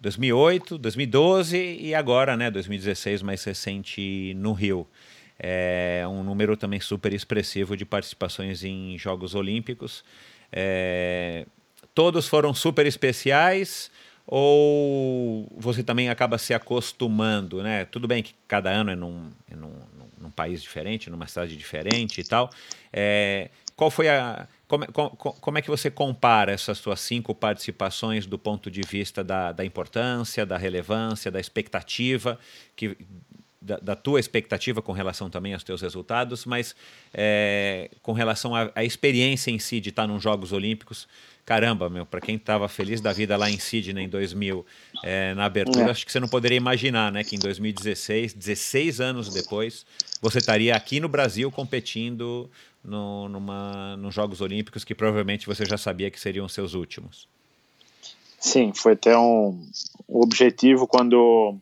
[SPEAKER 2] 2008, 2012 e agora, né, 2016, mais recente no Rio. É um número também super expressivo de participações em Jogos Olímpicos. É, todos foram super especiais ou você também acaba se acostumando, né? Tudo bem que cada ano é num, é num, num país diferente, numa cidade diferente e tal. É, qual foi a como, como, como, é que você compara essas suas cinco participações do ponto de vista da, da importância, da relevância, da expectativa, que, da, da, tua expectativa com relação também aos teus resultados, mas é, com relação à experiência em si de estar nos Jogos Olímpicos, caramba, meu, para quem estava feliz da vida lá em Sydney em 2000, é, na abertura, é. acho que você não poderia imaginar, né, que em 2016, 16 anos depois, você estaria aqui no Brasil competindo no, numa, nos Jogos Olímpicos que provavelmente você já sabia que seriam seus últimos.
[SPEAKER 1] Sim, foi até um objetivo quando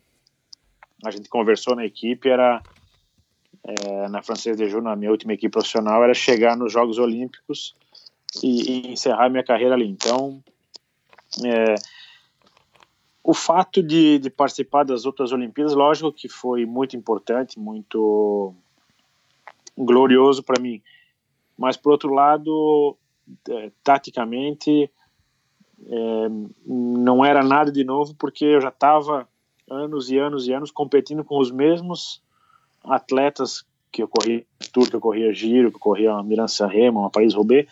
[SPEAKER 1] a gente conversou na equipe era é, na Française de Joux, na minha última equipe profissional, era chegar nos Jogos Olímpicos e, e encerrar minha carreira ali. Então, é, o fato de, de, participar das outras Olimpíadas, lógico que foi muito importante, muito glorioso para mim. Mas, por outro lado, é, taticamente, é, não era nada de novo, porque eu já estava anos e anos e anos competindo com os mesmos atletas que eu corria Tour, que eu corria Giro, que eu corria Milan-San uma Paris-Roubaix,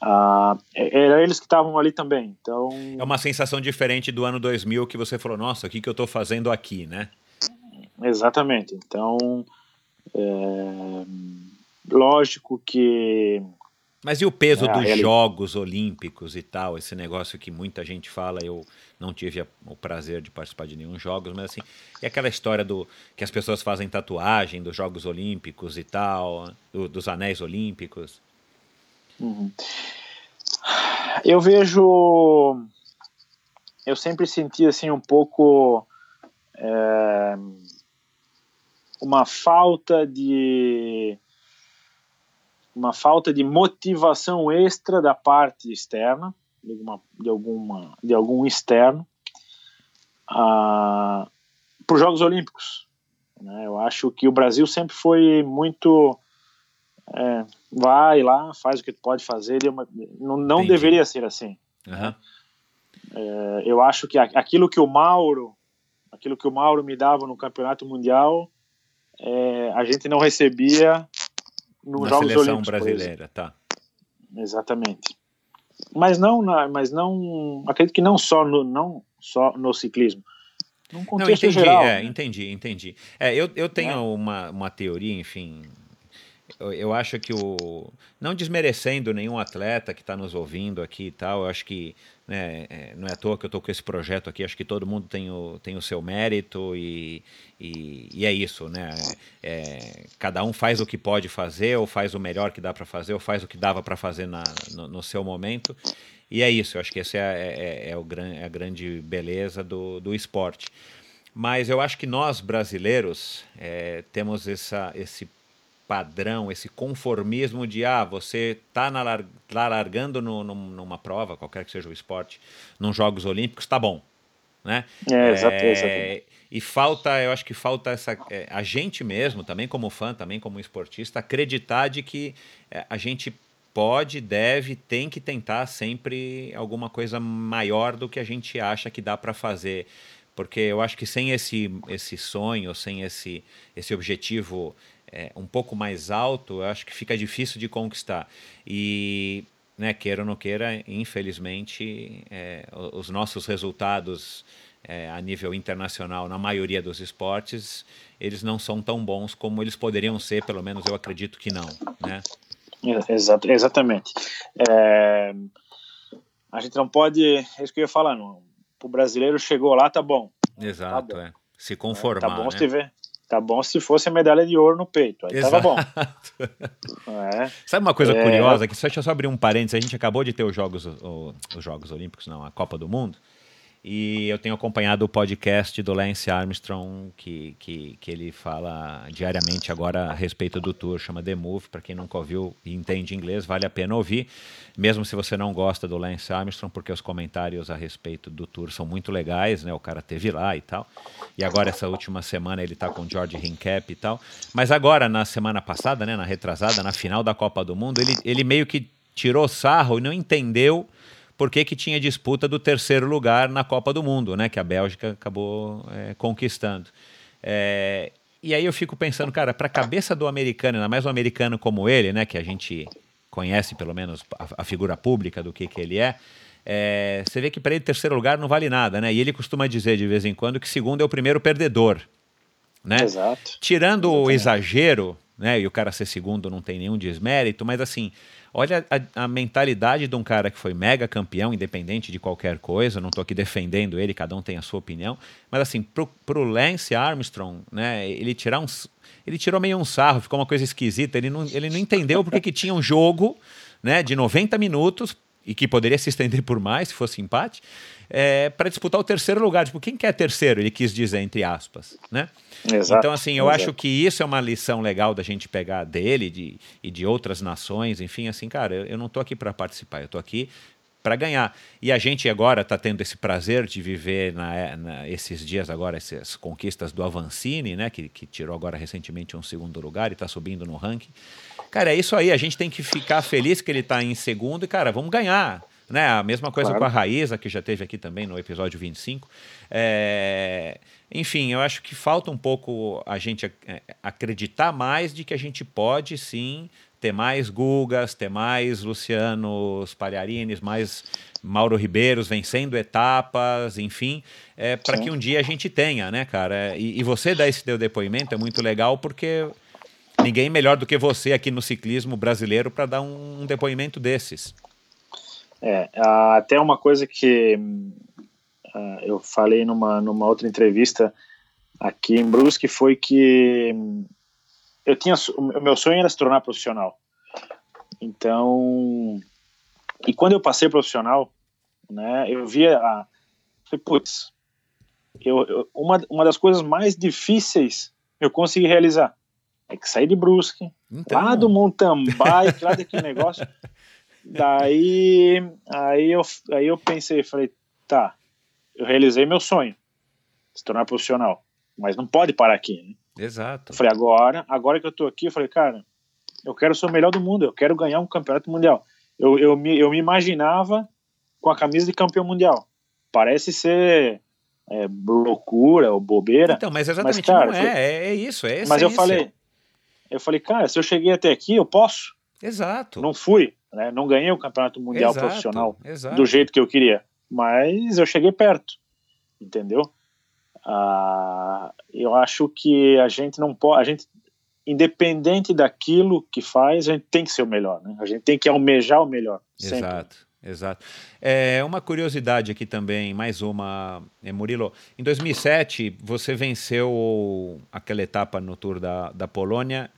[SPEAKER 1] ah, era eles que estavam ali também. Então
[SPEAKER 2] é uma sensação diferente do ano 2000 que você falou, nossa, o que, que eu estou fazendo aqui, né?
[SPEAKER 1] Exatamente. Então, é, lógico que
[SPEAKER 2] mas e o peso é, dos ele... Jogos Olímpicos e tal, esse negócio que muita gente fala, eu não tive o prazer de participar de nenhum jogos, mas assim, e aquela história do que as pessoas fazem tatuagem dos Jogos Olímpicos e tal, do, dos anéis olímpicos.
[SPEAKER 1] Uhum. Eu vejo. Eu sempre senti assim um pouco. É, uma falta de. Uma falta de motivação extra da parte externa, de, uma, de, alguma, de algum externo, uh, para os Jogos Olímpicos. Né? Eu acho que o Brasil sempre foi muito é, vai lá, faz o que tu pode fazer. É não, não deveria ser assim.
[SPEAKER 2] Uhum.
[SPEAKER 1] É, eu acho que aquilo que o Mauro, aquilo que o Mauro me dava no Campeonato Mundial, é, a gente não recebia nos Na Jogos seleção Olímpicos.
[SPEAKER 2] brasileira, tá?
[SPEAKER 1] Exatamente. Mas não, mas não, acredito que não só no, não só no ciclismo.
[SPEAKER 2] Num contexto não, entendi, geral. É, né? entendi, entendi. É, eu, eu tenho é. uma, uma teoria, enfim, eu, eu, acho que o. Não desmerecendo nenhum atleta que está nos ouvindo aqui e tal, eu acho que né, é, não é à toa que eu estou com esse projeto aqui, acho que todo mundo tem o, tem o seu mérito e, e, e é isso, né? É, cada um faz o que pode fazer, ou faz o melhor que dá para fazer, ou faz o que dava para fazer na, no, no, seu momento. E é isso, eu acho que essa é, é, é, é, o, é a grande beleza do, do esporte. Mas eu acho que nós, brasileiros, é, temos essa, esse padrão, esse conformismo de ah, você está largando no, no, numa prova, qualquer que seja o esporte, nos Jogos Olímpicos, tá bom. Né?
[SPEAKER 1] É, é,
[SPEAKER 2] E falta, eu acho que falta essa, é, a gente mesmo, também como fã, também como esportista, acreditar de que é, a gente pode, deve, tem que tentar sempre alguma coisa maior do que a gente acha que dá para fazer porque eu acho que sem esse, esse sonho, sem esse, esse objetivo é, um pouco mais alto, eu acho que fica difícil de conquistar. E, né, queira ou não queira, infelizmente, é, os nossos resultados é, a nível internacional, na maioria dos esportes, eles não são tão bons como eles poderiam ser, pelo menos eu acredito que não, né?
[SPEAKER 1] Exato, exatamente. É, a gente não pode, é isso que eu ia falando, o brasileiro chegou lá, tá bom.
[SPEAKER 2] Exato, tá bom. é. Se conformar,
[SPEAKER 1] Tá bom
[SPEAKER 2] né?
[SPEAKER 1] se tiver, Tá bom se fosse a medalha de ouro no peito. Aí Exato. tava bom.
[SPEAKER 2] É. Sabe uma coisa é... curiosa? Que deixa eu só abrir um parênteses. A gente acabou de ter os Jogos, os Jogos Olímpicos, não, a Copa do Mundo. E eu tenho acompanhado o podcast do Lance Armstrong, que, que, que ele fala diariamente agora a respeito do tour, chama The Move. Para quem nunca ouviu e entende inglês, vale a pena ouvir, mesmo se você não gosta do Lance Armstrong, porque os comentários a respeito do tour são muito legais, né? O cara teve lá e tal. E agora, essa última semana, ele está com o George Hincap e tal. Mas agora, na semana passada, né, na retrasada, na final da Copa do Mundo, ele, ele meio que tirou sarro e não entendeu por que, que tinha disputa do terceiro lugar na Copa do Mundo, né? Que a Bélgica acabou é, conquistando. É, e aí eu fico pensando, cara, para a cabeça do americano, ainda mais um americano como ele, né? Que a gente conhece pelo menos a, a figura pública do que, que ele é, é você vê que para ele terceiro lugar não vale nada, né? E ele costuma dizer de vez em quando que segundo é o primeiro perdedor, né?
[SPEAKER 1] Exato.
[SPEAKER 2] Tirando Exatamente. o exagero, né? E o cara ser segundo não tem nenhum desmérito, mas assim, olha a, a, mentalidade de um cara que foi mega campeão, independente de qualquer coisa. Não estou aqui defendendo ele, cada um tem a sua opinião. Mas assim, pro, pro Lance Armstrong, né? Ele tirar ele tirou meio um sarro, ficou uma coisa esquisita. Ele não, ele não entendeu porque que tinha um jogo, né? De 90 minutos e que poderia se estender por mais se fosse empate é, para disputar o terceiro lugar. Tipo, quem quer terceiro? Ele quis dizer, entre aspas. Né?
[SPEAKER 1] Exato,
[SPEAKER 2] então, assim, eu
[SPEAKER 1] exato.
[SPEAKER 2] acho que isso é uma lição legal da gente pegar dele de, e de outras nações. Enfim, assim, cara, eu, eu não estou aqui para participar, eu estou aqui para ganhar. E a gente agora está tendo esse prazer de viver na, na, esses dias agora, essas conquistas do Avancini, né, que, que tirou agora recentemente um segundo lugar e está subindo no ranking. Cara, é isso aí, a gente tem que ficar feliz que ele está em segundo e, cara, vamos ganhar. Né? A mesma coisa claro. com a Raíza, que já teve aqui também no episódio 25. É... Enfim, eu acho que falta um pouco a gente acreditar mais de que a gente pode sim ter mais Gugas, ter mais Lucianos Palharines, mais Mauro Ribeiros vencendo etapas, enfim, é, para que um dia a gente tenha, né, cara? E, e você dar esse teu depoimento é muito legal porque ninguém melhor do que você aqui no ciclismo brasileiro para dar um, depoimento desses.
[SPEAKER 1] É, até uma coisa que uh, eu falei numa, numa outra entrevista aqui em Brusque foi que eu tinha o meu sonho era se tornar profissional. Então, e quando eu passei profissional, né, eu via a putz, eu, eu, uma, uma das coisas mais difíceis eu consegui realizar é que sair de Brusque, então... lá do mountain bike, lá daquele negócio, Daí, aí eu, aí eu pensei, falei, tá, eu realizei meu sonho, se tornar profissional, mas não pode parar aqui, né?
[SPEAKER 2] Exato.
[SPEAKER 1] Eu falei, agora, agora que eu tô aqui, eu falei, cara, eu quero ser o melhor do mundo, eu quero ganhar um campeonato mundial. Eu, eu, me, eu me imaginava com a camisa de campeão mundial. Parece ser é, loucura ou bobeira.
[SPEAKER 2] Então, mas exatamente mas, cara, não é, é, é isso, é
[SPEAKER 1] Mas eu falei, eu falei, cara, se eu cheguei até aqui, eu posso.
[SPEAKER 2] Exato.
[SPEAKER 1] Não fui, né? Não ganhei o campeonato mundial
[SPEAKER 2] exato,
[SPEAKER 1] profissional
[SPEAKER 2] exato.
[SPEAKER 1] do jeito que eu queria, mas eu cheguei perto, entendeu? Ah, eu acho que a gente não pode, a gente independente daquilo que faz, a gente tem que ser o melhor, né? A gente tem que almejar o melhor. Sempre.
[SPEAKER 2] Exato. É, uma curiosidade aqui também, mais uma, é, Murilo. Em 2007, você venceu aquela etapa no Tour da, da Polônia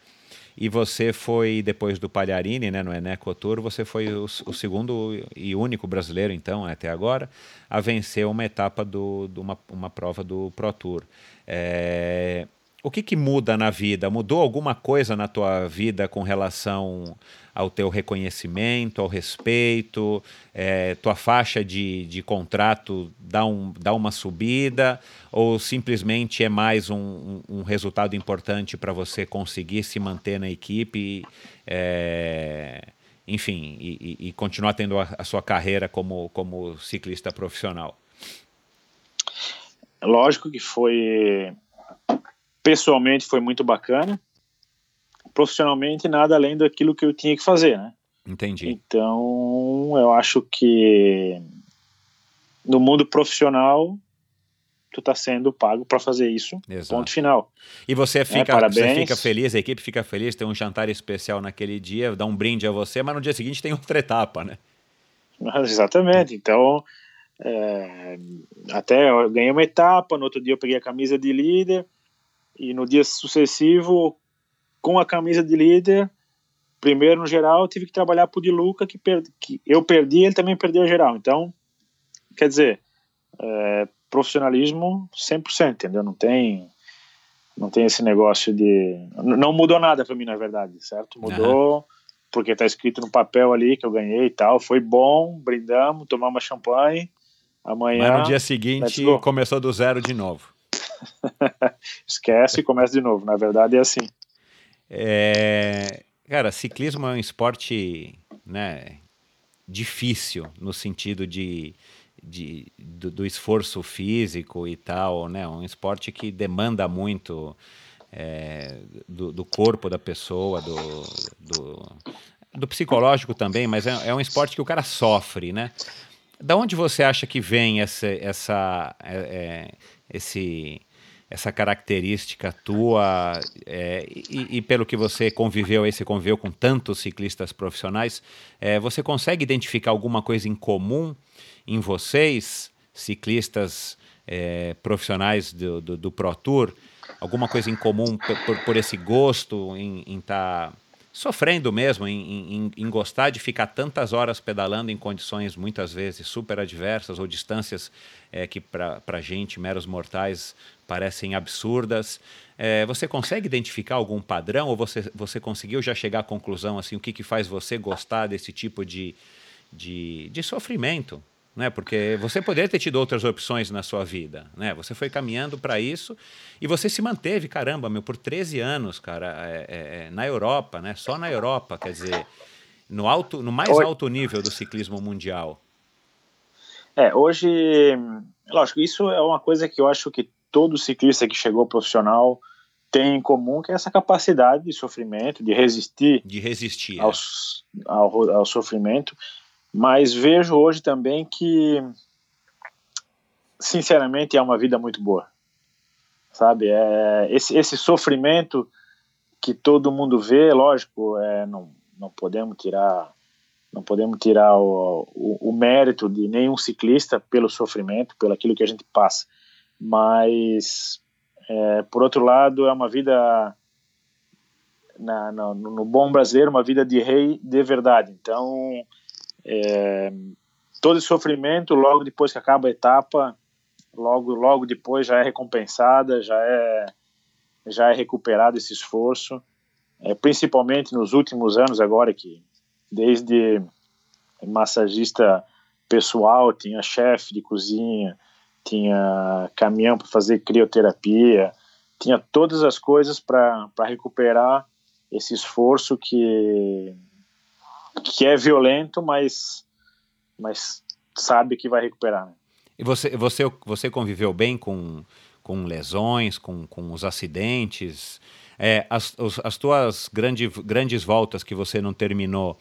[SPEAKER 2] e você foi, depois do Palharini, né, no Eneco Tour, você foi o, o, segundo e único brasileiro, então, até agora, a vencer uma etapa do, de uma, uma prova do Pro Tour. É, o que, que muda na vida? Mudou alguma coisa na tua vida com relação ao teu reconhecimento, ao respeito, é, tua faixa de, de contrato dá, um, dá uma subida, ou simplesmente é mais um, um resultado importante para você conseguir se manter na equipe, é, enfim, e, e, continuar tendo a, a sua carreira como, como ciclista profissional?
[SPEAKER 1] Lógico que foi pessoalmente foi muito bacana, profissionalmente nada além daquilo que eu tinha que fazer, né?
[SPEAKER 2] Entendi.
[SPEAKER 1] Então, eu acho que no mundo profissional tu tá sendo pago para fazer isso. Exato. Ponto final.
[SPEAKER 2] E você fica, é, você fica feliz, a equipe fica feliz, tem um jantar especial naquele dia, dá um brinde a você, mas no dia seguinte tem outra etapa, né?
[SPEAKER 1] Exatamente. Então, é, até eu ganhei uma etapa, no outro dia eu peguei a camisa de líder e no dia sucessivo, com a camisa de líder, primeiro no geral, eu tive que trabalhar pro de Luca, que, que eu perdi, ele também perdeu a geral. Então, quer dizer, é, profissionalismo 100%, entendeu? Não tem não tem esse negócio de não mudou nada para mim na verdade, certo? Mudou uhum. porque tá escrito no papel ali que eu ganhei e tal, foi bom, brindamos, tomamos champanhe. Amanhã
[SPEAKER 2] Mas no dia seguinte começou do zero de novo.
[SPEAKER 1] Esquece e começa de novo. Na verdade é assim.
[SPEAKER 2] É... Cara, ciclismo é um esporte, né, difícil no sentido de de, do, do, esforço físico e tal, né? Um esporte que demanda muito é, do, do, corpo da pessoa, do, do, do psicológico também, mas é, é, um esporte que o cara sofre, né? Da onde você acha que vem essa, essa, é, é esse, essa característica tua é, e, e, pelo que você conviveu aí, você conviveu com tantos ciclistas profissionais, é, você consegue identificar alguma coisa em comum em vocês, ciclistas é, profissionais do, do, do, Pro Tour, alguma coisa em comum por, por esse gosto em estar sofrendo mesmo, em, em, em, gostar de ficar tantas horas pedalando em condições muitas vezes super adversas ou distâncias é, que para gente, meros mortais, parecem absurdas. É, você consegue identificar algum padrão ou você, você conseguiu já chegar à conclusão assim o que, que faz você gostar desse tipo de, de, de sofrimento? Né? Porque você poderia ter tido outras opções na sua vida, né? Você foi caminhando para isso e você se manteve, caramba, meu, por 13 anos, cara, é, é, é, na Europa, né? Só na Europa, quer dizer, no alto, no mais alto nível do ciclismo mundial.
[SPEAKER 1] É, hoje, lógico, isso é uma coisa que eu acho que todo ciclista que chegou profissional tem em comum, que é essa capacidade de sofrimento, de resistir,
[SPEAKER 2] de resistir
[SPEAKER 1] ao, é. ao, ao sofrimento mas vejo hoje também que, sinceramente, é uma vida muito boa. Sabe? É, esse, esse sofrimento que todo mundo vê, lógico, é, não, não podemos tirar não podemos tirar o, o, o, mérito de nenhum ciclista pelo sofrimento, pelo aquilo que a gente passa. Mas, é, por outro lado, é uma vida, na, no, no, bom brasileiro, uma vida de rei de verdade. Então, é, todo esse sofrimento, logo depois que acaba a etapa, logo, logo depois já é recompensada, já é, já é recuperado esse esforço, é, principalmente nos últimos anos agora que desde massagista pessoal, tinha chefe de cozinha, tinha caminhão para fazer crioterapia, tinha todas as coisas para recuperar esse esforço que que é violento, mas, mas sabe que vai recuperar. Né?
[SPEAKER 2] E você, você, você conviveu bem com, com lesões, com, com os acidentes? É, as, as tuas grande, grandes voltas que você não terminou,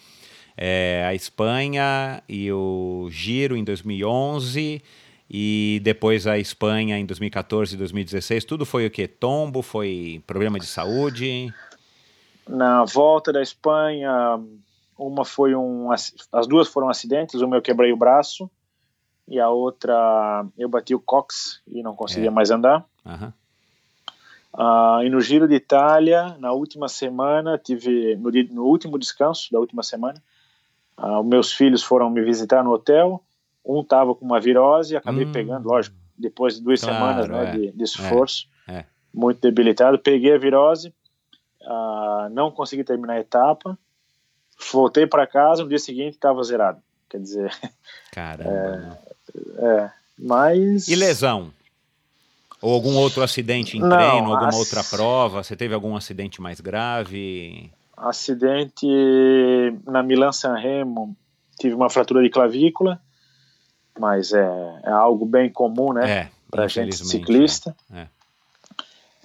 [SPEAKER 2] é, a Espanha e o Giro em 2011 e depois a Espanha em 2014 e 2016, tudo foi o que? Tombo? Foi problema de saúde?
[SPEAKER 1] Na volta da Espanha, uma foi um. As duas foram acidentes. Uma eu quebrei o braço e a outra eu bati o cox e não conseguia é. mais andar. Uhum. Uh, e no Giro de Itália, na última semana, tive no, no último descanso da última semana, uh, meus filhos foram me visitar no hotel. Um estava com uma virose e acabei hum. pegando, lógico, depois de duas claro, semanas né, é. de, de, esforço, é. É. muito debilitado. Peguei a virose, uh, não consegui terminar a etapa Voltei para casa, no dia seguinte estava zerado. Quer dizer.
[SPEAKER 2] Caramba.
[SPEAKER 1] É, é, mas.
[SPEAKER 2] E lesão? Ou algum outro acidente em Não, treino, alguma outra prova? Você teve algum acidente mais grave?
[SPEAKER 1] Acidente na Milan San Remo, tive uma fratura de clavícula, mas é, é algo bem comum, né? É, para gente ciclista. É.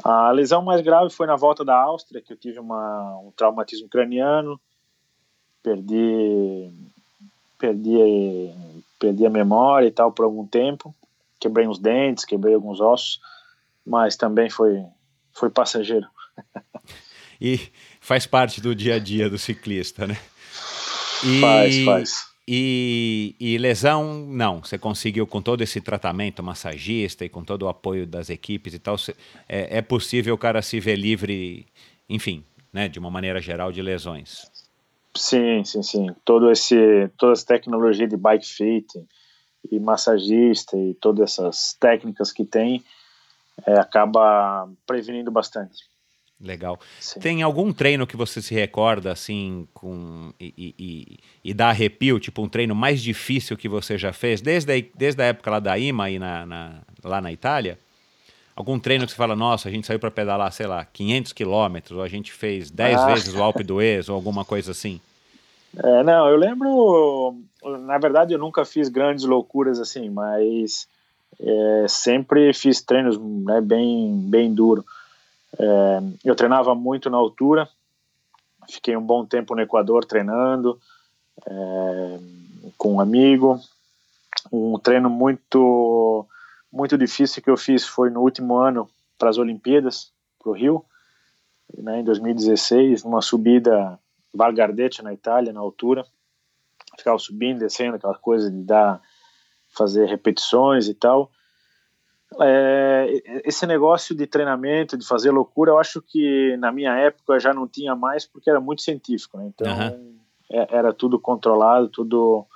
[SPEAKER 1] A lesão mais grave foi na volta da Áustria, que eu tive uma, um traumatismo craniano, perdi, perdi, perdi a memória e tal por algum tempo, quebrei uns dentes, quebrei alguns ossos, mas também foi, foi passageiro.
[SPEAKER 2] e faz parte do dia a dia do ciclista, né?
[SPEAKER 1] E, faz, faz.
[SPEAKER 2] E, e, lesão, não. Você conseguiu com todo esse tratamento massagista e com todo o apoio das equipes e tal, é, é possível o cara se ver livre, enfim, né, de uma maneira geral, de lesões.
[SPEAKER 1] Sim, sim, sim. Todo esse, toda essa tecnologia de bike fit e massagista e todas essas técnicas que tem é, acaba prevenindo bastante.
[SPEAKER 2] Legal. Sim. Tem algum treino que você se recorda, assim, com e, e, e, dá arrepio, tipo um treino mais difícil que você já fez, desde a, desde a época lá da IMA e na, na, lá na Itália? Algum treino que você fala, nossa, a gente saiu para pedalar, sei lá, 500 quilômetros, ou a gente fez 10 ah. vezes o Alpe d'Huez, ou alguma coisa assim?
[SPEAKER 1] É, não, eu lembro, na verdade eu nunca fiz grandes loucuras assim, mas é, sempre fiz treinos né, bem, bem duro. É, eu treinava muito na altura, fiquei um bom tempo no Equador treinando é, com um amigo. Um treino muito muito difícil que eu fiz foi no último ano para as Olimpíadas, para o Rio, né, em 2016, numa subida Val Gardete na Itália, na altura. Ficava subindo, descendo, aquela coisa de dar, fazer repetições e tal é, esse negócio de treinamento, de fazer loucura, eu acho que na minha época já não tinha mais porque era muito científico, né? então uhum. é, era tudo controlado, tudo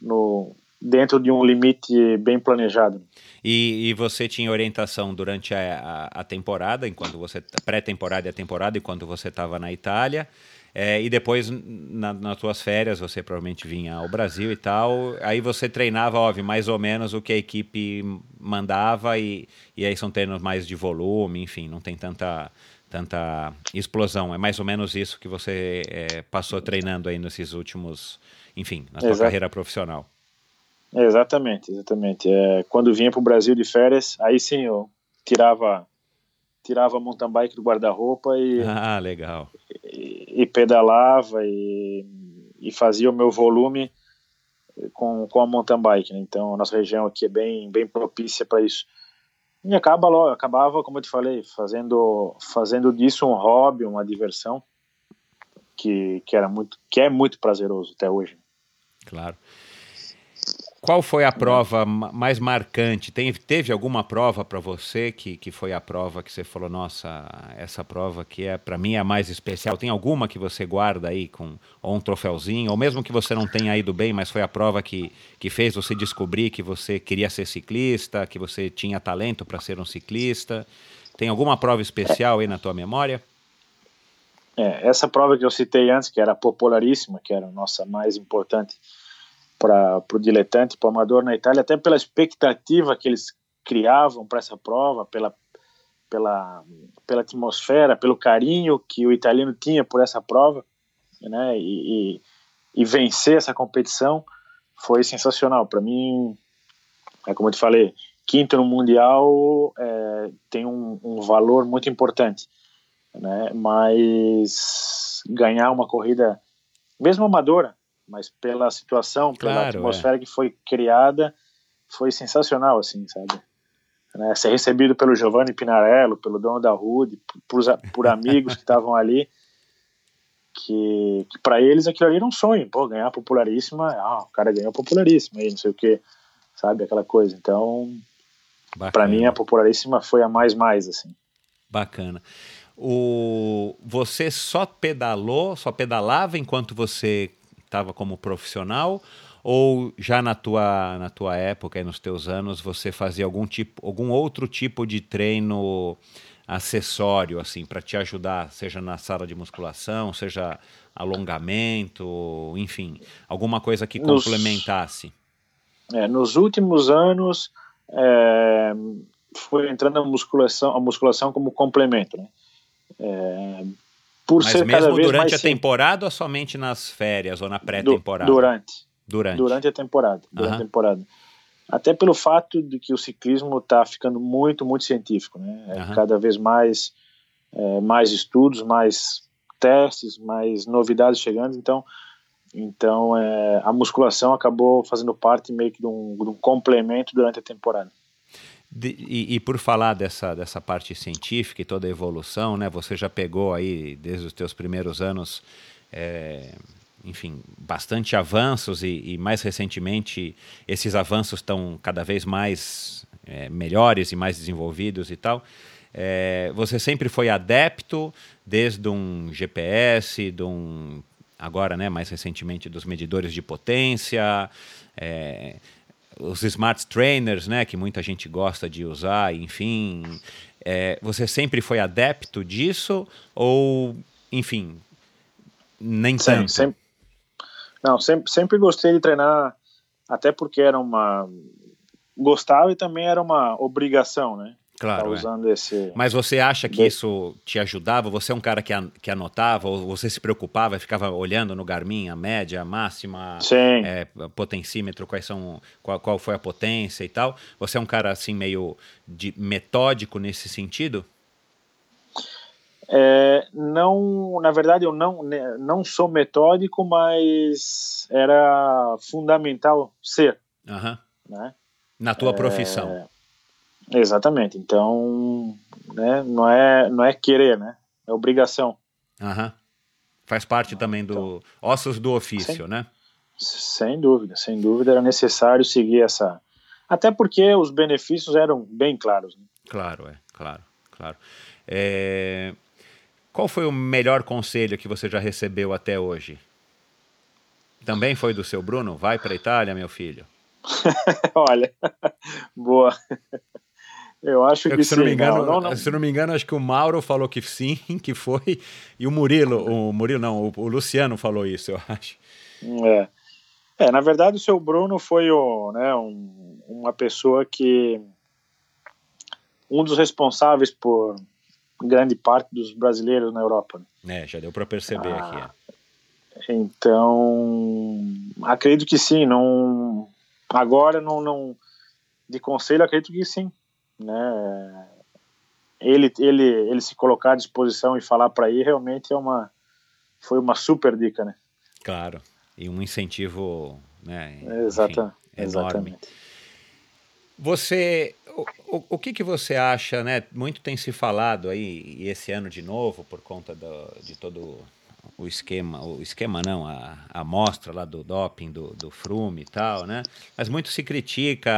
[SPEAKER 1] no, dentro de um limite bem planejado.
[SPEAKER 2] E, e você tinha orientação durante a, a, a temporada, enquanto você pré-temporada e a temporada, enquanto você estava na Itália. É, e depois, na, nas tuas férias, você provavelmente vinha ao Brasil e tal. Aí você treinava, óbvio, mais ou menos o que a equipe mandava, e, e aí são treinos mais de volume, enfim, não tem tanta, tanta explosão. É mais ou menos isso que você é, passou treinando aí nesses últimos, enfim, na sua carreira profissional.
[SPEAKER 1] Exatamente, exatamente. É, quando vinha para o Brasil de férias, aí sim eu tirava tirava a mountain bike do guarda-roupa e
[SPEAKER 2] ah legal
[SPEAKER 1] e, e, pedalava e, e fazia o meu volume com, com a mountain bike né? então a nossa região aqui é bem bem propícia para isso e acaba logo acabava como eu te falei fazendo fazendo disso um hobby uma diversão que, que era muito que é muito prazeroso até hoje
[SPEAKER 2] claro qual foi a prova mais marcante? Tem, teve alguma prova para você que, que foi a prova que você falou, nossa, essa prova que é para mim é a mais especial? Tem alguma que você guarda aí com ou um troféuzinho, ou mesmo que você não tenha ido bem, mas foi a prova que, que fez você descobrir que você queria ser ciclista, que você tinha talento para ser um ciclista? Tem alguma prova especial aí na tua memória?
[SPEAKER 1] É, essa prova que eu citei antes, que era popularíssima, que era a nossa mais importante para o diletante, para o amador na Itália, até pela expectativa que eles criavam para essa prova, pela, pela, pela atmosfera, pelo carinho que o italiano tinha por essa prova, né? E, e, e vencer essa competição foi sensacional. Para mim, é como eu te falei, quinto no mundial é, tem um, um, valor muito importante, né? Mas ganhar uma corrida, mesmo amadora, mas pela situação, pela claro, atmosfera é. que foi criada, foi sensacional, assim, sabe? Né? Ser recebido pelo Giovanni Pinarello, pelo dono da Rude, por, por amigos que estavam ali, que, que para eles aquilo ali era um sonho, pô, ganhar popularíssima, ah, o cara ganhou popularíssima aí, não sei o que, sabe, aquela coisa. Então, para mim a popularíssima foi a mais mais, assim.
[SPEAKER 2] Bacana. O, você só pedalou, só pedalava enquanto você estava como profissional ou já na tua, na tua época e nos teus anos você fazia algum tipo algum outro tipo de treino acessório assim para te ajudar seja na sala de musculação seja alongamento enfim alguma coisa que nos, complementasse
[SPEAKER 1] é, nos últimos anos é, foi entrando a musculação a musculação como complemento né? É,
[SPEAKER 2] por Mas ser mesmo durante a temporada ou somente nas férias ou na pré-temporada?
[SPEAKER 1] Durante. Durante. Durante a temporada. Durante a temporada. até pelo fato de que o ciclismo está ficando muito, muito científico, né? Uhum. Cada vez mais, é, mais estudos, mais testes, mais novidades chegando, então, então é, a musculação acabou fazendo parte meio que de um, de um complemento durante a temporada.
[SPEAKER 2] De, e, e, por falar dessa, dessa parte científica e toda a evolução, né? Você já pegou aí desde os teus primeiros anos é, enfim, bastante avanços e, e, mais recentemente esses avanços estão cada vez mais é, melhores e mais desenvolvidos e tal. É, você sempre foi adepto desde um GPS, de um agora, né, mais recentemente dos medidores de potência, é, os smart trainers, né, que muita gente gosta de usar, enfim. É, você sempre foi adepto disso ou, enfim, nem
[SPEAKER 1] Sim,
[SPEAKER 2] tanto?
[SPEAKER 1] Sempre, não, sempre, sempre gostei de treinar, até porque era uma. Gostava e também era uma obrigação, né?
[SPEAKER 2] Claro. Tá
[SPEAKER 1] usando é. esse...
[SPEAKER 2] Mas você acha que isso te ajudava? Você é um cara que, an que anotava, ou você se preocupava, ficava olhando no Garmin a média, a máxima, é, potencímetro, quais são, qual, qual foi a potência e tal? Você é um cara assim meio de metódico nesse sentido?
[SPEAKER 1] É, não, na verdade, eu não, né, não sou metódico, mas era fundamental ser.
[SPEAKER 2] Uhum.
[SPEAKER 1] Né?
[SPEAKER 2] Na tua é, profissão.
[SPEAKER 1] Exatamente. Então, né, não, é, não é querer, né? É obrigação.
[SPEAKER 2] Uhum. Faz parte também do então, ossos do ofício,
[SPEAKER 1] sem,
[SPEAKER 2] né?
[SPEAKER 1] Sem dúvida, sem dúvida era necessário seguir essa. Até porque os benefícios eram bem claros. Né?
[SPEAKER 2] Claro, é, claro, claro. É... Qual foi o melhor conselho que você já recebeu até hoje? Também foi do seu Bruno? Vai para a Itália, meu filho.
[SPEAKER 1] Olha, boa. Eu acho
[SPEAKER 2] eu,
[SPEAKER 1] que
[SPEAKER 2] se
[SPEAKER 1] sim.
[SPEAKER 2] Não me engano,
[SPEAKER 1] não, não.
[SPEAKER 2] Se não me engano, acho que o Mauro falou que sim, que foi, e o Murilo, o Murilo não, o, o Luciano falou isso, eu acho.
[SPEAKER 1] É. é, na verdade o seu Bruno foi o, né, um, uma pessoa que um dos responsáveis por grande parte dos brasileiros na Europa.
[SPEAKER 2] Né? É, já deu para perceber ah, aqui.
[SPEAKER 1] É. Então, acredito que sim. Não, agora não, não, de conselho acredito que sim, né? Ele, ele, ele se colocar à disposição e falar para ir realmente é uma, foi uma super dica, né?
[SPEAKER 2] Claro, e um incentivo, né?
[SPEAKER 1] Exata, enfim, enorme. Exatamente.
[SPEAKER 2] Você o, o, que, que você acha, né? Muito tem se falado aí, e esse ano de novo, por conta do, de todo o esquema, o esquema não, a, a amostra lá do doping, do, do Frume e tal, né? Mas muito se critica,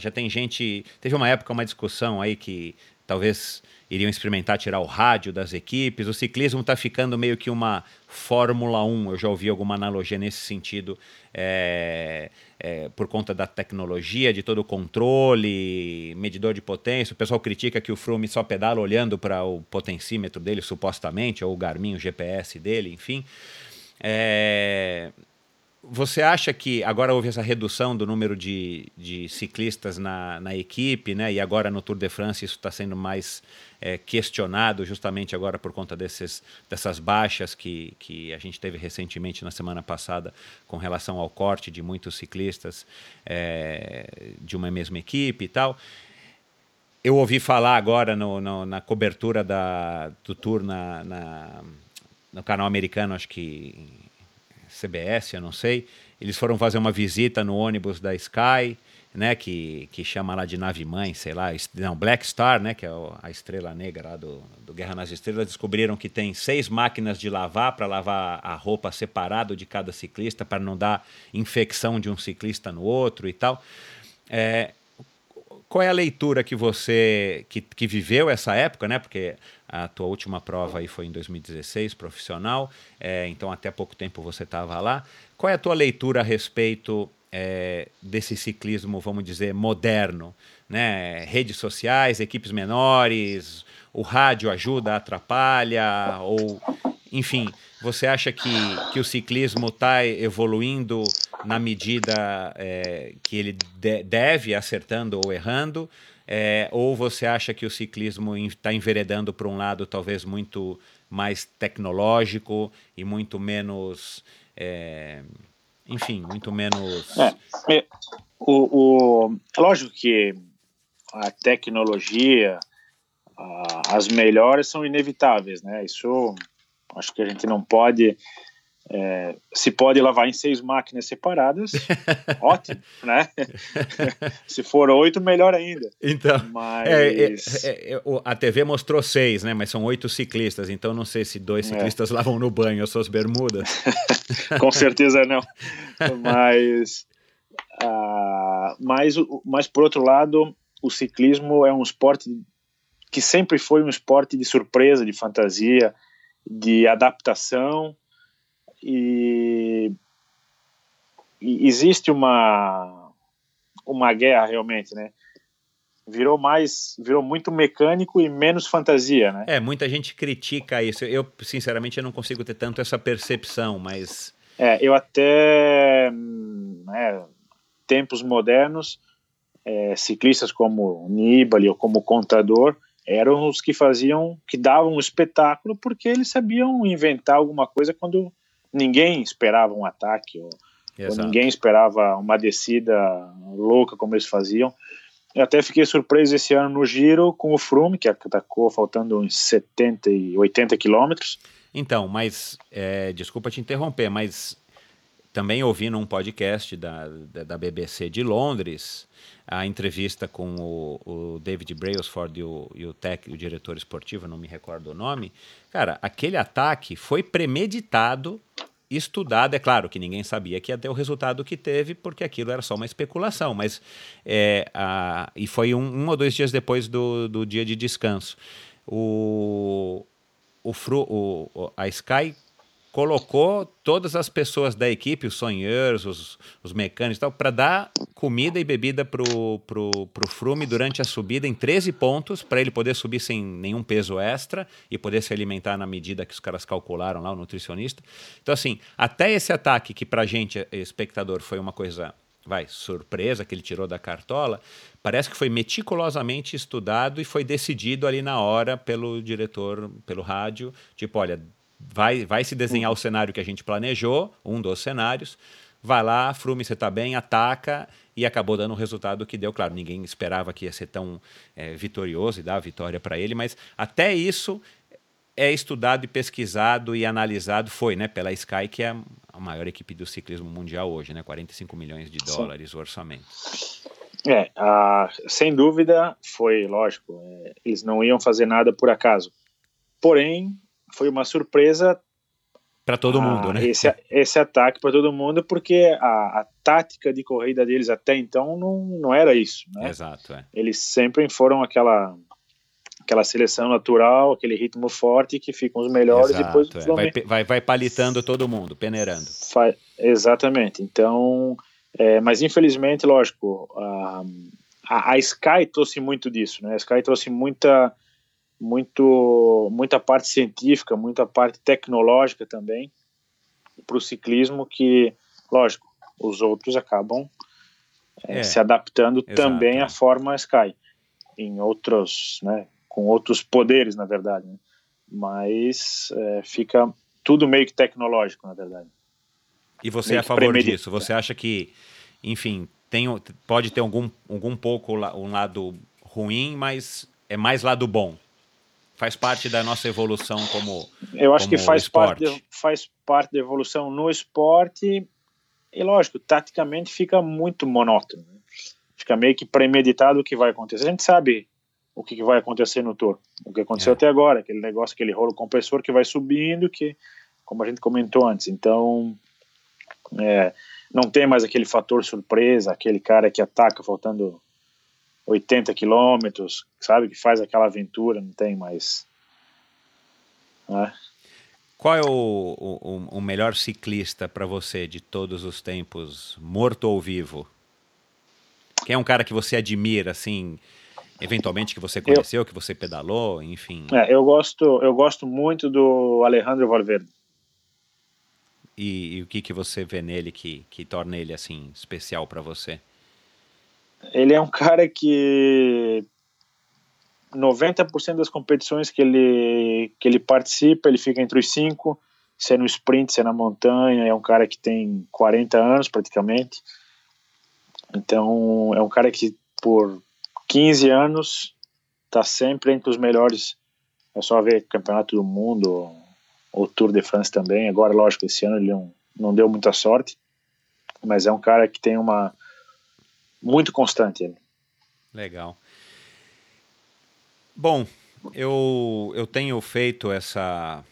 [SPEAKER 2] já tem gente. Teve uma época, uma discussão aí que talvez iriam experimentar tirar o rádio das equipes. O ciclismo está ficando meio que uma Fórmula 1. Eu já ouvi alguma analogia nesse sentido, é, é, por conta da tecnologia, de todo o controle, medidor de potência. O pessoal critica que o Froome só pedala olhando para o potencímetro dele, supostamente, ou o Garmin, o GPS dele, enfim. É, você acha que agora houve essa redução do número de, de ciclistas na, na equipe, né? E agora no Tour de France isso está sendo mais é, questionado, justamente agora por conta desses, dessas baixas que, que a gente teve recentemente na semana passada com relação ao corte de muitos ciclistas é, de uma mesma equipe e tal. Eu ouvi falar agora no, no, na cobertura da, do Tour na, na, no canal americano, acho que CBS, eu não sei, eles foram fazer uma visita no ônibus da Sky, né, que, que chama lá de nave mãe, sei lá, não, Black Star, né, que é a estrela negra lá do, do Guerra nas Estrelas, descobriram que tem seis máquinas de lavar para lavar a roupa separado de cada ciclista para não dar infecção de um ciclista no outro e tal. É, qual é a leitura que você que, que viveu essa época, né? Porque a tua última prova aí foi em 2016, profissional, é, então até pouco tempo você estava lá. Qual é a tua leitura a respeito é, desse ciclismo, vamos dizer, moderno? Né? Redes sociais, equipes menores, o rádio ajuda, atrapalha, ou enfim, você acha que, que o ciclismo está evoluindo na medida é, que ele de, deve, acertando ou errando? É, ou você acha que o ciclismo está enveredando para um lado talvez muito mais tecnológico e muito menos, é, enfim, muito menos.
[SPEAKER 1] É, é, o, o, lógico que a tecnologia, a, as melhores são inevitáveis, né? Isso acho que a gente não pode é, se pode lavar em seis máquinas separadas, ótimo, né? se for oito, melhor ainda.
[SPEAKER 2] Então, mas... É, é, é a TV mostrou seis, né? Mas são oito ciclistas, então não sei se dois é. ciclistas lavam no banho as suas bermudas.
[SPEAKER 1] Com certeza não. Mas, uh, mas, mas, por outro lado, o ciclismo é um esporte que sempre foi um esporte de surpresa, de fantasia, de adaptação, e, e existe uma uma guerra realmente, né? Virou mais, virou muito mecânico e menos fantasia, né?
[SPEAKER 2] É, muita gente critica isso. Eu, sinceramente, eu não consigo ter tanto essa percepção, mas...
[SPEAKER 1] É, eu até, né, tempos modernos, é, ciclistas como Nibali ou como Contador eram os que faziam, que davam um espetáculo porque eles sabiam inventar alguma coisa quando ninguém esperava um ataque, ou, ou, ninguém esperava uma descida louca como eles faziam. Eu até fiquei surpreso esse ano no Giro com o Froome, que atacou faltando uns 70 e 80 quilômetros.
[SPEAKER 2] Então, mas, é, desculpa te interromper, mas também ouvi num podcast da, da, BBC de Londres a entrevista com o, o David Brailsford e o, e o, tech, o diretor esportivo, não me recordo o nome. Cara, aquele ataque foi premeditado, estudado. É claro que ninguém sabia que ia ter o resultado que teve, porque aquilo era só uma especulação, mas é, a, e foi um, um, ou dois dias depois do, do dia de descanso. O, o, o, a Sky colocou todas as pessoas da equipe, os sonheiros, os, os mecânicos e tal, para dar comida e bebida pro, pro, pro Frume durante a subida em 13 pontos, para ele poder subir sem nenhum peso extra e poder se alimentar na medida que os caras calcularam lá, o nutricionista. Então, assim, até esse ataque que para gente, espectador, foi uma coisa vai, surpresa que ele tirou da cartola, parece que foi meticulosamente estudado e foi decidido ali na hora pelo diretor, pelo rádio, tipo, olha, vai, vai se desenhar o cenário que a gente planejou, um dos cenários, vai lá, Frume, você está bem, ataca, e acabou dando o resultado que deu. Claro, ninguém esperava que ia ser tão é, vitorioso e dar a vitória para ele, mas até isso é estudado e pesquisado e analisado, foi, né, pela Sky, que é a maior equipe do ciclismo mundial hoje, né, 45 milhões de dólares Sim. o orçamento.
[SPEAKER 1] É, sem dúvida, foi lógico, é, eles não iam fazer nada por acaso. Porém, foi uma surpresa
[SPEAKER 2] para todo mundo, né?
[SPEAKER 1] Esse, esse ataque para todo mundo, porque a, a, tática de corrida deles até então não, não era isso, né?
[SPEAKER 2] Exato, é.
[SPEAKER 1] Eles sempre foram aquela aquela seleção natural, aquele ritmo forte que ficam os melhores Exato, depois
[SPEAKER 2] é. vai, vai, vai palitando todo mundo, peneirando.
[SPEAKER 1] exatamente. Então, é, mas infelizmente, lógico, a, a, a Sky trouxe muito disso, né? A Sky trouxe muita muito muita parte científica, muita parte tecnológica também para o ciclismo que, lógico, os outros acabam é, é, se adaptando exato, também à forma Sky em outros, né, com outros poderes na verdade, né? mas é, fica tudo meio que tecnológico na verdade.
[SPEAKER 2] E você meio é a favor disso? Você acha que, enfim, tem, pode ter algum algum pouco um lado ruim, mas é mais lado bom? Faz parte da nossa evolução como
[SPEAKER 1] eu acho
[SPEAKER 2] como
[SPEAKER 1] que faz parte de, faz parte da evolução no esporte e lógico taticamente fica muito monótono né? fica meio que premeditado o que vai acontecer a gente sabe o que, vai acontecer no tour o que aconteceu é. até agora aquele negócio aquele rolo compressor que vai subindo que como a gente comentou antes então é, não tem mais aquele fator surpresa aquele cara que ataca faltando 80 quilômetros, sabe? Que faz aquela aventura, não tem mais. Né?
[SPEAKER 2] Qual é o, o, o melhor ciclista para você de todos os tempos, morto ou vivo? Quem é um cara que você admira, assim, eventualmente que você conheceu, eu, que você pedalou, enfim?
[SPEAKER 1] É, eu gosto, eu gosto muito do Alejandro Valverde.
[SPEAKER 2] E, e, o que que você vê nele que, que torna ele assim especial para você?
[SPEAKER 1] Ele é um cara que 90% das competições que ele, que ele participa, ele fica entre os cinco. se é no sprint, se é na montanha, é um cara que tem 40 anos praticamente. Então, é um cara que por 15 anos está sempre entre os melhores. É só ver Campeonato do Mundo, o Tour de France também. Agora, lógico, esse ano ele não, não deu muita sorte, mas é um cara que tem uma muito constante. Ele.
[SPEAKER 2] Legal. Bom, eu, eu tenho feito essa,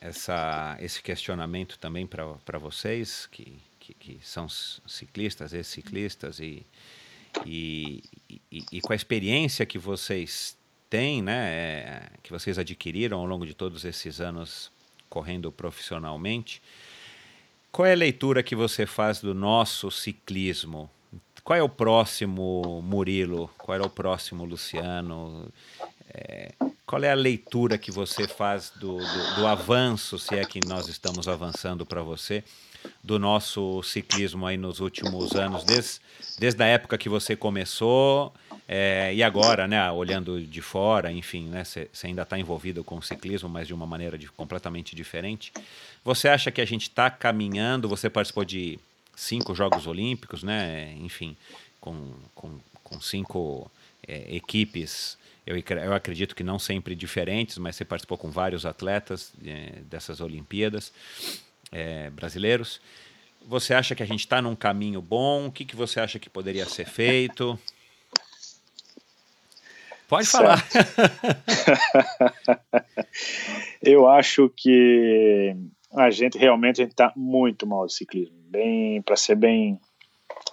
[SPEAKER 2] essa, esse questionamento também para vocês, que, que, que, são ciclistas, ex-ciclistas, e, e, e, e, com a experiência que vocês têm, né, é, que vocês adquiriram ao longo de todos esses anos correndo profissionalmente, qual é a leitura que você faz do nosso ciclismo? Qual é o próximo Murilo? Qual é o próximo Luciano? É, qual é a leitura que você faz do, do, do, avanço, se é que nós estamos avançando para você, do nosso ciclismo aí nos últimos anos, desde, desde a época que você começou é, e agora, né, olhando de fora, enfim, né, você ainda está envolvido com o ciclismo, mas de uma maneira de, completamente diferente. Você acha que a gente está caminhando? Você participou de cinco Jogos Olímpicos, né? Enfim, com, com, com cinco é, equipes eu, eu acredito que não sempre diferentes, mas você participou com vários atletas é, dessas Olimpíadas é, brasileiros. Você acha que a gente está num caminho bom? O que, que você acha que poderia ser feito? Pode falar.
[SPEAKER 1] eu acho que a gente realmente está muito mal de ciclismo. Bem, para ser bem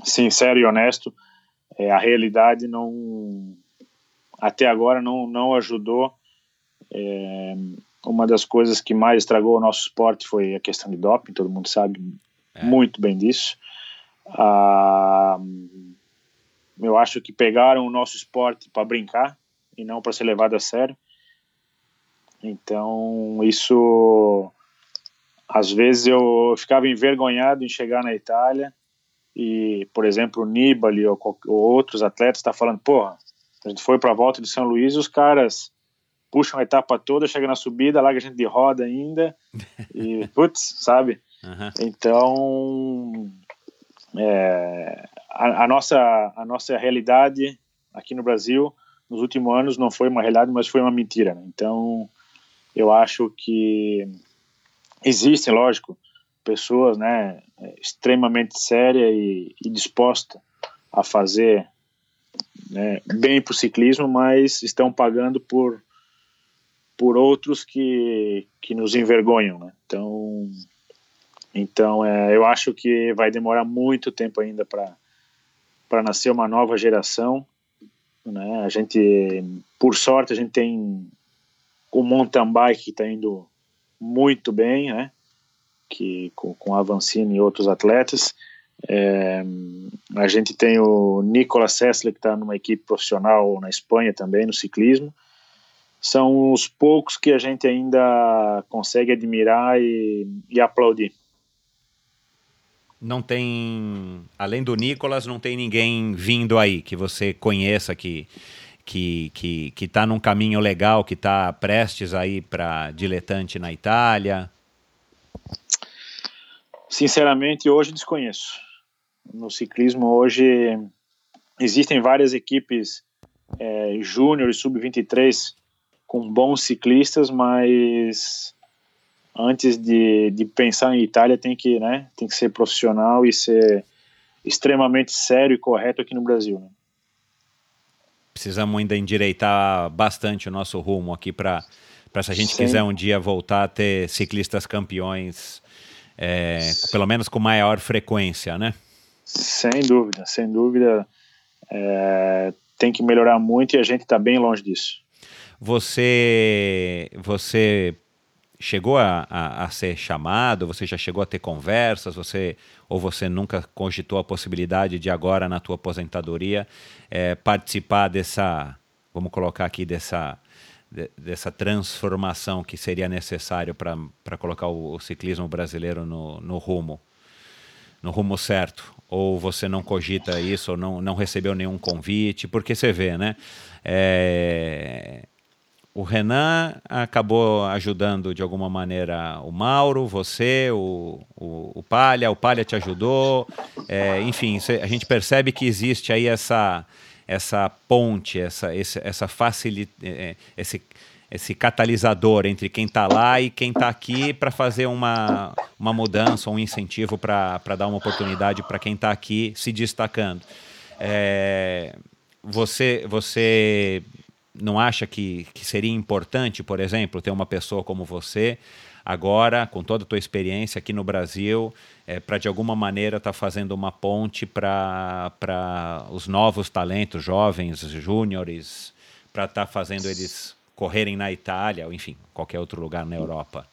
[SPEAKER 1] sincero e honesto, é, a realidade não até agora não, não ajudou. É, uma das coisas que mais estragou o nosso esporte foi a questão de doping, todo mundo sabe é. muito bem disso. Ah, eu acho que pegaram o nosso esporte para brincar e não para ser levado a sério. Então, isso. Às vezes eu ficava envergonhado em chegar na Itália e, por exemplo, o Nibali ou, ou outros atletas tá falando: porra, a gente foi para a volta de São Luís e os caras puxam a etapa toda, chega na subida, larga a gente de roda ainda. E, putz, sabe? Uhum. Então, é, a, a, nossa, a nossa realidade aqui no Brasil, nos últimos anos, não foi uma realidade, mas foi uma mentira. Né? Então, eu acho que existem, lógico, pessoas né, extremamente sérias e, e dispostas a fazer né, bem para o ciclismo, mas estão pagando por por outros que, que nos envergonham, né? Então, então é, eu acho que vai demorar muito tempo ainda para nascer uma nova geração, né? A gente, por sorte, a gente tem o mountain bike que está indo muito bem, né? Que com, com a Avancini e outros atletas. É, a gente tem o Nicolas Sessler, que está numa equipe profissional na Espanha também, no ciclismo. São os poucos que a gente ainda consegue admirar e, e aplaudir.
[SPEAKER 2] Não tem, além do Nicolas, não tem ninguém vindo aí que você conheça que que que que está num caminho legal, que está prestes aí para diletante na Itália.
[SPEAKER 1] Sinceramente, hoje desconheço no ciclismo hoje existem várias equipes é, júnior e sub-23 com bons ciclistas, mas antes de, de pensar em Itália tem que, né, tem que ser profissional e ser extremamente sério e correto aqui no Brasil. Né?
[SPEAKER 2] Precisamos ainda endireitar bastante o nosso rumo aqui para se a gente Sim. quiser um dia voltar a ter ciclistas campeões, é, pelo menos com maior frequência, né?
[SPEAKER 1] Sem dúvida, sem dúvida. É, tem que melhorar muito e a gente está bem longe disso.
[SPEAKER 2] Você, você chegou a, a, a, ser chamado? Você já chegou a ter conversas? Você ou você nunca cogitou a possibilidade de agora na tua aposentadoria é, participar dessa, vamos colocar aqui dessa de, dessa transformação que seria necessário para colocar o, o, ciclismo brasileiro no, no rumo, no rumo certo? ou você não cogita isso, ou não, não recebeu nenhum convite, porque você vê, né? É, o Renan acabou ajudando de alguma maneira o Mauro, você, o, o, o Palha, o Palha te ajudou, é, enfim, a gente percebe que existe aí essa, essa ponte, essa, esse, essa facilidade, é, é, esse, esse catalisador entre quem está lá e quem está aqui para fazer uma, uma mudança, um incentivo para dar uma oportunidade para quem está aqui se destacando. É, você, você não acha que, que seria importante, por exemplo, ter uma pessoa como você agora, com toda a tua experiência aqui no Brasil, é, para de alguma maneira estar tá fazendo uma ponte para os novos talentos, jovens, júniores, para estar tá fazendo eles correrem na Itália ou enfim, qualquer outro lugar na Europa?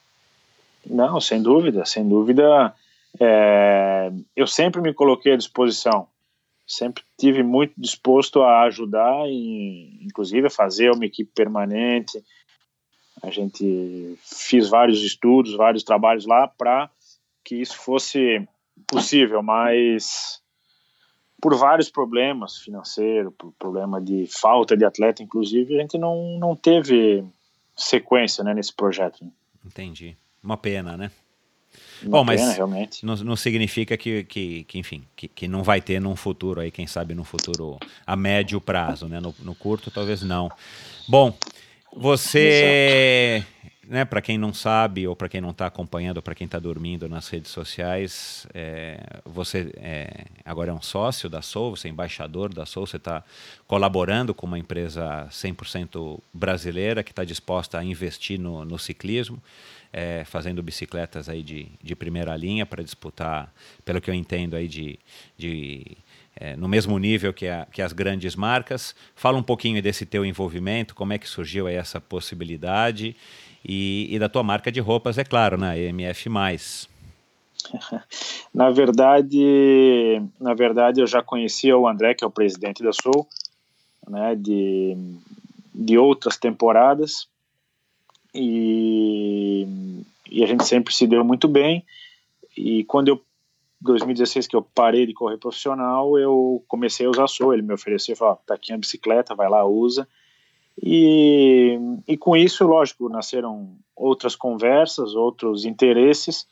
[SPEAKER 1] Não, sem dúvida, sem dúvida. É, eu sempre me coloquei à disposição sempre tive muito disposto a ajudar, e, inclusive a fazer uma equipe permanente. A gente fiz vários estudos, vários trabalhos lá para que isso fosse possível, mas por vários problemas financeiros, por problema de falta de atleta, inclusive, a gente não, não teve sequência né, nesse projeto.
[SPEAKER 2] Entendi. Uma pena, né?
[SPEAKER 1] Bom, mas pena, realmente.
[SPEAKER 2] Não, não significa que, que, que enfim, que, que, não vai ter num futuro aí, quem sabe no futuro a médio prazo, né? No, no curto, talvez não. Bom, você, né, para quem não sabe ou para quem não está acompanhando, para quem está dormindo nas redes sociais, é, você é, agora é um sócio da Soul, você é embaixador da Soul, você está colaborando com uma empresa 100% brasileira que está disposta a investir no, no ciclismo é, fazendo bicicletas aí de, de primeira linha para disputar, pelo que eu entendo aí de, de é, no mesmo nível que, a, que as grandes marcas. Fala um pouquinho desse teu envolvimento, como é que surgiu essa possibilidade e, e da tua marca de roupas, é claro, né? EMF+.
[SPEAKER 1] na verdade, na verdade eu já conhecia o André, que é o presidente da Soul, né, de, de outras temporadas e, e a gente sempre se deu muito bem. E quando eu 2016 que eu parei de correr profissional, eu comecei a usar Soul. Ele me ofereceu, falou: "Tá aqui a bicicleta, vai lá, usa". E, e com isso, lógico, nasceram outras conversas, outros interesses.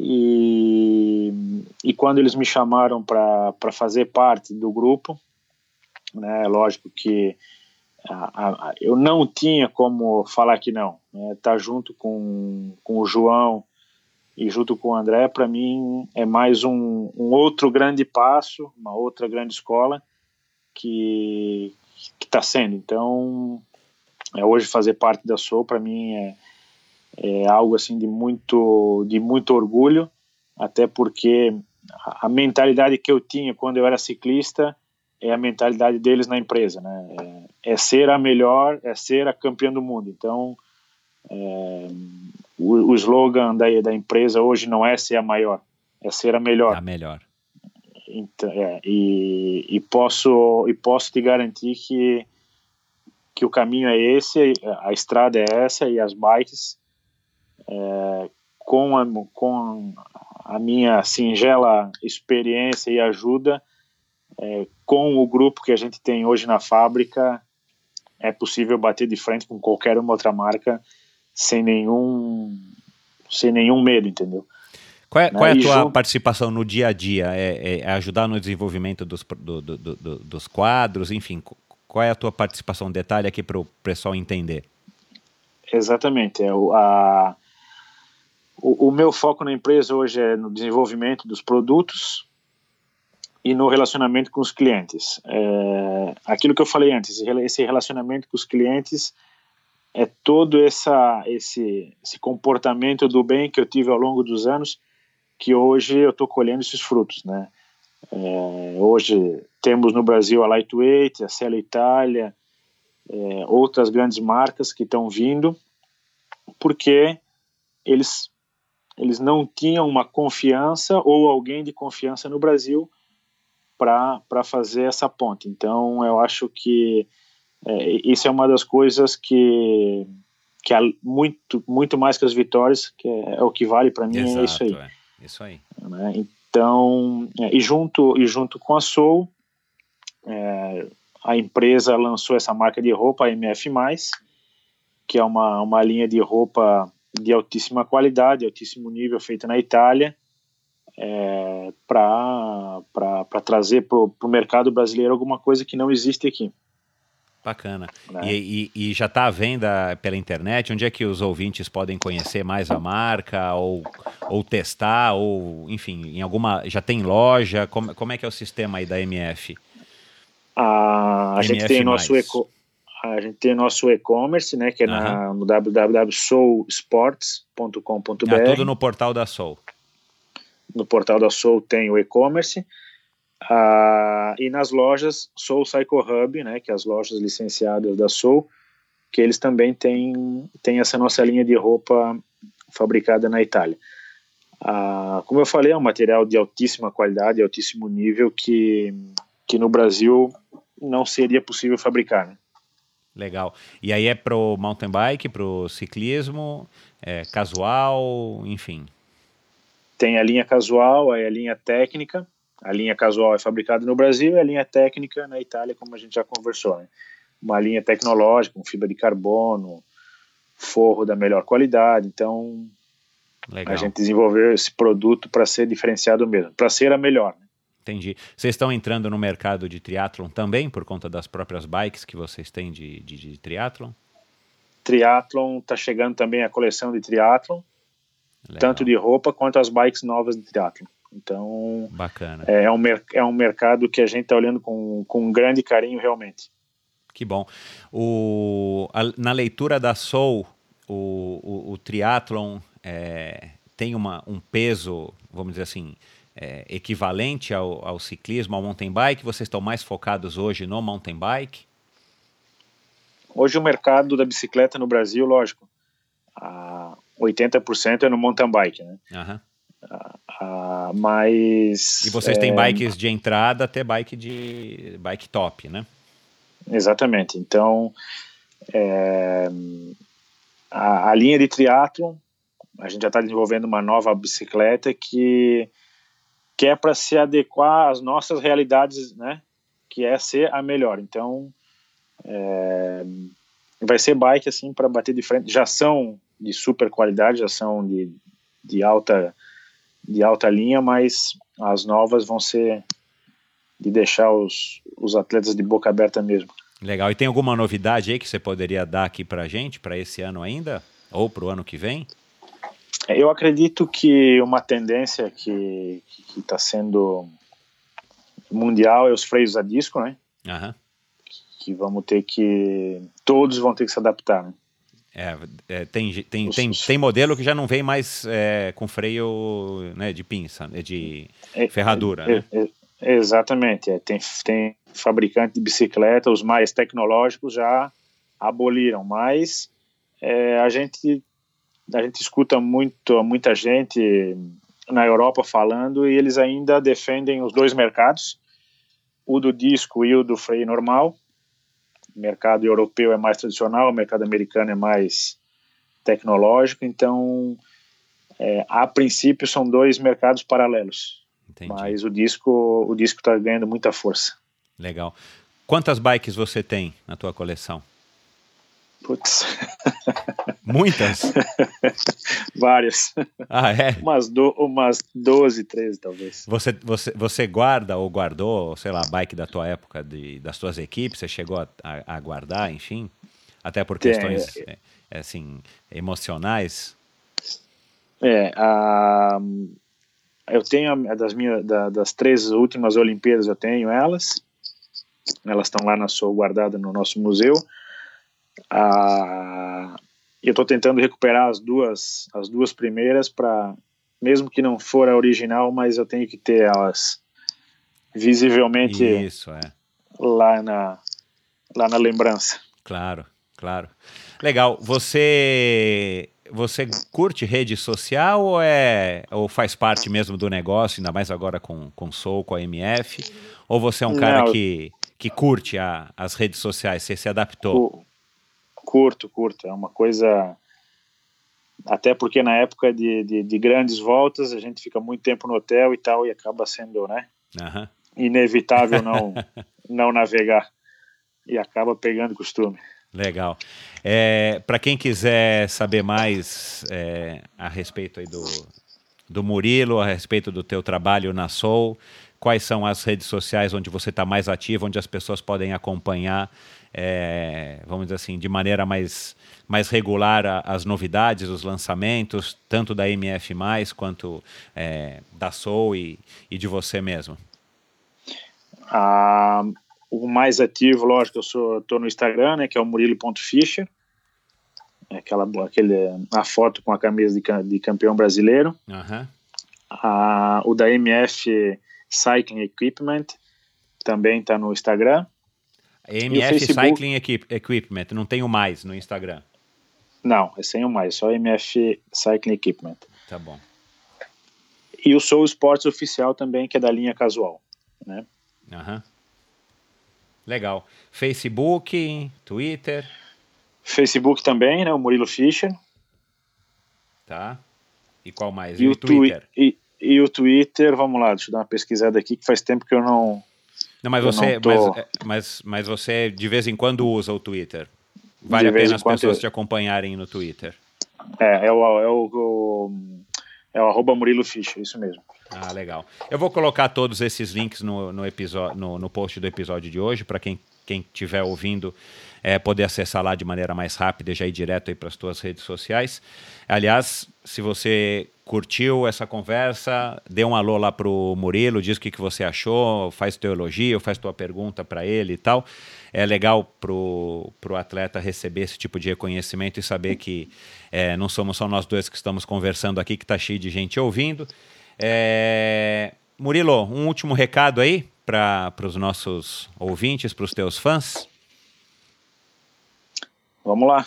[SPEAKER 1] E, e quando eles me chamaram para fazer parte do grupo, né, lógico que a, a, eu não tinha como falar que não. Né? Tá junto com, com o João e junto com o André, para mim é mais um, um, outro grande passo, uma outra grande escola que está sendo. Então, é, hoje fazer parte da Soul para mim é, é algo assim de muito de muito orgulho, até porque a mentalidade que eu tinha quando eu era ciclista é a mentalidade deles na empresa, né? É, é ser a melhor, é ser a campeã do mundo. Então, é, o, o slogan da, da empresa hoje não é ser a maior, é ser a melhor.
[SPEAKER 2] A melhor.
[SPEAKER 1] Então, é, e, e posso e posso te garantir que que o caminho é esse, a estrada é essa e as bikes é, com a, com a minha singela experiência e ajuda é, com o grupo que a gente tem hoje na fábrica, é possível bater de frente com qualquer uma outra marca sem nenhum, sem nenhum medo, entendeu?
[SPEAKER 2] Qual é, qual é a tua junto... participação no dia a dia? É, é ajudar no desenvolvimento dos, do, do, do, dos quadros, enfim, qual é a tua participação? Detalhe aqui para o pessoal entender.
[SPEAKER 1] Exatamente. É, a, o, o meu foco na empresa hoje é no desenvolvimento dos produtos, e no relacionamento com os clientes. É, aquilo que eu falei antes, esse relacionamento com os clientes é todo essa, esse, esse comportamento do bem que eu tive ao longo dos anos, que hoje eu estou colhendo esses frutos, né? É, hoje temos no Brasil a Lightweight, a Cela Itália, é, outras grandes marcas que estão vindo, porque eles eles não tinham uma confiança ou alguém de confiança no Brasil para fazer essa ponte. Então, eu acho que é, isso é uma das coisas que que é muito muito mais que as vitórias, que é, é o que vale para mim Exato, é isso aí. É.
[SPEAKER 2] Isso aí.
[SPEAKER 1] Né? Então, é, e junto e junto com a Soul, é, a empresa lançou essa marca de roupa a MF+, que é uma, uma linha de roupa de altíssima qualidade, altíssimo nível, feita na Itália, é, para trazer para o mercado brasileiro alguma coisa que não existe aqui.
[SPEAKER 2] Bacana. Né? E, e, e, já está à venda pela internet? Onde é que os ouvintes podem conhecer mais a marca ou, ou testar? Ou, enfim, em alguma. Já tem loja? Como, como é que é o sistema aí da MF?
[SPEAKER 1] A, a gente tem nosso eco, a gente tem nosso e-commerce, né, que é na, no www.soulsports.com.br.
[SPEAKER 2] Ah, tudo no portal da Soul.
[SPEAKER 1] No portal da Soul tem o e-commerce. Ah, e nas lojas Soul Cycle Hub, né, que é as lojas licenciadas da Soul, que eles também têm, têm essa nossa linha de roupa fabricada na Itália. Ah, como eu falei, é um material de altíssima qualidade, altíssimo nível, que, que no Brasil não seria possível fabricar. Né?
[SPEAKER 2] Legal. E aí é pro mountain bike, pro ciclismo, é, casual, enfim.
[SPEAKER 1] Tem a linha casual, aí a linha técnica, a linha casual é fabricada no Brasil e a linha técnica na Itália, como a gente já conversou. Né? Uma linha tecnológica, com fibra de carbono, forro da melhor qualidade. Então, Legal. a gente desenvolveu esse produto para ser diferenciado mesmo, para ser a melhor. Né?
[SPEAKER 2] Entendi. Vocês estão entrando no mercado de triatlon também, por conta das próprias bikes que vocês têm de, de, de triatlon?
[SPEAKER 1] Triatlon, está chegando também a coleção de triatlon, Legal. tanto de roupa quanto as bikes novas de triatlon. Então,
[SPEAKER 2] Bacana.
[SPEAKER 1] É, é, um, é um mercado que a gente está olhando com, com um grande carinho realmente.
[SPEAKER 2] Que bom. O, a, na leitura da Soul, o, o, o triatlon é, tem uma, um peso, vamos dizer assim, é, equivalente ao, ao, ciclismo, ao mountain bike? Vocês estão mais focados hoje no mountain bike?
[SPEAKER 1] Hoje o mercado da bicicleta no Brasil, lógico, a 80% é no mountain bike, né?
[SPEAKER 2] Uhum.
[SPEAKER 1] Uh, mas.
[SPEAKER 2] E vocês é, têm bikes de entrada até bike de bike top, né?
[SPEAKER 1] Exatamente. Então, é, a, a, linha de triatlo, a gente já está desenvolvendo uma nova bicicleta que, que é para se adequar às nossas realidades, né? Que é ser a melhor. Então, é, vai ser bike assim para bater de frente. Já são de super qualidade, já são de, de alta de alta linha, mas as novas vão ser de deixar os, os atletas de boca aberta mesmo.
[SPEAKER 2] Legal. E tem alguma novidade aí que você poderia dar aqui para gente, para esse ano ainda? Ou para o ano que vem?
[SPEAKER 1] Eu acredito que uma tendência que está sendo mundial é os freios a disco, né?
[SPEAKER 2] Uhum.
[SPEAKER 1] Que vamos ter que. Todos vão ter que se adaptar, né?
[SPEAKER 2] É, é, tem, tem, tem, tem modelo que já não vem mais é, com freio né, de pinça, né, de é, ferradura. Né?
[SPEAKER 1] É, é, exatamente. tem, tem fabricante de bicicleta, os mais tecnológicos já aboliram, mas a, gente, a gente escuta muito, muita gente na Europa falando e eles ainda defendem os dois mercados, o do disco e o do freio normal mercado europeu é mais tradicional, o mercado americano é mais tecnológico, então é, a princípio são dois mercados paralelos. Entendi. Mas o disco o disco está ganhando muita força.
[SPEAKER 2] Legal. Quantas bikes você tem na tua coleção?
[SPEAKER 1] Putz.
[SPEAKER 2] Muitas?
[SPEAKER 1] Várias.
[SPEAKER 2] Ah, é?
[SPEAKER 1] Umas, do, umas 12, 13, talvez.
[SPEAKER 2] Você, você, você guarda ou guardou, sei lá, bike da tua época, de, das tuas equipes? Você chegou a, a, a guardar, enfim? Até por questões, Tem, é, é, assim, emocionais?
[SPEAKER 1] É, a, eu tenho das minhas, da, das três últimas Olimpíadas, eu tenho elas. Elas estão lá na sua guardada no nosso museu. Ah, eu estou tentando recuperar as duas, as duas primeiras para, mesmo que não for a original, mas eu tenho que ter elas visivelmente
[SPEAKER 2] Isso, é.
[SPEAKER 1] lá na lá na lembrança.
[SPEAKER 2] Claro, claro. Legal. Você você curte rede social ou é ou faz parte mesmo do negócio, ainda mais agora com com Soul, com a MF? Ou você é um cara não, que que curte a, as redes sociais? Você se adaptou?
[SPEAKER 1] Curto, curto. É uma coisa. Até porque na época de, de, de, grandes voltas a gente fica muito tempo no hotel e tal, e acaba sendo né,
[SPEAKER 2] uhum.
[SPEAKER 1] inevitável não, não navegar. E acaba pegando costume.
[SPEAKER 2] Legal. É, Para quem quiser saber mais é, a respeito aí do, do Murilo, a respeito do teu trabalho na Soul, quais são as redes sociais onde você está mais ativo, onde as pessoas podem acompanhar, é, vamos dizer assim, de maneira mais, mais regular a, as novidades, os lançamentos, tanto da MF+, quanto é, da Soul e, e, de você mesmo?
[SPEAKER 1] Ah, o mais ativo, lógico, eu estou no Instagram, né, que é o murilo.fischer, é aquela aquele, a foto com a camisa de, de campeão brasileiro.
[SPEAKER 2] Uhum.
[SPEAKER 1] Ah, o da MF Cycling Equipment, também está no Instagram.
[SPEAKER 2] MF Cycling Equipment, não tem o mais no Instagram.
[SPEAKER 1] Não, é sem o mais, só MF Cycling Equipment.
[SPEAKER 2] Tá bom.
[SPEAKER 1] E o Soul Sports Oficial também, que é da linha casual, né?
[SPEAKER 2] Aham. Legal. Facebook, Twitter.
[SPEAKER 1] Facebook também, né? O Murilo Fischer.
[SPEAKER 2] Tá. E qual mais?
[SPEAKER 1] E, e o Twitter? E, e o Twitter, vamos lá, deixa eu dar uma pesquisada aqui, que faz tempo que eu não.
[SPEAKER 2] Não, mas você, não tô... mas, é, mas, mas você de vez em quando usa o Twitter. Vale a pena as pessoas eu... te acompanharem no Twitter.
[SPEAKER 1] É, é o, é o, o é o arroba Murilo Fischer, isso mesmo.
[SPEAKER 2] Ah, legal. Eu vou colocar todos esses links no, no, no, no post do episódio de hoje, para quem quem estiver ouvindo é, poder acessar lá de maneira mais rápida e já ir direto aí para as tuas redes sociais. Aliás, se você curtiu essa conversa, dê um alô lá pro Murilo, diz o que, que você achou, faz teu elogio, faz tua pergunta para ele e tal. É legal pro, pro atleta receber esse tipo de reconhecimento e saber que é, não somos só nós dois que estamos conversando aqui, que está cheio de gente ouvindo. É... Murilo, um último recado aí para os nossos ouvintes, para os teus fãs?
[SPEAKER 1] Vamos lá.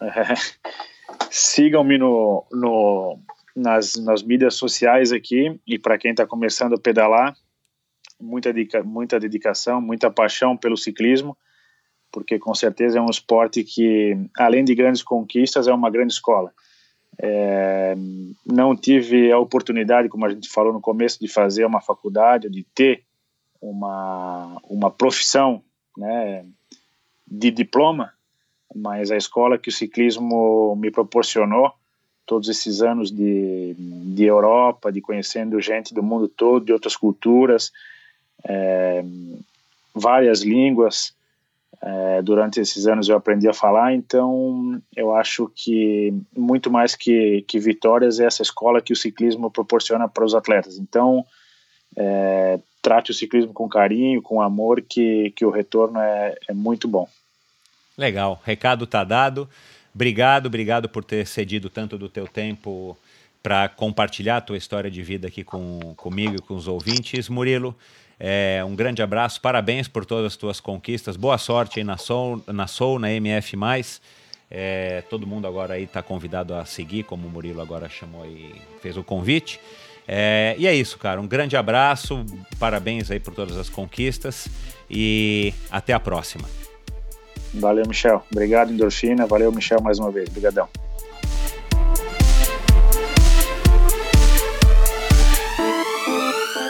[SPEAKER 1] É, Sigam-me no, no, nas, nas mídias sociais aqui e para quem está começando a pedalar, muita, muita dedicação, muita paixão pelo ciclismo, porque com certeza é um esporte que, além de grandes conquistas, é uma grande escola. É, não tive a oportunidade, como a gente falou no começo, de fazer uma faculdade, de ter uma, uma profissão né, de diploma, mas a escola que o ciclismo me proporcionou, todos esses anos de, de Europa, de conhecendo gente do mundo todo, de outras culturas, é, várias línguas, é, durante esses anos eu aprendi a falar, então eu acho que muito mais que, que vitórias é essa escola que o ciclismo proporciona para os atletas. Então, é, trate o ciclismo com carinho, com amor, que, que o retorno é, é muito bom.
[SPEAKER 2] Legal, recado tá dado. Obrigado, obrigado por ter cedido tanto do teu tempo para compartilhar a tua história de vida aqui com, comigo e com os ouvintes. Murilo, é, um grande abraço, parabéns por todas as tuas conquistas, boa sorte aí na Soul, na, Soul, na MF+. É, todo mundo agora aí está convidado a seguir, como o Murilo agora chamou e fez o convite. É, e é isso, cara. Um grande abraço, parabéns aí por todas as conquistas e até a próxima.
[SPEAKER 1] Valeu, Michel. Obrigado, Endorfina. Valeu, Michel, mais uma vez. Obrigadão.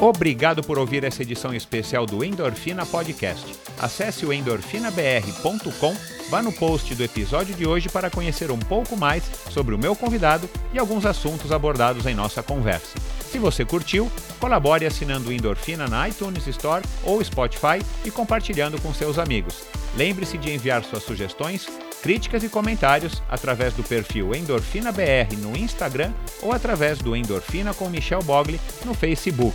[SPEAKER 2] Obrigado por ouvir essa edição especial do Endorfina Podcast. Acesse o endorfinabr.com, vá no post do episódio de hoje para conhecer um pouco mais sobre o meu convidado e alguns assuntos abordados em nossa conversa. Se você curtiu, colabore assinando o Endorfina na iTunes Store ou Spotify e compartilhando com seus amigos. Lembre-se de enviar suas sugestões Críticas e comentários através do perfil Endorfina BR no Instagram ou através do Endorfina com Michel Bogli no Facebook.